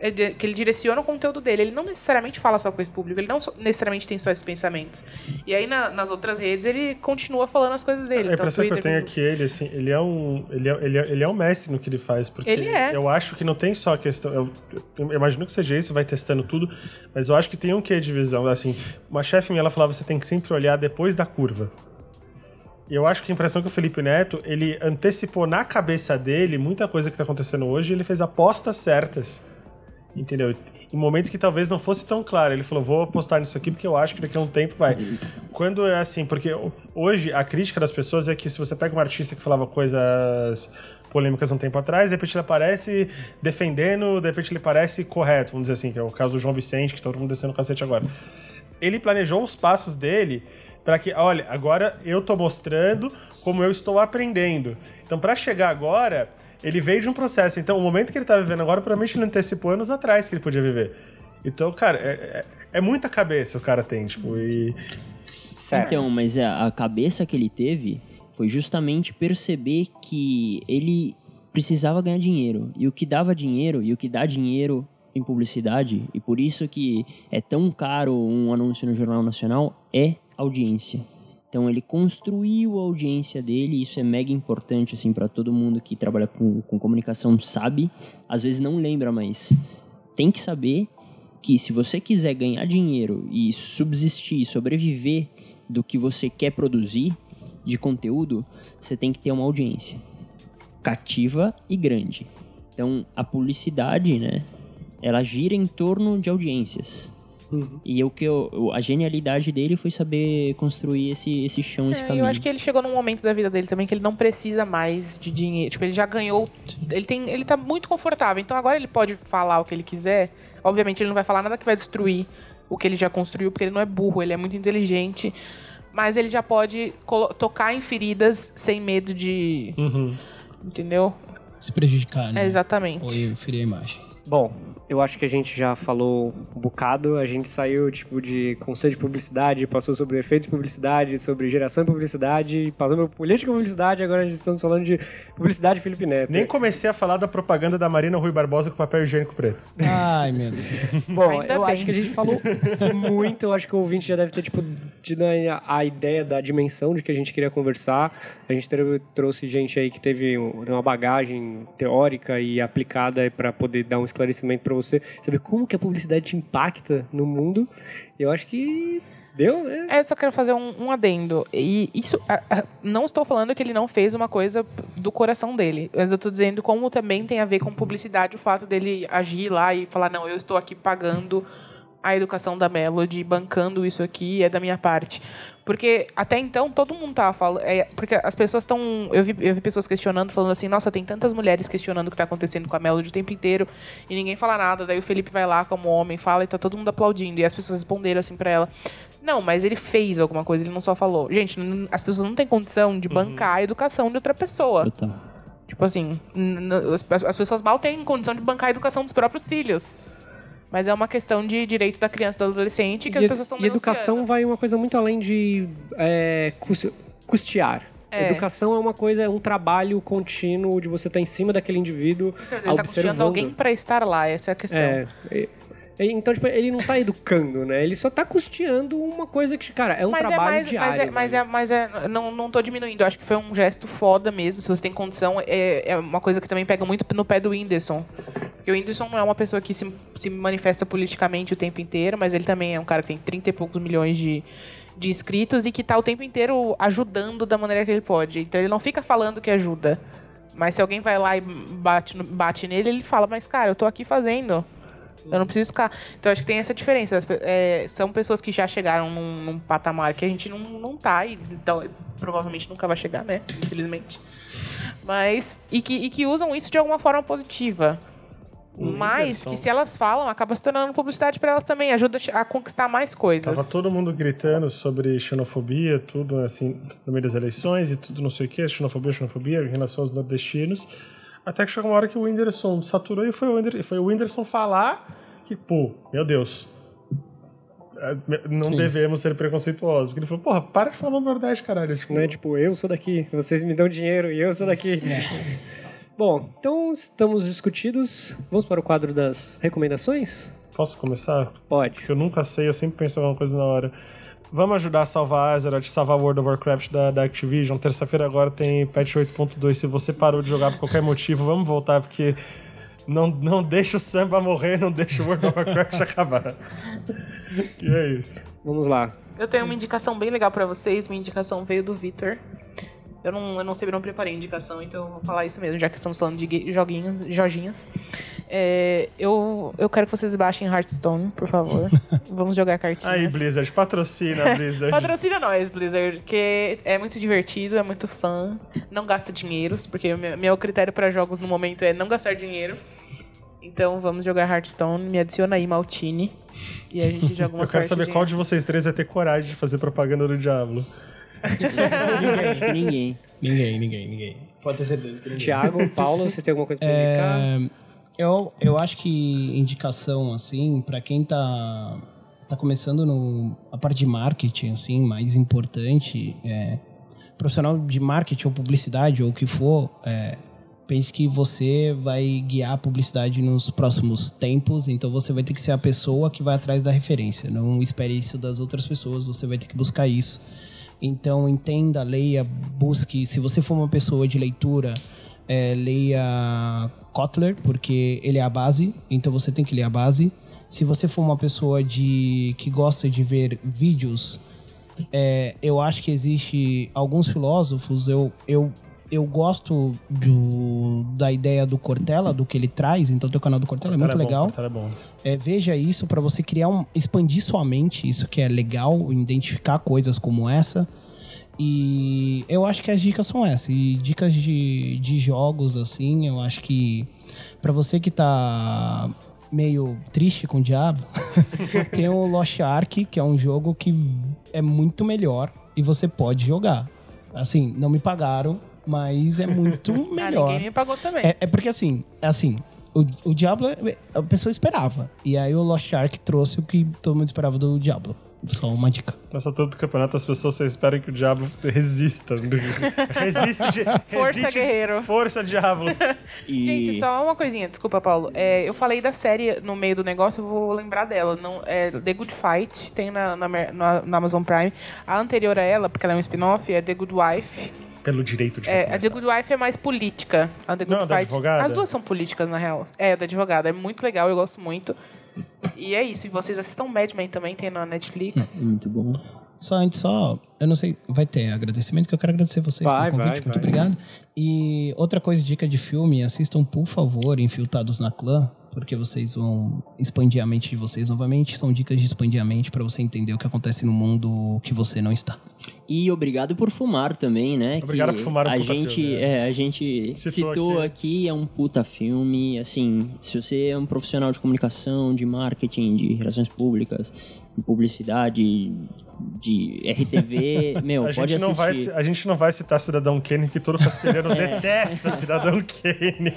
É Que ele direciona o conteúdo dele. Ele não necessariamente fala só com esse público, ele não necessariamente tem só esses pensamentos. E aí na- nas outras redes ele continua falando as coisas dele. A Então, impressão que eu Twitter, tenho é que ele, assim, ele é um. Ele é, ele, é, ele é um mestre no que ele faz. Porque Ele é. eu acho que não tem só a questão. Eu, eu imagino que seja isso, vai testando tudo, mas eu acho que tem um quê de visão. Assim, uma chefe minha ela falava: você tem que sempre olhar depois da curva. E eu acho que a impressão que o Felipe Neto, ele antecipou na cabeça dele muita coisa que tá acontecendo hoje e ele fez apostas certas. Entendeu? Em momentos que talvez não fosse tão claro. Ele falou, vou apostar nisso aqui porque eu acho que daqui a um tempo vai. Quando é assim, porque hoje a crítica das pessoas é que se você pega um artista que falava coisas polêmicas um tempo atrás, de repente ele aparece defendendo, de repente ele parece correto, vamos dizer assim, que é o caso do João Vicente, que tá todo mundo descendo o cacete agora. Ele planejou os passos dele para que, olha, agora eu tô mostrando como eu estou aprendendo. Então, para chegar agora, ele veio de um processo. Então, o momento que ele tá vivendo agora, provavelmente ele antecipou anos atrás que ele podia viver. Então, cara, é, é- é muita cabeça o cara tem, tipo, e. Certo. Então, mas a, a cabeça que ele teve foi justamente perceber que ele precisava ganhar dinheiro. E o que dava dinheiro, e o que dá dinheiro em publicidade, e por isso que é tão caro um anúncio no Jornal Nacional, é audiência. Então ele construiu a audiência dele, isso é mega importante assim para todo mundo que trabalha com, com comunicação sabe, às vezes não lembra, mas tem que saber que se você quiser ganhar dinheiro e subsistir, sobreviver do que você quer produzir de conteúdo, você tem que ter uma audiência cativa e grande. Então, a publicidade, né, ela gira em torno de audiências. E o que eu, o- a genialidade dele foi saber construir esse, esse chão, esse É, caminho. eu acho que ele chegou num momento da vida dele também que ele não precisa mais de dinheiro. Tipo, ele já ganhou. Ele, tem, ele tá muito confortável. Então agora ele pode falar o que ele quiser. Obviamente, ele não vai falar nada que vai destruir o que ele já construiu, porque ele não é burro, ele é muito inteligente. Mas ele já pode tocar em feridas sem medo de. Entendeu? Se prejudicar, né? É, exatamente. Ou ferir a imagem. Bom, eu acho que a gente já falou um bocado. A gente saiu tipo de conceito de publicidade, passou sobre efeitos de publicidade, sobre geração de publicidade, passou por política de publicidade. Agora a gente estamos falando de publicidade Felipe Neto. Nem comecei a falar da propaganda da Marina Rui Barbosa com papel higiênico preto. Ai, meu Deus. Bom, Ainda eu bem. acho que a gente falou muito. Eu acho que o ouvinte já deve ter tipo, tido a, a ideia da dimensão de que a gente queria conversar. A gente trouxe gente aí que teve um- uma bagagem teórica e aplicada para poder dar um esclarecimento para você saber como que a publicidade te impacta no mundo. Eu acho que Deu? É. É, eu só quero fazer um, um adendo. E isso. a- a- não estou falando que ele não fez uma coisa do coração dele. Mas eu estou dizendo como também tem a ver com publicidade o fato dele agir lá e falar, não, eu estou aqui pagando a educação da Melody, bancando isso aqui, é da minha parte. Porque até então todo mundo tava falando. é, porque as pessoas estão. Eu vi, eu vi pessoas questionando, falando assim, nossa, tem tantas mulheres questionando o que está acontecendo com a Melody o tempo inteiro e ninguém fala nada. Daí o Felipe vai lá como homem, fala e tá todo mundo aplaudindo. E as pessoas responderam assim pra ela. Não, mas ele fez alguma coisa, ele não só falou. Gente, as pessoas não têm condição de bancar a educação de outra pessoa. Tipo assim, as pessoas mal têm condição de bancar a educação dos próprios filhos. Mas é uma questão de direito da criança e do adolescente que as e, pessoas estão e educação vai uma coisa muito além de é, cus- custear. É. Educação é uma coisa, é um trabalho contínuo de você estar em cima daquele indivíduo, dizer, ele tá observando. custeando alguém pra estar lá, essa é a questão. É, então, tipo, ele não tá educando, né? Ele só tá custeando uma coisa que, cara, é um mas é trabalho mais, diário. mas é, mas né? é, mas é, não, não tô diminuindo. Eu acho que foi um gesto foda mesmo. Se você tem condição, é, é uma coisa que também pega muito no pé do Whindersson. Porque o Whindersson não é uma pessoa que se, se manifesta politicamente o tempo inteiro, mas ele também é um cara que tem 30 e poucos milhões de, de inscritos e que tá o tempo inteiro ajudando da maneira que ele pode. Então ele não fica falando que ajuda. Mas se alguém vai lá e bate, bate nele, ele fala, mas cara, eu tô aqui fazendo. Eu não preciso ficar. Então acho que tem essa diferença. É, são pessoas que já chegaram num, num patamar que a gente não, não tá, e então provavelmente nunca vai chegar, né? Infelizmente. Mas. E que, e que usam isso de alguma forma positiva. Mas que se elas falam, acaba se tornando publicidade para elas também, ajuda a conquistar mais coisas. Tava todo mundo gritando sobre xenofobia, tudo assim, no meio das eleições e tudo não sei o que, xenofobia, xenofobia, em relação aos nordestinos. Até que chegou uma hora que o Whindersson saturou e foi o, Whindersson, foi o Whindersson falar que, pô, meu Deus, é, não devemos ser preconceituosos. Porque ele falou, porra, para de falar verdade, caralho. Tipo, Não é tipo, eu sou daqui, vocês me dão dinheiro e eu sou daqui. Bom, então estamos discutidos. Vamos para o quadro das recomendações? Posso começar? Pode. Porque eu nunca sei, eu sempre penso em alguma coisa na hora. Vamos ajudar a salvar a Azeroth, salvar World of Warcraft da, da Activision. Terça-feira agora tem patch 8.2. Se você parou de jogar por qualquer motivo, vamos voltar, porque não, não deixa o samba morrer, não deixa o World of Warcraft acabar. E é isso. Vamos lá. Eu tenho uma indicação bem legal pra vocês. Minha indicação veio do Vitor. Eu não, eu não sei, eu não preparei indicação, então eu vou falar isso mesmo, já que estamos falando de joguinhos, joginhos. É, eu, eu quero que vocês baixem Hearthstone, por favor. Vamos jogar cartinhas. Aí, Blizzard, patrocina Blizzard. Patrocina nós, Blizzard, que é muito divertido, é muito fã. Não gasta dinheiros, porque meu, meu critério pra jogos no momento é não gastar dinheiro. Então vamos jogar Hearthstone, me adiciona aí, Maltini. E a gente joga Eu umas quero saber qual de vocês três vai ter coragem de fazer propaganda do Diablo. Que ninguém. Ninguém, ninguém, ninguém. Pode ter certeza que ninguém. Tiago, Paulo, vocês têm alguma coisa pra indicar? É, eu, eu acho que indicação, assim, pra quem tá, tá começando no, a parte de marketing, assim, mais importante, é, profissional de marketing ou publicidade ou o que for, é, pense que você vai guiar a publicidade nos próximos tempos, então você vai ter que ser a pessoa que vai atrás da referência. Não espere isso das outras pessoas, você vai ter que buscar isso. Então entenda, leia, busque. Se você for uma pessoa de leitura, é, leia Kotler, porque ele é a base, então você tem que ler a base. Se você for uma pessoa de que gosta de ver vídeos, é, eu acho que existe alguns filósofos, eu, eu, eu gosto do, da ideia do Cortella, do que ele traz, então teu canal do Cortella é muito Cara, legal. Bom, cara, é bom. É, veja isso para você criar um. expandir sua mente, isso que é legal, identificar coisas como essa. E eu acho que as dicas são essas. E dicas de, de jogos, assim, eu acho que para você que tá meio triste com o diabo, tem o Lost Ark, que é um jogo que é muito melhor e você pode jogar. Assim, não me pagaram, mas é muito Ah, melhor. ninguém me pagou também. É, é porque assim, assim, o, o Diablo a pessoa esperava. E aí o Lost Ark trouxe o que todo mundo esperava do Diablo. Só uma dica. Nessa todo campeonato, as pessoas só esperam que o Diablo resista. Resiste, de, Força, resiste- guerreiro. Força, Diablo. E... Gente, só uma coisinha, desculpa, Paulo. É, eu falei da série no meio do negócio, eu vou lembrar dela. Não, é The Good Fight, tem na, na, na- no Amazon Prime. A anterior a ela, porque ela é um spin-off, é The Good Wife. Pelo direito de É, a. The Good Wife é mais política. A The Good Não, da Fight. advogada? As duas são políticas, na real. É, a da advogada. É muito legal, eu gosto muito. E é isso. E vocês assistam Mad Men também, tem na Netflix. Muito bom. Só antes, só, eu não sei, vai ter agradecimento, que eu quero agradecer vocês Vai, pelo convite, vai, muito vai. obrigado. E outra coisa, dica de filme, assistam, por favor, Infiltrados na Clã, porque vocês vão expandir a mente de vocês novamente. São dicas de expandir a mente para você entender o que acontece no mundo que você não está. E obrigado por fumar também, né? Obrigado que por fumar um a puta gente, filme, é, a gente Citou citou, aqui. aqui. é um puta filme. Assim, se você é um profissional de comunicação, de marketing, de relações públicas, de publicidade, de RTV, meu, A pode gente, não vai, assistir. a gente não vai citar Cidadão Kane, porque todo castelhano detesta Cidadão Kane.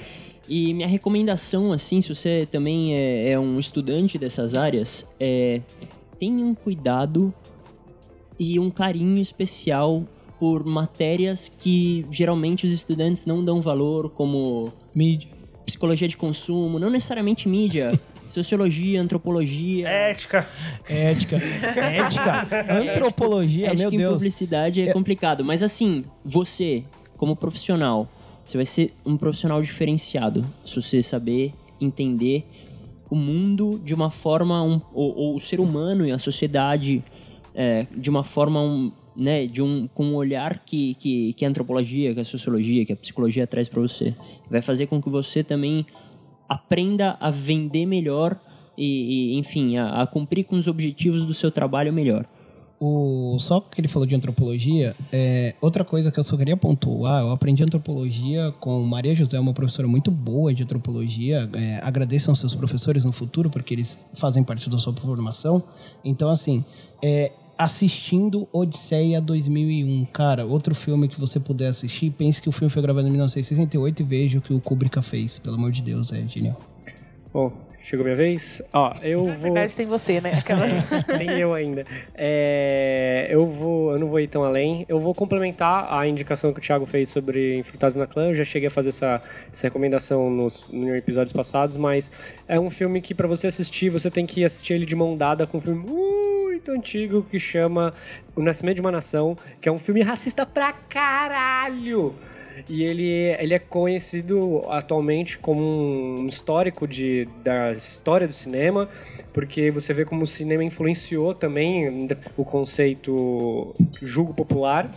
E minha recomendação, assim, se você também é, é um estudante dessas áreas, é tenha um cuidado e um carinho especial por matérias que geralmente os estudantes não dão valor, como Mídia. psicologia de consumo, não necessariamente mídia, sociologia, antropologia. Ética. Ética. Ética. Antropologia, Ética meu em Deus. publicidade é complicado, mas assim, você, como profissional, você vai ser um profissional diferenciado se você saber entender o mundo de uma forma, um, ou, ou o ser humano e a sociedade é, de uma forma, um, né, de um, com um olhar que, que, que a antropologia, que a sociologia, que a psicologia traz para você. Vai fazer com que você também aprenda a vender melhor e, e, enfim, a, a cumprir com os objetivos do seu trabalho melhor. O, só que ele falou de antropologia, é, outra coisa que eu só queria pontuar, eu aprendi antropologia com Maria José, uma professora muito boa de antropologia. É, agradeçam seus professores no futuro, porque eles fazem parte da sua formação. Então, assim, é, assistindo Odisseia 2001, cara, outro filme que você puder assistir, pense que o filme foi gravado em 1968 e veja o que o Kubrick fez. Pelo amor de Deus, é genial. Bom, chegou minha vez. Ó, eu Na vou. verdade, tem você, né? Aquela... Nem eu ainda. É, eu vou, eu não vou ir tão além. Eu vou complementar a indicação que o Thiago fez sobre Infiltrados na Clã. Eu já cheguei a fazer essa, essa recomendação nos, nos episódios passados, mas é um filme que para você assistir, você tem que assistir ele de mão dada com um filme muito antigo que chama O Nascimento de uma Nação, que é um filme racista pra caralho. E ele, ele é conhecido atualmente como um histórico de, da história do cinema, porque você vê como o cinema influenciou também o conceito julgo popular.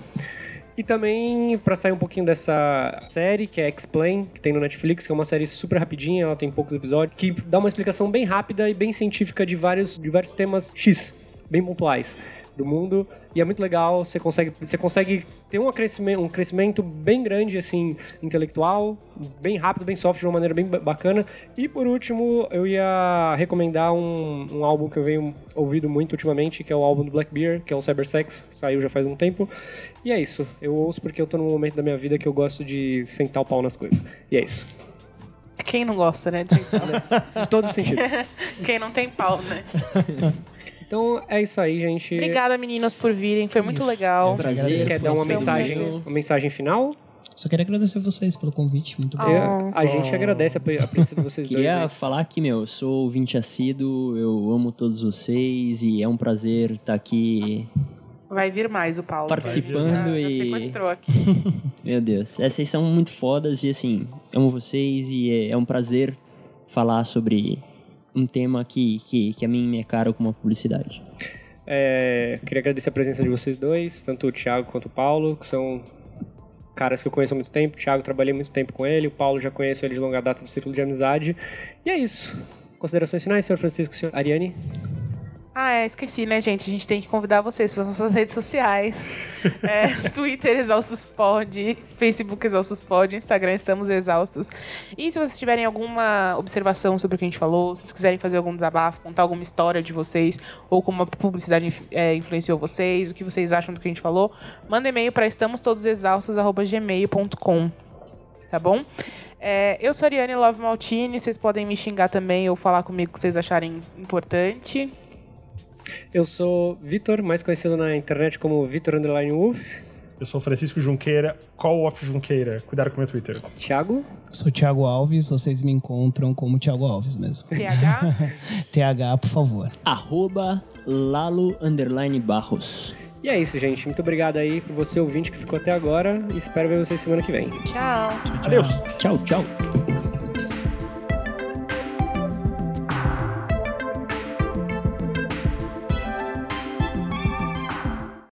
E também, para sair um pouquinho dessa série, que é Explain, que tem no Netflix, que é uma série super rapidinha, ela tem poucos episódios, que dá uma explicação bem rápida e bem científica de vários, de vários temas X, bem pontuais do mundo. E é muito legal, você consegue, você consegue ter um crescimento, um crescimento bem grande, assim, intelectual, bem rápido, bem soft, de uma maneira bem ba- bacana. E por último, eu ia recomendar um, um álbum que eu venho ouvindo muito ultimamente, que é o álbum do Blackbeard, que é o Cybersex, que saiu já faz um tempo. E é isso, eu ouço porque eu tô num momento da minha vida que eu gosto de sentar o pau nas coisas. E é isso. Quem não gosta, né? de ser pau? Em todos os sentidos. Quem não tem pau, né? Então é isso aí, gente. Obrigada, meninos, por virem. Foi muito Isso. legal. É, Prazer. Agradeço Quer dar uma mensagem, uma mensagem final? Só queria agradecer vocês pelo convite, muito Ah, obrigado. Eu- a gente agradece a, pre- a presença de vocês dois. Queria aí. falar que, meu, eu sou ouvinte assíduo, eu amo todos vocês e é um prazer estar aqui Vai vir mais o Paulo. participando Já, já e. sequestrou aqui. Meu Deus, é, vocês são muito fodas e assim, amo vocês e é, é um prazer falar sobre um tema que, que, que a mim me é caro como a publicidade. É, queria agradecer a presença de vocês dois, tanto o Thiago quanto o Paulo, que são caras que eu conheço há muito tempo. O Thiago, trabalhei muito tempo com ele, o Paulo já conheço ele de longa data do Círculo de Amizade. E é isso. Considerações finais, senhor Francisco, senhor Ariane? Ah, é, esqueci, né, gente? A gente tem que convidar vocês para as nossas redes sociais. É, Twitter, Exaustos Pod, Facebook, Exaustos Pod, Instagram, Estamos Exaustos. E se vocês tiverem alguma observação sobre o que a gente falou, se vocês quiserem fazer algum desabafo, contar alguma história de vocês, ou como a publicidade é, influenciou vocês, o que vocês acham do que a gente falou, manda e-mail para estamostodosexaustos.gmail.com tá bom? É, eu sou a Ariane Love Maltini, vocês podem me xingar também ou falar comigo o que vocês acharem importante. Eu sou Vitor, mais conhecido na internet como Vitor Underline Wolf. Eu sou Francisco Junqueira, Call of Junqueira. Cuidado com o meu Twitter. Thiago? Sou Thiago Alves, vocês me encontram como Thiago Alves mesmo. TH. TH, por favor. Arroba Lalo Underline Barros. E é isso, gente. Muito obrigado aí por você ouvinte que ficou até agora. Espero ver vocês semana que vem. Tchau. Adeus! Tchau, tchau.